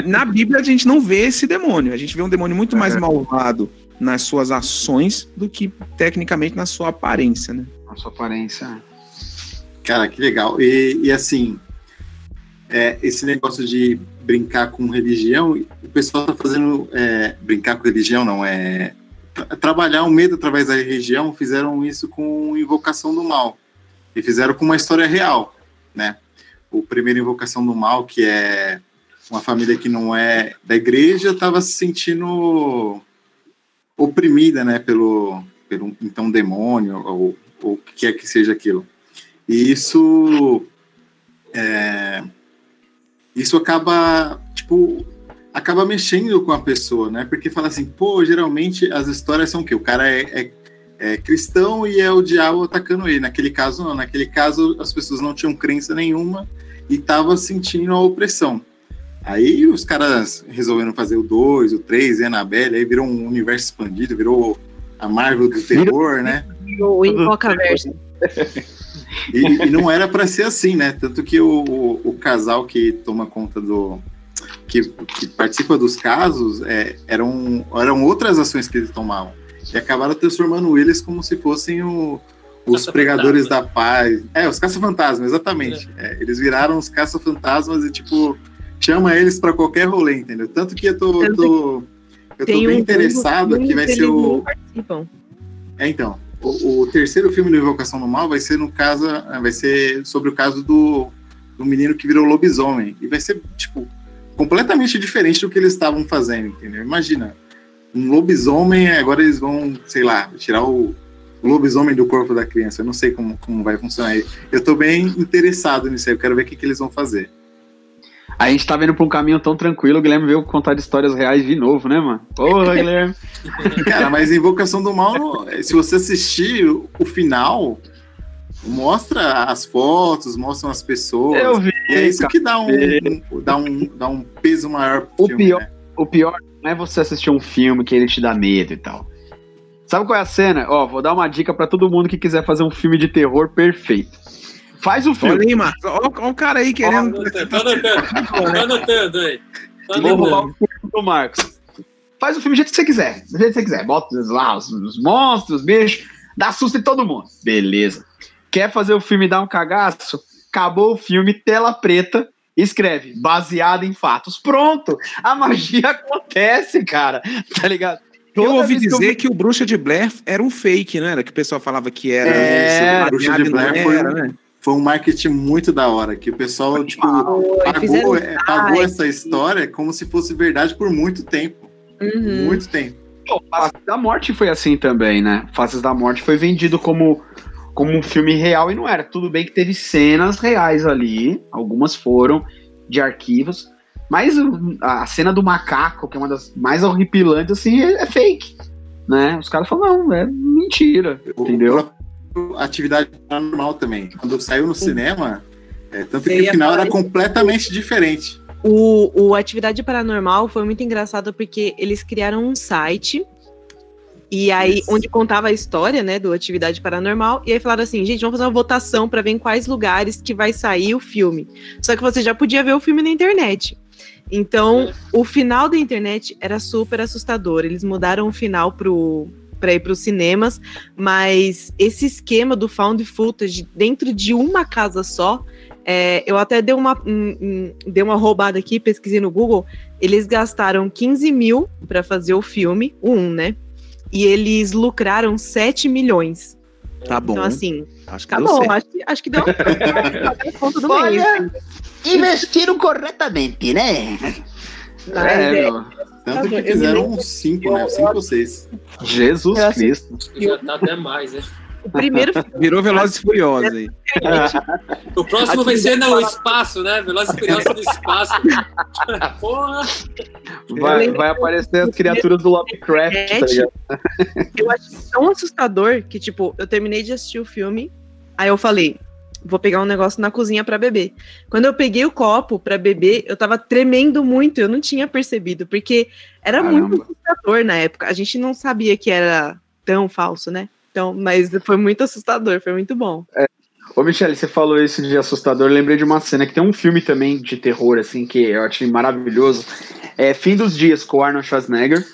Speaker 6: na Bíblia a gente não vê esse demônio, a gente vê um demônio muito mais malvado nas suas ações do que tecnicamente na sua aparência, né?
Speaker 3: A sua aparência.
Speaker 2: Cara, que legal. E, e assim, é, esse negócio de brincar com religião, o pessoal tá fazendo. é, brincar com religião, não, é. tra- trabalhar o medo através da religião, fizeram isso com Invocação do Mal. E fizeram com uma história real, né? o primeiro Invocação do Mal, que é uma família que não é da igreja, estava se sentindo oprimida, né, pelo, pelo então demônio, ou, ou o que quer que seja aquilo. E isso é, isso acaba, tipo, acaba mexendo com a pessoa, né? Porque fala assim, pô, geralmente as histórias são o quê? O cara é, é, é, cristão e é o diabo atacando ele. Naquele caso, não. Naquele caso, as pessoas não tinham crença nenhuma e estavam sentindo a opressão. Aí os caras resolveram fazer o 2, o 3, e a Annabelle, aí virou um universo expandido, virou a Marvel do terror, né?
Speaker 4: O Invocaverso.
Speaker 2: E, e não era para ser assim, né? Tanto que o, o, o, casal que toma conta do. que, que participa dos casos é, eram, eram outras ações que eles tomavam. E acabaram transformando eles como se fossem o, os pregadores da paz. É, os caça-fantasmas, exatamente. É. É, eles viraram os caça-fantasmas e, tipo, chama eles para qualquer rolê, entendeu? Tanto que eu tô. Eu tô, eu tô bem um interessado que vai ser o. É, então o, o, terceiro filme do Invocação do Mal vai ser no caso, vai ser sobre o caso do, do menino que virou lobisomem. E vai ser, tipo, completamente diferente do que eles estavam fazendo, entendeu? Imagina, um lobisomem, agora eles vão, sei lá, tirar o, o lobisomem do corpo da criança. Eu não sei como, como vai funcionar. Eu tô bem interessado nisso aí, eu quero ver o que, que eles vão fazer.
Speaker 3: A gente tá vendo pra um caminho tão tranquilo, o Guilherme veio contar histórias reais de novo, né, mano? Porra, Guilherme.
Speaker 2: Cara, mas Invocação do Mal, se você assistir o final, mostra as fotos, mostram as pessoas.
Speaker 3: Eu vi.
Speaker 2: E é isso que dá um, um, dá um, dá um peso maior pro
Speaker 3: o
Speaker 2: filme,
Speaker 3: pior,
Speaker 2: né?
Speaker 3: O pior não é você assistir um filme que ele te dá medo e tal. Sabe qual é a cena? Ó, vou dar uma dica para todo mundo que quiser fazer um filme de terror perfeito. Faz o filme.
Speaker 6: Olha aí, Marcos. Olha, olha o cara aí querendo.
Speaker 5: Tá anotando, tá anotando aí. Tá
Speaker 3: Vou roubar o filme do Marcos. Faz o filme do jeito que você quiser. Do jeito que você quiser. Bota lá os, os monstros, os bichos. Dá susto em todo mundo. Beleza. Quer fazer o filme dar um cagaço? Acabou o filme, tela preta. Escreve, baseado em fatos. Pronto! A magia acontece, cara. Tá ligado?
Speaker 6: Toda eu ouvi dizer que, eu... que, o Bruxa de Blair era um fake, não era? Que o pessoal falava que era.
Speaker 2: É, Bruxa de Blair foi, era, né? foi um marketing muito da hora, que o pessoal, tipo, pagou, é, pagou essa história como se fosse verdade por muito tempo. Uhum. Muito tempo.
Speaker 3: Pô, Faces da Morte foi assim também, né? Faces da Morte foi vendido como, como um filme real e não era. Tudo bem que teve cenas reais ali, algumas foram de arquivos, mas a cena do macaco, que é uma das mais horripilantes, assim, é, é fake. Né? Os caras falam, não, é mentira, entendeu?
Speaker 2: atividade paranormal também. Quando saiu no cinema, é, tanto que o final era completamente diferente.
Speaker 4: O, o Atividade Paranormal foi muito engraçado porque eles criaram um site e aí Isso. onde contava a história, né, do Atividade Paranormal, e aí falaram assim, gente, vamos fazer uma votação para ver em quais lugares que vai sair o filme. Só que você já podia ver o filme na internet. Então, o final da internet era super assustador. Eles mudaram o final pro para ir para os cinemas, mas esse esquema do found footage dentro de uma casa só, é, eu até dei uma, um, um, dei uma roubada aqui, pesquisei no Google, eles gastaram 15 mil para fazer o filme, um, né? E eles lucraram 7 milhões.
Speaker 6: Tá bom.
Speaker 4: Então, assim,
Speaker 6: acho
Speaker 4: que tá bom, acho, acho, que deu conta do Olha,
Speaker 7: mês. Investiram corretamente, né?
Speaker 2: Mas, é, é, tanto que fizeram uns cinco, né? Cinco ou seis.
Speaker 3: Jesus eu Cristo.
Speaker 5: Já tá até mais, né?
Speaker 4: O primeiro
Speaker 6: Virou Velozes e Furiosos aí.
Speaker 5: O próximo vai ser no espaço, né? Velozes e Furiosos no espaço. Porra!
Speaker 3: Vai, vai aparecer as criaturas do Lovecraft, tá ligado?
Speaker 4: Eu acho tão assustador que, tipo, eu terminei de assistir o filme, aí eu falei, vou pegar um negócio na cozinha para beber. Quando eu peguei o copo para beber, eu tava tremendo muito, eu não tinha percebido, porque era Caramba. muito assustador na época. A gente não sabia que era tão falso, né? Então, mas foi muito assustador, foi muito bom.
Speaker 3: É. Ô, Michele, você falou isso de assustador, eu lembrei de uma cena que tem um filme também de terror, assim, que eu achei maravilhoso. É Fim dos Dias, com o Arnold Schwarzenegger.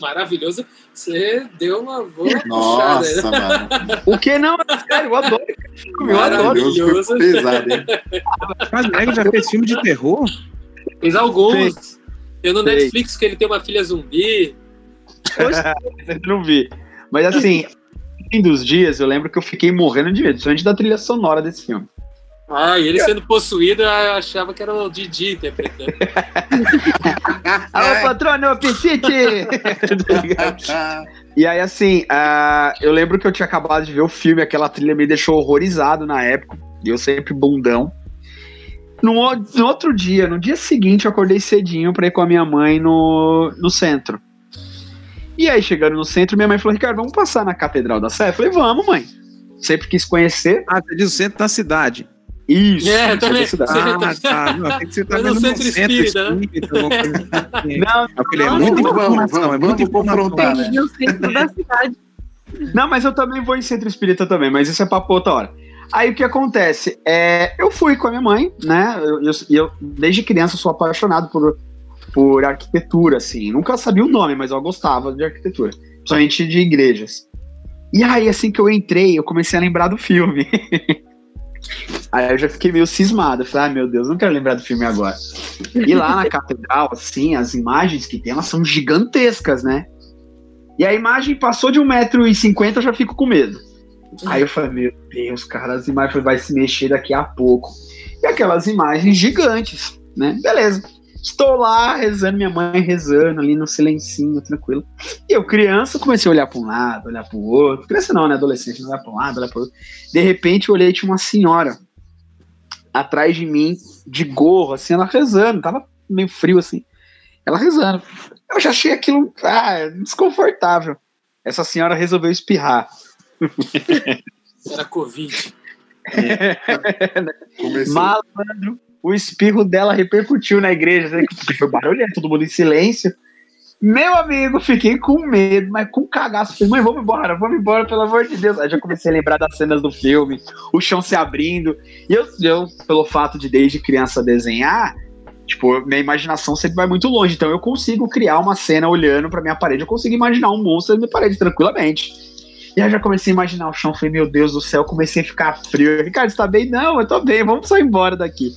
Speaker 5: Maravilhoso. Você deu uma boa
Speaker 2: Nossa, puxada,
Speaker 3: mano. O que não? Sério, eu adoro.
Speaker 2: Eu adoro. Foi pesado, hein?
Speaker 6: O já fez filme de terror?
Speaker 5: Fez alguns. Tem no Netflix que ele tem uma filha zumbi.
Speaker 3: Poxa, eu não vi. Mas assim, fim dos dias, eu lembro que eu fiquei morrendo de medo, principalmente da trilha sonora desse filme.
Speaker 5: Ah, e ele sendo possuído, eu achava que era o Didi interpretando.
Speaker 3: Alô, patrono, apetite! E aí, assim, ah, eu lembro que eu tinha acabado de ver o filme, aquela trilha me deixou horrorizado na época, e eu sempre bundão. No, no outro dia, no dia seguinte, eu acordei cedinho pra ir com a minha mãe no, no centro. E aí, chegando no centro, minha mãe falou: Ricardo, vamos passar na Catedral da Sé? Eu falei: vamos, mãe. Sempre quis conhecer.
Speaker 6: Ah, você diz o centro da cidade.
Speaker 3: Isso.
Speaker 5: É, também. Você-
Speaker 6: Ah, tá. Não, tem que tá
Speaker 5: Mas no
Speaker 6: vendo
Speaker 5: centro espírita, né?
Speaker 6: espírita, assim.
Speaker 3: Não,
Speaker 6: Eu falei, é
Speaker 4: Não,
Speaker 2: vamos,
Speaker 6: é muita
Speaker 2: vamos
Speaker 6: informação.
Speaker 2: confrontar, né?
Speaker 4: no centro da cidade.
Speaker 3: Não, mas eu também vou em centro espírita também, mas isso é papo outra hora. Aí o que acontece? É, eu fui com a minha mãe, né? Eu, eu- eu, desde criança, sou apaixonado por, por arquitetura, assim. Nunca sabia o nome, mas eu gostava de arquitetura, principalmente de igrejas. E aí, assim que eu entrei, eu comecei a lembrar do filme. aí eu já fiquei meio cismado. Falei, ah, meu Deus, não quero lembrar do filme agora. E lá na catedral, assim, as imagens que tem, elas são gigantescas, né? E a imagem passou de 1,50m, eu já fico com medo. Aí eu falei, meu Deus, cara, as imagens vai se mexer daqui a pouco. E aquelas imagens gigantes, né? Beleza. Estou lá rezando, minha mãe rezando ali no silencinho, tranquilo. E eu, criança, comecei a olhar para um lado, olhar para o outro. Criança não, né? Adolescente, olhar para um lado, olhar para o outro. De repente, eu olhei e tinha uma senhora atrás de mim, de gorro, assim, ela rezando. Tava meio frio, assim. Ela rezando. Eu já achei aquilo ah, desconfortável. Essa senhora resolveu espirrar.
Speaker 5: Era Covid.
Speaker 2: Começou.
Speaker 3: Malandro, o espirro dela repercutiu na igreja, né? Foi barulhento, todo mundo em silêncio. Meu amigo, fiquei com medo, mas com cagaço. Falei, mãe, vamos embora, vamos embora, pelo amor de Deus. Aí já comecei a lembrar das cenas do filme, o chão se abrindo. E eu, eu pelo fato de desde criança desenhar, tipo, minha imaginação sempre vai muito longe. Então eu consigo criar uma cena olhando pra minha parede, eu consigo imaginar um monstro na minha parede tranquilamente. E aí já comecei a imaginar o chão, falei, meu Deus do céu, comecei a ficar frio. Ricardo, você tá bem? Não, eu tô bem, vamos só embora daqui.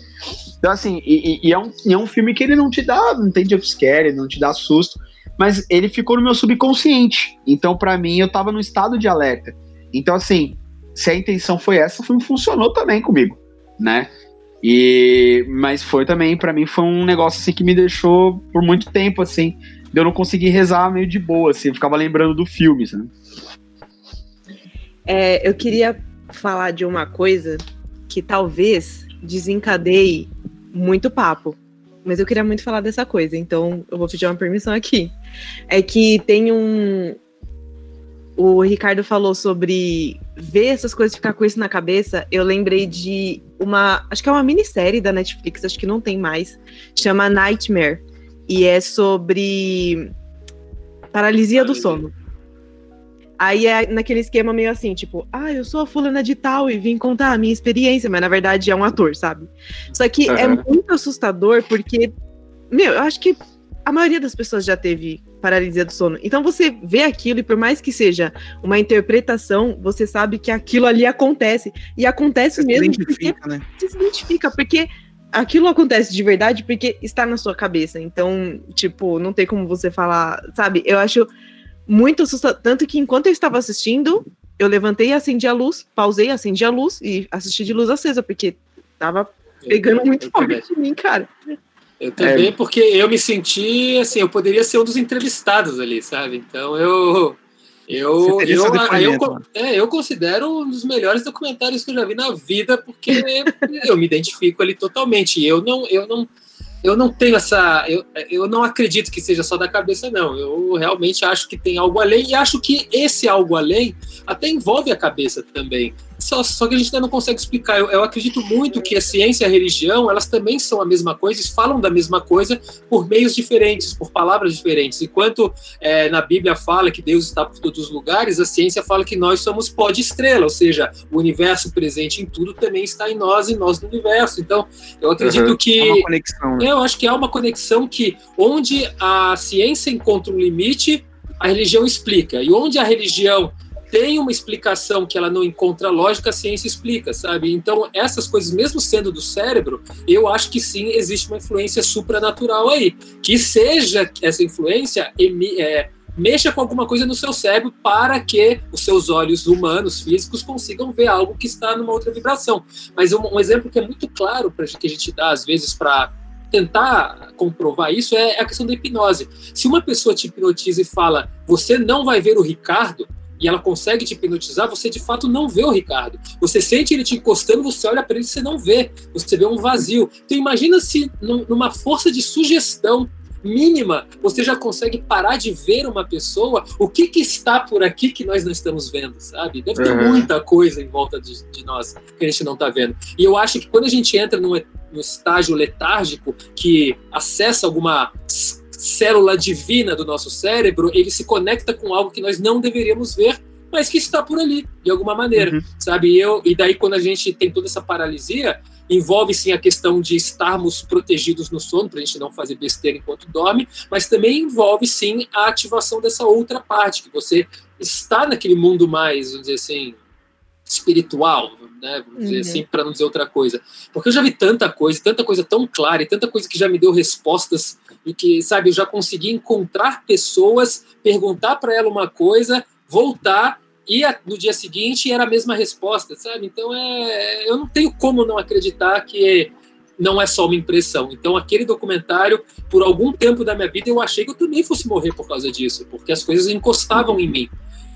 Speaker 3: Então, assim, e, e- e é, um, e é um filme que ele não te dá, não tem jumpscare, não te dá susto, mas ele ficou no meu subconsciente. Então, pra mim, eu tava no estado de alerta. Então, assim, se a intenção foi essa, o filme funcionou também comigo, né? E, mas foi também, pra mim, foi um negócio assim que me deixou por muito tempo, assim, de eu não conseguir rezar meio de boa, assim, eu ficava lembrando do filme, sabe?
Speaker 4: É, eu queria falar de uma coisa que talvez desencadeie muito papo. Mas eu queria muito falar dessa coisa, então eu vou pedir uma permissão aqui. É que tem um. O Ricardo falou sobre ver essas coisas, ficar com isso na cabeça. Eu lembrei de uma. Acho que é uma minissérie da Netflix, acho que não tem mais. Chama Nightmare. E é sobre paralisia do sono. Aí é naquele esquema meio assim, tipo, ah, eu sou a fulana de tal e vim contar a minha experiência, mas na verdade é um ator, sabe? Só que é
Speaker 3: Aham.
Speaker 4: muito assustador porque, meu, eu acho que a maioria das pessoas já teve paralisia do sono. Então você vê aquilo e por mais que seja uma interpretação, você sabe que aquilo ali acontece. E acontece
Speaker 6: Você se
Speaker 4: mesmo porque
Speaker 6: identifica, né?
Speaker 4: você se identifica, porque aquilo acontece de verdade porque está na sua cabeça. Então, tipo, não tem como você falar, sabe? Eu acho muito assustador. Tanto que enquanto eu estava assistindo, eu levantei e acendi a luz, pausei, acendi a luz e assisti de luz acesa, porque tava pegando muito
Speaker 5: eu
Speaker 4: forte em mim, cara.
Speaker 5: Eu também, porque eu me senti assim, eu poderia ser um dos entrevistados ali, sabe? Então eu. Eu, eu, eu, é, eu considero um dos melhores documentários que eu já vi na vida, porque eu me identifico ali totalmente. E Eu não, eu não, eu não tenho essa. Eu, eu não acredito que seja só da cabeça, não. Eu realmente acho que tem algo além, e acho que esse algo além até envolve a cabeça também. Só, só que a gente ainda não consegue explicar. Eu, eu acredito muito que a ciência e a religião, elas também são a mesma coisa, eles falam da mesma coisa por meios diferentes, por palavras diferentes. Enquanto é, na Bíblia fala que Deus está por todos os lugares, a ciência fala que nós somos pó de estrela, ou seja, o universo presente em tudo também está em nós e nós no universo. Então, eu acredito
Speaker 3: Uhum.
Speaker 5: que
Speaker 6: É uma conexão, né?
Speaker 5: eu acho que há uma conexão que onde a ciência encontra um limite, a religião explica. E onde a religião tem uma explicação que ela não encontra lógica, a ciência explica, sabe? Então, essas coisas, mesmo sendo do cérebro, eu acho que sim existe uma influência supranatural aí. Que seja essa influência é, mexa com alguma coisa no seu cérebro para que os seus olhos humanos, físicos, consigam ver algo que está numa outra vibração. Mas um, um exemplo que é muito claro para que a gente dá às vezes para tentar comprovar isso é a questão da hipnose. Se uma pessoa te hipnotiza e fala, você não vai ver o Ricardo, e ela consegue te hipnotizar, você de fato não vê o Ricardo. Você sente ele te encostando, você olha para ele e você não vê. Você vê um vazio. Então imagina se numa força de sugestão mínima, você já consegue parar de ver uma pessoa, o que, que está por aqui que nós não estamos vendo, sabe? Deve ter
Speaker 3: Uhum.
Speaker 5: muita coisa em volta de, de nós que a gente não está vendo. E eu acho que quando a gente entra num, num estágio letárgico que acessa alguma célula divina do nosso cérebro, ele se conecta com algo que nós não deveríamos ver, mas que está por ali, de alguma maneira,
Speaker 3: Uhum.
Speaker 5: sabe? E, eu, e daí, quando a gente tem toda essa paralisia, envolve sim a questão de estarmos protegidos no sono, para a gente não fazer besteira enquanto dorme, mas também envolve sim a ativação dessa outra parte, que você está naquele mundo mais, vamos dizer assim, espiritual, né? Vamos dizer
Speaker 4: Uhum.
Speaker 5: assim, para não dizer outra coisa. Porque eu já vi tanta coisa, tanta coisa tão clara, e tanta coisa que já me deu respostas e que, sabe, eu já consegui encontrar pessoas, perguntar para ela uma coisa, voltar e no dia seguinte era a mesma resposta, sabe? Então é, eu não tenho como não acreditar que não é só uma impressão. Então aquele documentário, por algum tempo da minha vida, eu achei que eu também fosse morrer por causa disso, porque as coisas encostavam em mim.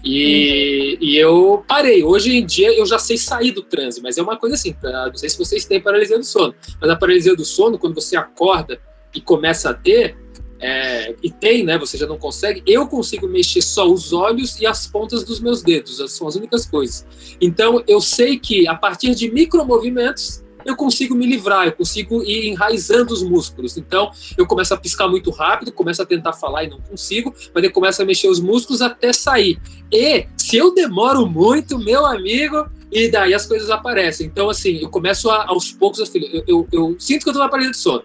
Speaker 5: E, e eu parei. Hoje em dia eu já sei sair do transe, mas é uma coisa assim. pra- Não sei se vocês têm paralisia do sono, mas a paralisia do sono, quando você acorda e começa a ter, é, e tem, né? Você já não consegue. Eu consigo mexer só os olhos e as pontas dos meus dedos. São as únicas coisas. Então eu sei que a partir de micromovimentos eu consigo me livrar, eu consigo ir enraizando os músculos. Então eu começo a piscar muito rápido, começo a tentar falar e não consigo, mas eu começo a mexer os músculos até sair. E se eu demoro muito, meu amigo, e daí as coisas aparecem. Então, assim, eu começo a, aos poucos, eu, eu, eu sinto que eu tô na parede de sono.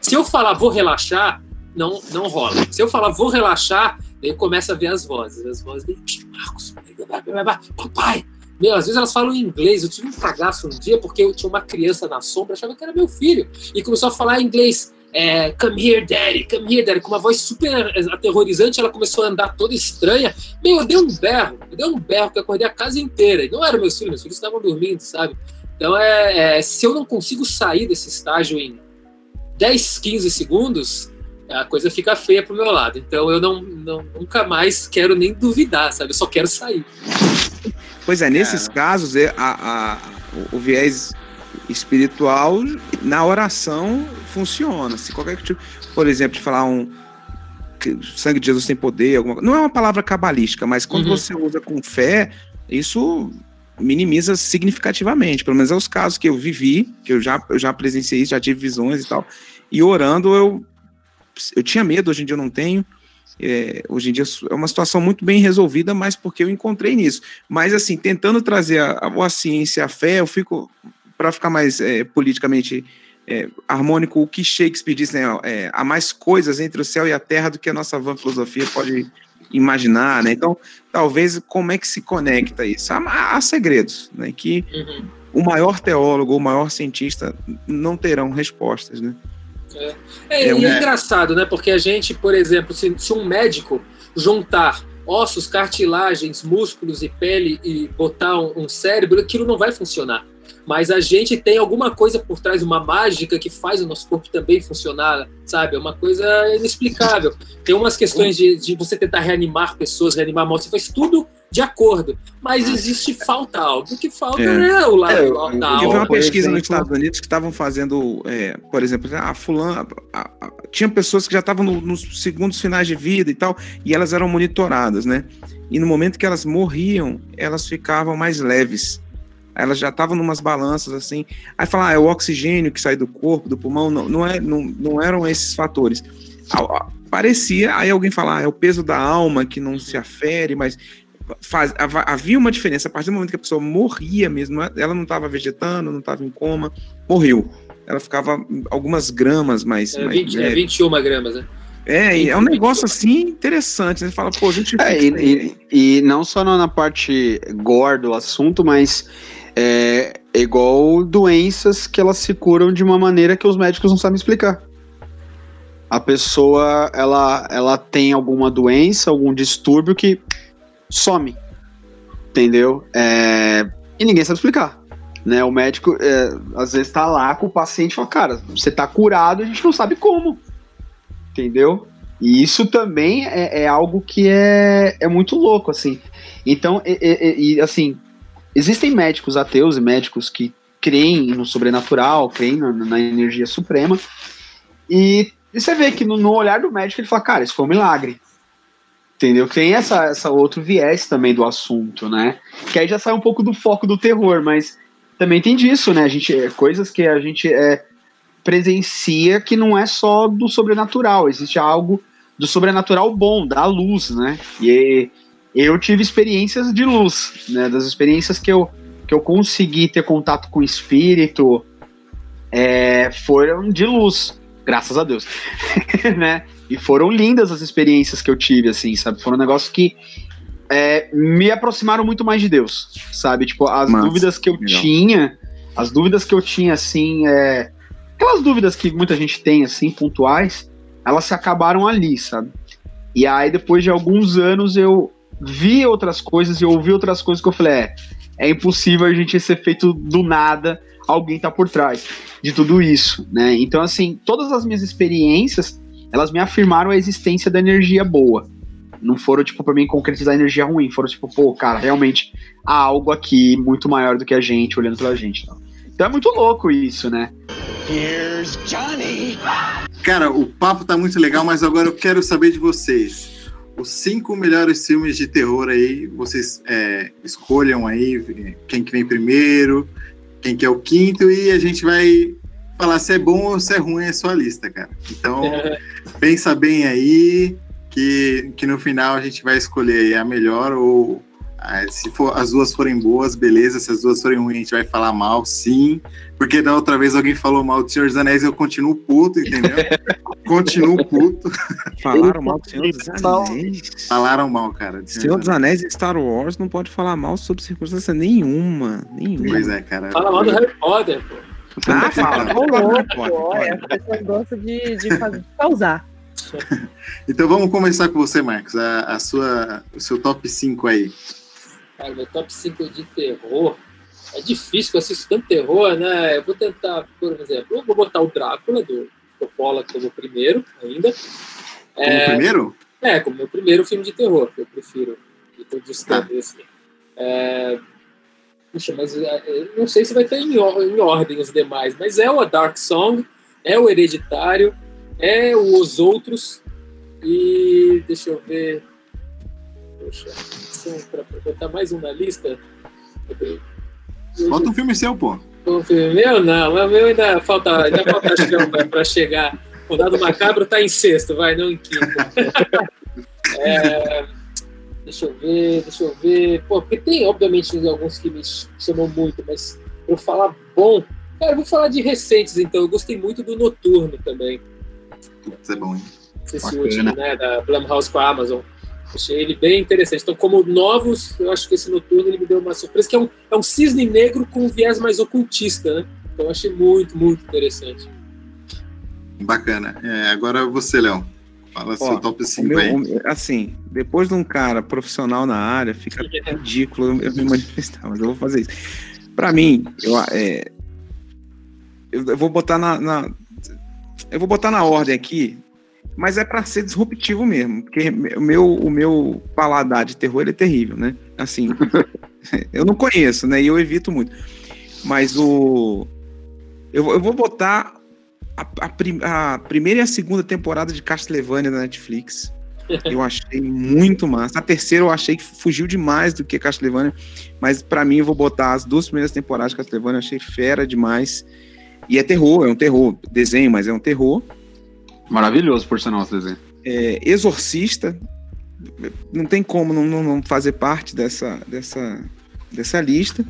Speaker 5: Se eu falar vou relaxar, não, não rola. Se eu falar vou relaxar, daí começa a ver as vozes. As vozes vêm, Marcos, papai. Meu, às vezes elas falam em inglês. Eu tive um cagaço um dia porque eu tinha uma criança na sombra, achava que era meu filho, e começou a falar inglês. É, come here, daddy, come here, daddy, com uma voz super aterrorizante. Ela começou a andar toda estranha. Meu, eu dei um berro, eu dei um berro que acordei a casa inteira. E não eram meus filhos, meus filhos estavam dormindo, sabe? Então, é, é, se eu não consigo sair desse estágio em 10, 15 segundos, a coisa fica feia pro meu lado. Então, eu não, não nunca mais quero nem duvidar, sabe? Eu só quero sair.
Speaker 6: Pois é, nesses casos, é, a, a- o, viés espiritual na oração funciona. Se qualquer tipo, por exemplo, de falar um que o sangue de Jesus tem poder, alguma, não é uma palavra cabalística, mas quando
Speaker 5: Uhum.
Speaker 6: você usa com fé, isso minimiza significativamente. Pelo menos é os casos que eu vivi, que eu já, eu já presenciei, já tive visões e tal. E orando, eu, eu tinha medo, hoje em dia eu não tenho. É, hoje em dia é uma situação muito bem resolvida, mas porque eu encontrei nisso. Mas, assim, tentando trazer a, a, a ciência, a fé, eu fico, para ficar mais é, politicamente é, harmônico, o que Shakespeare diz, né? é, há mais coisas entre o céu e a terra do que a nossa vã filosofia pode imaginar, né? Então, talvez, como é que se conecta isso? Há, há segredos, né? Que
Speaker 5: Uhum.
Speaker 6: o maior teólogo, o maior cientista não terão respostas, né?
Speaker 5: É,
Speaker 6: É
Speaker 5: e
Speaker 6: um-
Speaker 5: é engraçado, né? Porque a gente, por exemplo, se, se um médico juntar ossos, cartilagens, músculos e pele e botar um, um cérebro, aquilo não vai funcionar. Mas a gente tem alguma coisa por trás, uma mágica que faz o nosso corpo também funcionar, sabe? É uma coisa inexplicável. Tem umas questões de, de você tentar reanimar pessoas, reanimar mortos, você faz tudo de acordo. Mas existe falta algo. O que falta
Speaker 6: É.
Speaker 5: é, o lado
Speaker 3: É, eu-
Speaker 5: da
Speaker 6: Eu vi
Speaker 5: alma.
Speaker 6: uma pesquisa nos
Speaker 3: exemplo-
Speaker 6: Estados Unidos que estavam fazendo, é, por exemplo, a fulana, a- a- tinha pessoas que já estavam no- nos segundos finais de vida e tal, e elas eram monitoradas, né? E no momento que elas morriam, elas ficavam mais leves. Elas já estavam numas balanças assim. Aí fala, ah, é o oxigênio que sai do corpo, do pulmão, não, não, é, não, não eram esses fatores. Parecia, aí alguém fala, ah, é o peso da alma que não se afere, mas faz- havia uma diferença. A partir do momento que a pessoa morria mesmo, ela não estava vegetando, não estava em coma, morreu. Ela ficava algumas gramas mais.
Speaker 5: É,
Speaker 6: mais
Speaker 5: 20, é
Speaker 6: leve.
Speaker 5: 21 gramas, né?
Speaker 6: É, é um negócio assim interessante. Você fala, pô, a gente.
Speaker 3: É, e, e- e não só na na parte gore do assunto, mas é, é igual doenças que elas se curam de uma maneira que os médicos não sabem explicar. a pessoa ela, ela tem alguma doença, algum distúrbio que some, entendeu? É, e ninguém sabe explicar. Né, o médico é, às vezes tá lá com o paciente e fala, cara, você tá curado, a gente não sabe como. Entendeu? E isso também é, é algo que é, é muito louco, assim. Então, e, e, e, assim, existem médicos ateus e médicos que creem no sobrenatural, creem na, na energia suprema, e, e, você vê que no, no, olhar do médico ele fala, cara, isso foi um milagre. Entendeu? Tem essa, essa outro viés também do assunto, né? Que aí já sai um pouco do foco do terror, mas também tem disso, né? A gente, é, coisas que a gente é, presencia que não é só do sobrenatural, existe algo do sobrenatural bom, da luz, né? E eu tive experiências de luz, né? Das experiências que eu, que eu consegui ter contato com o espírito é, foram de luz, graças a Deus, né? E foram lindas as experiências que eu tive, assim, sabe? Foram negócios que é, me aproximaram muito mais de Deus, sabe? Tipo, as Mas, dúvidas que eu legal. tinha, as dúvidas que eu tinha, assim, é, aquelas dúvidas que muita gente tem, assim, pontuais, elas se acabaram ali, sabe? E aí, depois de alguns anos, eu vi outras coisas e ouvi outras coisas que eu falei, é, é impossível a gente ser feito do nada, alguém tá por trás de tudo isso, né? Então, assim, todas as minhas experiências, elas me afirmaram a existência da energia boa, não foram, tipo, pra mim concretizar energia ruim. Foram, tipo, pô, cara, realmente há algo aqui muito maior do que a gente, olhando pela gente. Então, então é muito louco isso, né? Here's
Speaker 2: Johnny! Cara, o papo tá muito legal, mas agora eu quero saber de vocês. Os cinco melhores filmes de terror aí, vocês é, escolham aí quem que vem primeiro, quem que é o quinto, e a gente vai falar se é bom ou se é ruim a sua lista, cara. Então, pensa bem aí, que, que no final a gente vai escolher a melhor ou se for, as duas forem boas, beleza. Se as duas forem ruins, a gente vai falar mal, sim. Porque da outra vez alguém falou mal do Senhor dos Anéis eu continuo puto, entendeu? continuo puto.
Speaker 6: Falaram mal do Senhor dos Anéis.
Speaker 2: Falaram mal, cara.
Speaker 6: Senhor dos Anéis e Star Wars não pode falar mal sobre circunstância nenhuma. Nenhuma.
Speaker 2: Pois é, cara.
Speaker 5: Fala mal do Harry Potter, pô.
Speaker 4: Ah, fala. Ô, louco, é, as pessoas gostam de, de, fazer, de causar.
Speaker 2: então vamos começar com você, Marcos. A, a, sua, o seu top 5 aí.
Speaker 5: Cara, meu top 5 de terror. É difícil, eu assisto tanto terror, né? Eu vou tentar, por exemplo, eu vou botar o Drácula do Coppola como primeiro ainda.
Speaker 2: Como é, primeiro?
Speaker 5: É, como meu primeiro filme de terror, que eu prefiro de todos os tá. tempos. Assim. É, puxa, mas é, não sei se vai estar em, em ordem os demais, mas é o A Dark Song, é o Hereditário, é Os Outros e deixa eu ver. Poxa, para botar mais um na lista.
Speaker 2: Bota um filme seu, pô.
Speaker 5: Um filme meu? Não, o meu ainda falta, ainda falta chão para chegar. O dado macabro tá em sexto, vai, não em quinto. É, deixa eu ver, deixa eu ver. Pô, porque tem, obviamente, alguns que me chamam muito, mas eu falar bom. Cara, eu vou falar de recentes, então. Eu gostei muito do Noturno também.
Speaker 2: Isso é bom, hein?
Speaker 5: Esse último, né, da Blumhouse com a Amazon. Achei ele bem interessante. Então, como novos, eu acho que esse noturno ele me deu uma surpresa, que é um, é um cisne negro com um viés mais ocultista, né? Então, eu achei muito, muito interessante.
Speaker 2: Bacana. É, agora você, Léo. Fala Ó, seu top 5 meu, aí.
Speaker 6: Assim, depois de um cara profissional na área, fica ridículo eu me manifestar, mas eu vou fazer isso. Para mim, eu, é, eu, vou botar na, na, eu vou botar na ordem aqui, mas é para ser disruptivo mesmo, porque o meu, o meu paladar de terror é terrível, né? Assim, eu não conheço, né? E eu evito muito. Mas o. Eu, eu vou botar a, a, prim, a, primeira e a segunda temporada de Castlevania na Netflix. Eu achei muito massa. A terceira eu achei que fugiu demais do que Castlevania, mas para mim eu vou botar as duas primeiras temporadas de Castlevania, eu achei fera demais. E é terror, é um terror. Desenho, mas é um terror.
Speaker 3: Maravilhoso, por sinal, esse desenho.
Speaker 6: É, Exorcista. Não tem como não, não, fazer parte dessa, dessa, dessa lista.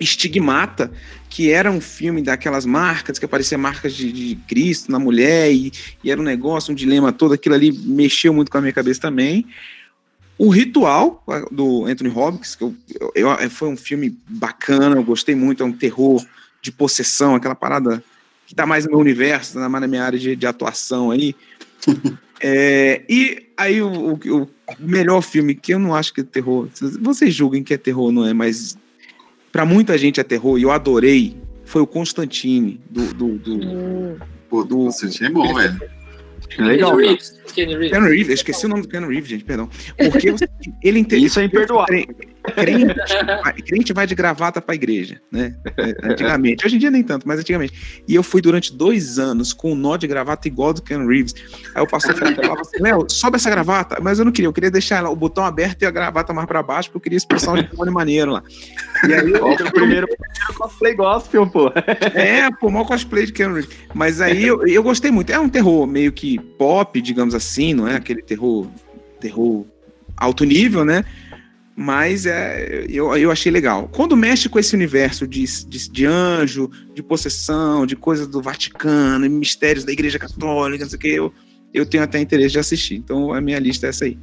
Speaker 6: Estigmata, que era um filme daquelas marcas, que aparecia marcas de, de Cristo na mulher, e, e, era um negócio, um dilema todo, aquilo ali mexeu muito com a minha cabeça também. O Ritual, do Anthony Hopkins, que eu, eu, foi um filme bacana, eu gostei muito, é um terror de possessão, aquela parada que tá mais no meu universo, tá mais na minha área de, de atuação aí. É, e aí o, o, o melhor filme, que eu não acho que é terror, vocês julguem que é terror, não é? Mas para muita gente é terror, e eu adorei, foi o Constantine, do... do, do,
Speaker 4: Hum,
Speaker 2: Pô,
Speaker 6: Do-
Speaker 2: Constantine é bom, velho.
Speaker 3: Legal.
Speaker 5: Kenny Reeves. Kenny Reeves.
Speaker 6: Ken Reeves, eu esqueci o nome do Ken Reeves, gente, perdão. Porque ele entende.
Speaker 3: Isso é imperdoável.
Speaker 6: Crente, vai- crente vai de gravata pra igreja, né? É, Antigamente. Hoje em dia nem tanto, mas antigamente. E eu fui durante dois anos com um nó de gravata igual do Ken Reeves. Aí o pastor falava assim: Léo, sobe essa gravata. Mas eu não queria, eu queria deixar ela, o botão aberto e a gravata mais pra baixo, porque eu queria expressar um demônio maneiro lá. E aí eu,
Speaker 3: o primeiro, cosplay gospel, pô.
Speaker 6: é, pô, maior cosplay de Keanu Reeves. Mas aí eu, eu gostei muito. É um terror meio que pop, digamos assim, não é aquele terror, terror alto nível, né? Mas é, eu, eu achei legal. Quando mexe com esse universo de, de, de anjo, de possessão, de coisas do Vaticano, e mistérios da Igreja Católica, não sei o que, eu, eu tenho até interesse de assistir. Então a minha lista é essa aí.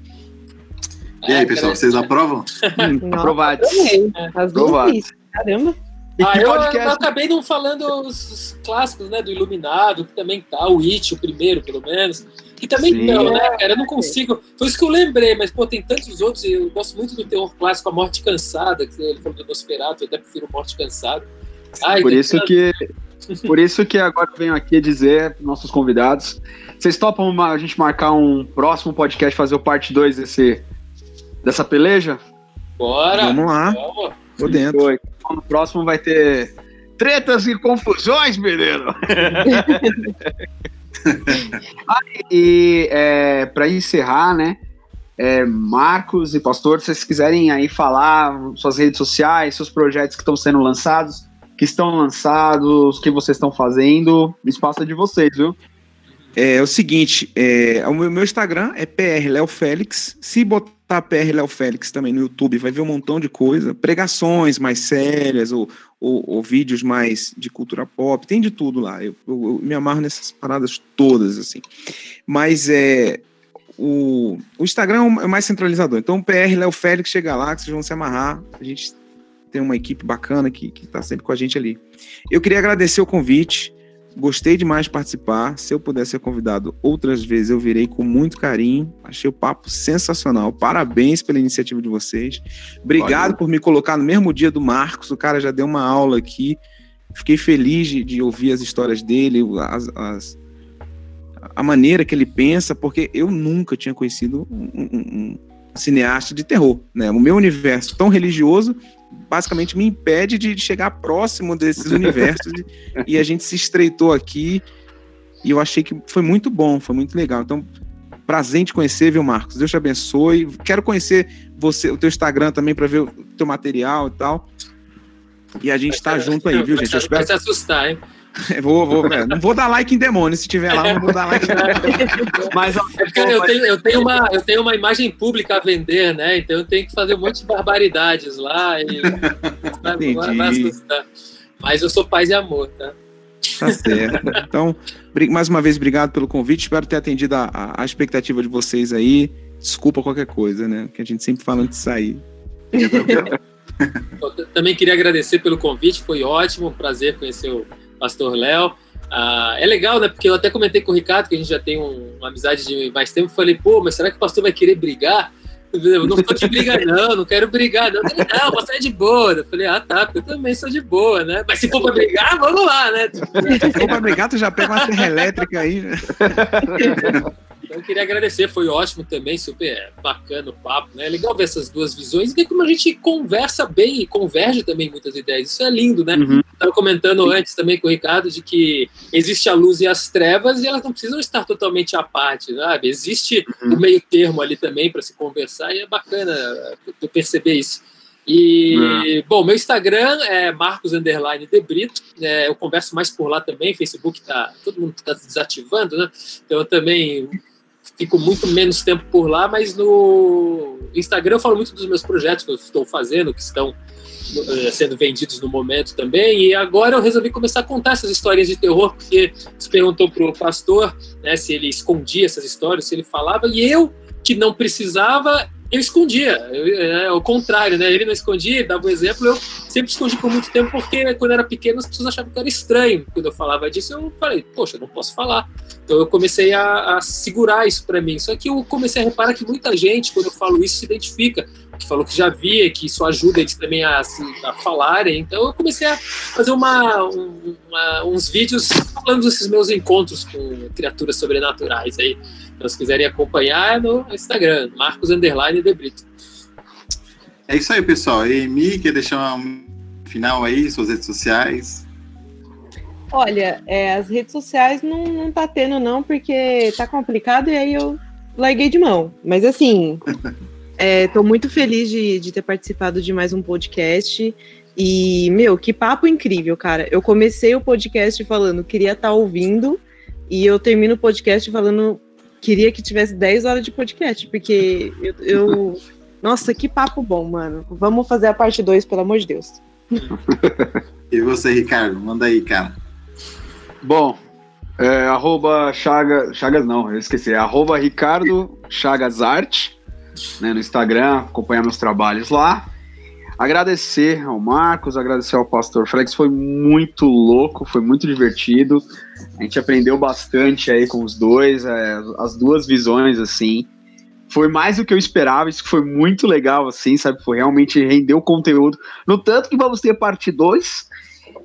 Speaker 2: E aí, pessoal, vocês aprovam?
Speaker 6: Hum,
Speaker 3: Aprovados.
Speaker 4: adorei. As duas
Speaker 3: Aprovado.
Speaker 4: listas. Caramba.
Speaker 5: Ah, eu,
Speaker 3: podcast?
Speaker 5: eu acabei não falando os, os clássicos, né? Do Iluminado, que também tá, o It, o primeiro, pelo menos. Que também
Speaker 3: Sim.
Speaker 5: não, né, cara? Eu não consigo. Foi isso que eu lembrei, mas, pô, tem tantos outros. e Eu gosto muito do terror clássico, A Morte Cansada, que ele falou do Nosferatu, eu até prefiro Morte Cansada. Ai,
Speaker 3: Por isso
Speaker 5: tanto.
Speaker 3: que por isso que agora eu venho aqui dizer nossos convidados, vocês topam uma- a gente marcar um próximo podcast, fazer o parte 2 desse dessa peleja?
Speaker 5: Bora!
Speaker 6: Vamos lá,
Speaker 5: Vamos.
Speaker 6: tô dentro.
Speaker 3: Foi. Então, no próximo vai ter tretas e confusões, menino. ah, e é, para encerrar, né? é, Marcos e Pastor, se vocês quiserem aí falar suas redes sociais, seus projetos que estão sendo lançados, que estão lançados, que vocês estão fazendo, espaço é de vocês, viu?
Speaker 6: É, o seguinte, é, o meu, meu Instagram é PR Félix. Se botar PR Félix também no YouTube, vai ver um montão de coisa. Pregações mais sérias ou, ou, ou vídeos mais de cultura pop. Tem de tudo lá. Eu, eu- eu me amarro nessas paradas todas, assim. Mas é. O, o Instagram é o é mais centralizador. Então, o PR Léo Félix chega lá, que vocês vão se amarrar. A gente tem uma equipe bacana que, que tá sempre com a gente ali. Eu queria agradecer o convite. Gostei demais de participar. Se eu puder ser convidado outras vezes, eu virei com muito carinho. Achei o papo sensacional. Parabéns pela iniciativa de vocês. Obrigado por me colocar no mesmo dia do Marcos. O cara já deu uma aula aqui. Fiquei feliz de, de ouvir as histórias dele, as- as- a maneira que ele pensa, porque eu nunca tinha conhecido um, um- um cineasta de terror. Né? O meu universo tão religioso basicamente me impede de chegar próximo desses universos e, a gente se estreitou aqui e eu achei que foi muito bom, foi muito legal. Então, prazer em te conhecer, viu, Marcos? Deus te abençoe. Quero conhecer você, o teu Instagram também para ver o teu material e tal. E a gente tá junto aí, viu, gente? Eu espero
Speaker 5: Vai se assustar, hein?
Speaker 6: vou, vou, é, não vou dar like em demônio. Se tiver lá, eu não vou dar like.
Speaker 3: Mas ó,
Speaker 5: É eu tenho, eu, tenho uma, eu tenho uma imagem pública a vender, né? Então eu tenho que fazer um monte de barbaridades lá e vai, vai, vai
Speaker 6: Entendi.
Speaker 5: assustar. Mas eu sou paz e amor, tá?
Speaker 6: Tá certo. Então, mais uma vez, obrigado pelo convite. Espero ter atendido a, a- a expectativa de vocês aí. Desculpa qualquer coisa, né? Que a gente sempre fala antes de sair.
Speaker 5: Também queria agradecer pelo convite, foi ótimo, um prazer conhecer o Pastor Léo. Ah, é legal, né? Porque eu até comentei com o Ricardo que a gente já tem um- uma amizade de mais tempo. Falei, pô, mas será que o pastor vai querer brigar? Eu não tô de briga, não, não quero brigar, não. Ele, não, você é de boa. Eu falei, ah, tá, porque eu também sou de boa, né? Mas se for pra brigar, vamos lá, né?
Speaker 6: Se for pra brigar, tu já pega uma serra elétrica aí, né?
Speaker 5: Então, eu queria agradecer, foi ótimo também, super bacana o papo, né? É legal ver essas duas visões e ver como a gente conversa bem e converge também muitas ideias. Isso é lindo, né?
Speaker 3: Uhum.
Speaker 5: Estava comentando antes também com o Ricardo de que existe a luz e as trevas e elas não precisam estar totalmente à parte, sabe? Existe o meio termo ali também para se conversar e é bacana eu perceber isso. E, bom, meu Instagram é Marcos Underline é, eu converso mais por lá também, Facebook tá, todo mundo está desativando, né? Então eu também fico muito menos tempo por lá, mas no Instagram eu falo muito dos meus projetos que eu estou fazendo, que estão eh, sendo vendidos no momento também. E agora eu resolvi começar a contar essas histórias de terror, porque se perguntou pro pastor né, se ele escondia essas histórias, se ele falava, e eu, que não precisava, eu escondia, é, o contrário, né? Ele não escondia, dava um exemplo, eu sempre escondi por muito tempo, porque quando eu era pequeno as pessoas achavam que era estranho. Quando eu falava disso, eu falei, poxa, não posso falar. Então eu comecei a, a segurar isso para mim. Só que eu comecei a reparar que muita gente, quando eu falo isso, se identifica, que falou que já via, que isso ajuda eles também a, a falarem. Então eu comecei a fazer uma, uma, uns vídeos falando desses meus encontros com criaturas sobrenaturais aí. Então, se quiserem acompanhar, é no Instagram, Marcos Underline de Brito.
Speaker 2: É isso aí, pessoal. E Mi, quer deixar um final aí, suas redes sociais?
Speaker 4: Olha, é, as redes sociais não, não tá tendo, não, porque tá complicado e aí eu larguei de mão. Mas assim, é, tô muito feliz de, de ter participado de mais um podcast. E, meu, que papo incrível, cara. Eu comecei o podcast falando, queria estar tá ouvindo, e eu termino o podcast falando, queria que tivesse 10 horas de podcast, porque eu, eu. Nossa, que papo bom, mano. Vamos fazer a parte 2, pelo amor de Deus.
Speaker 2: e você, Ricardo? Manda aí, cara.
Speaker 3: Bom, é, arroba Chagas, Chagas não, eu esqueci, é arroba Ricardo Chagas Arte, né, no Instagram, acompanhar meus trabalhos lá. Agradecer ao Marcos, agradecer ao Pastor Flex, foi muito louco, foi muito divertido. A gente aprendeu bastante aí com os dois, é, as duas visões, assim. Foi mais do que eu esperava, isso foi muito legal, assim, sabe? Foi realmente rendeu conteúdo. No tanto que vamos ter parte 2.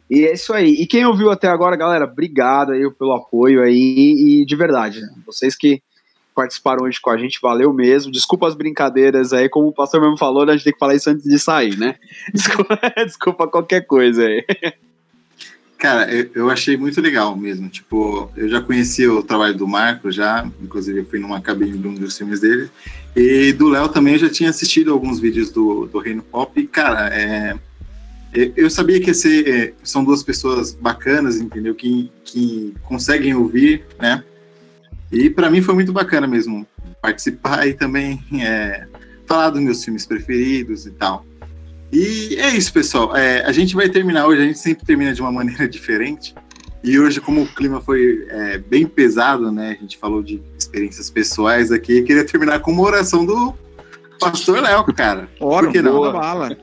Speaker 3: E é isso aí. E quem ouviu até agora, galera, obrigado aí pelo apoio aí. E de verdade, vocês que participaram hoje com a gente, valeu mesmo. Desculpa as brincadeiras aí, como o pastor mesmo falou, né, a gente tem que falar isso antes de sair, né? Desculpa, desculpa qualquer coisa aí.
Speaker 2: Cara, eu, eu, achei muito legal mesmo. Tipo, eu já conheci o trabalho do Marco, já, inclusive eu fui numa cabine de um dos filmes dele. E do Léo também eu já tinha assistido alguns vídeos do, do Reino Pop. E, cara, é, eu sabia que ser, é, são duas pessoas bacanas, entendeu? Que, que conseguem ouvir, né? E para mim foi muito bacana mesmo participar e também é, falar dos meus filmes preferidos e tal. E é isso, pessoal. É, a gente vai terminar hoje, a gente sempre termina de uma maneira diferente. E hoje, como o clima foi é, bem pesado, né? A gente falou de experiências pessoais aqui. Queria terminar com uma oração do Pastor Léo, cara.
Speaker 6: Ora, Por que não? Bala.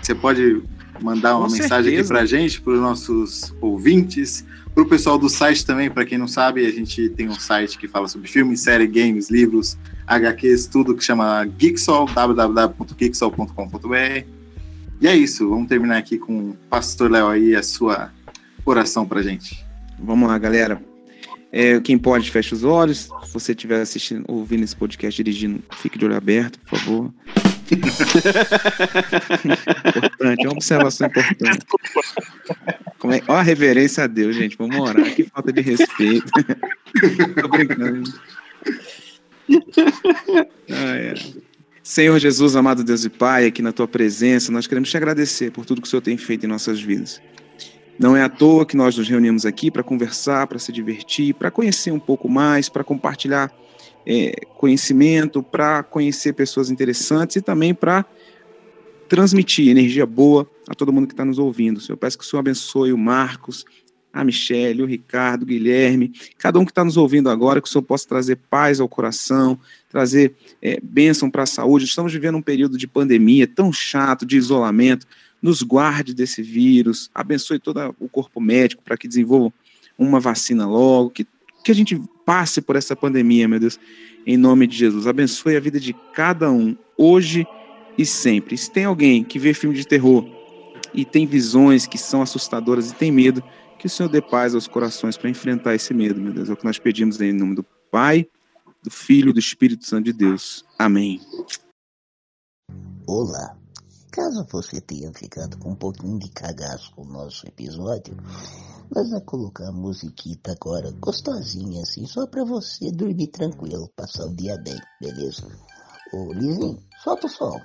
Speaker 2: Você pode mandar uma com mensagem certeza. aqui pra gente, para os nossos ouvintes, para o pessoal do site também, para quem não sabe, a gente tem um site que fala sobre filmes, séries, games, livros, HQs, tudo que chama Geeksol, www.geeksol.com.br. E é isso, vamos terminar aqui com o Pastor Léo aí, a sua oração pra gente.
Speaker 6: Vamos lá, galera. É, quem pode, fecha os olhos. Se você estiver assistindo, ouvindo esse podcast dirigindo, fique de olho aberto, por favor importante, é uma observação importante. Como é? Ó, a reverência a Deus, gente. Vamos orar. Que falta de respeito. Tô brincando. Ah, é. Senhor Jesus, amado Deus e Pai, aqui na tua presença, nós queremos te agradecer por tudo que o Senhor tem feito em nossas vidas. Não é à toa que nós nos reunimos aqui para conversar, para se divertir, para conhecer um pouco mais, para compartilhar é, conhecimento, para conhecer pessoas interessantes e também para transmitir energia boa a todo mundo que está nos ouvindo. Senhor, peço que o Senhor abençoe o Marcos, a Michelle, o Ricardo, o Guilherme, cada um que está nos ouvindo agora, que o Senhor possa trazer paz ao coração, trazer é, bênção para a saúde. Estamos vivendo um período de pandemia tão chato, de isolamento. Nos guarde desse vírus, abençoe todo o corpo médico para que desenvolva uma vacina logo, que que a gente passe por essa pandemia, meu Deus, em nome de Jesus. Abençoe a vida de cada um, hoje e sempre. Se tem alguém que vê filme de terror e tem visões que são assustadoras e tem medo, que o Senhor dê paz aos corações para enfrentar esse medo, meu Deus. É o que nós pedimos em nome do Pai, do Filho e do Espírito Santo de Deus. Amém.
Speaker 7: Olá. Caso você tenha ficado com um pouquinho de cagaço com o nosso episódio, nós vamos colocar a musiquita agora, gostosinha assim, só pra você dormir tranquilo, passar o dia bem, beleza? Ô Lizinho, solta o som.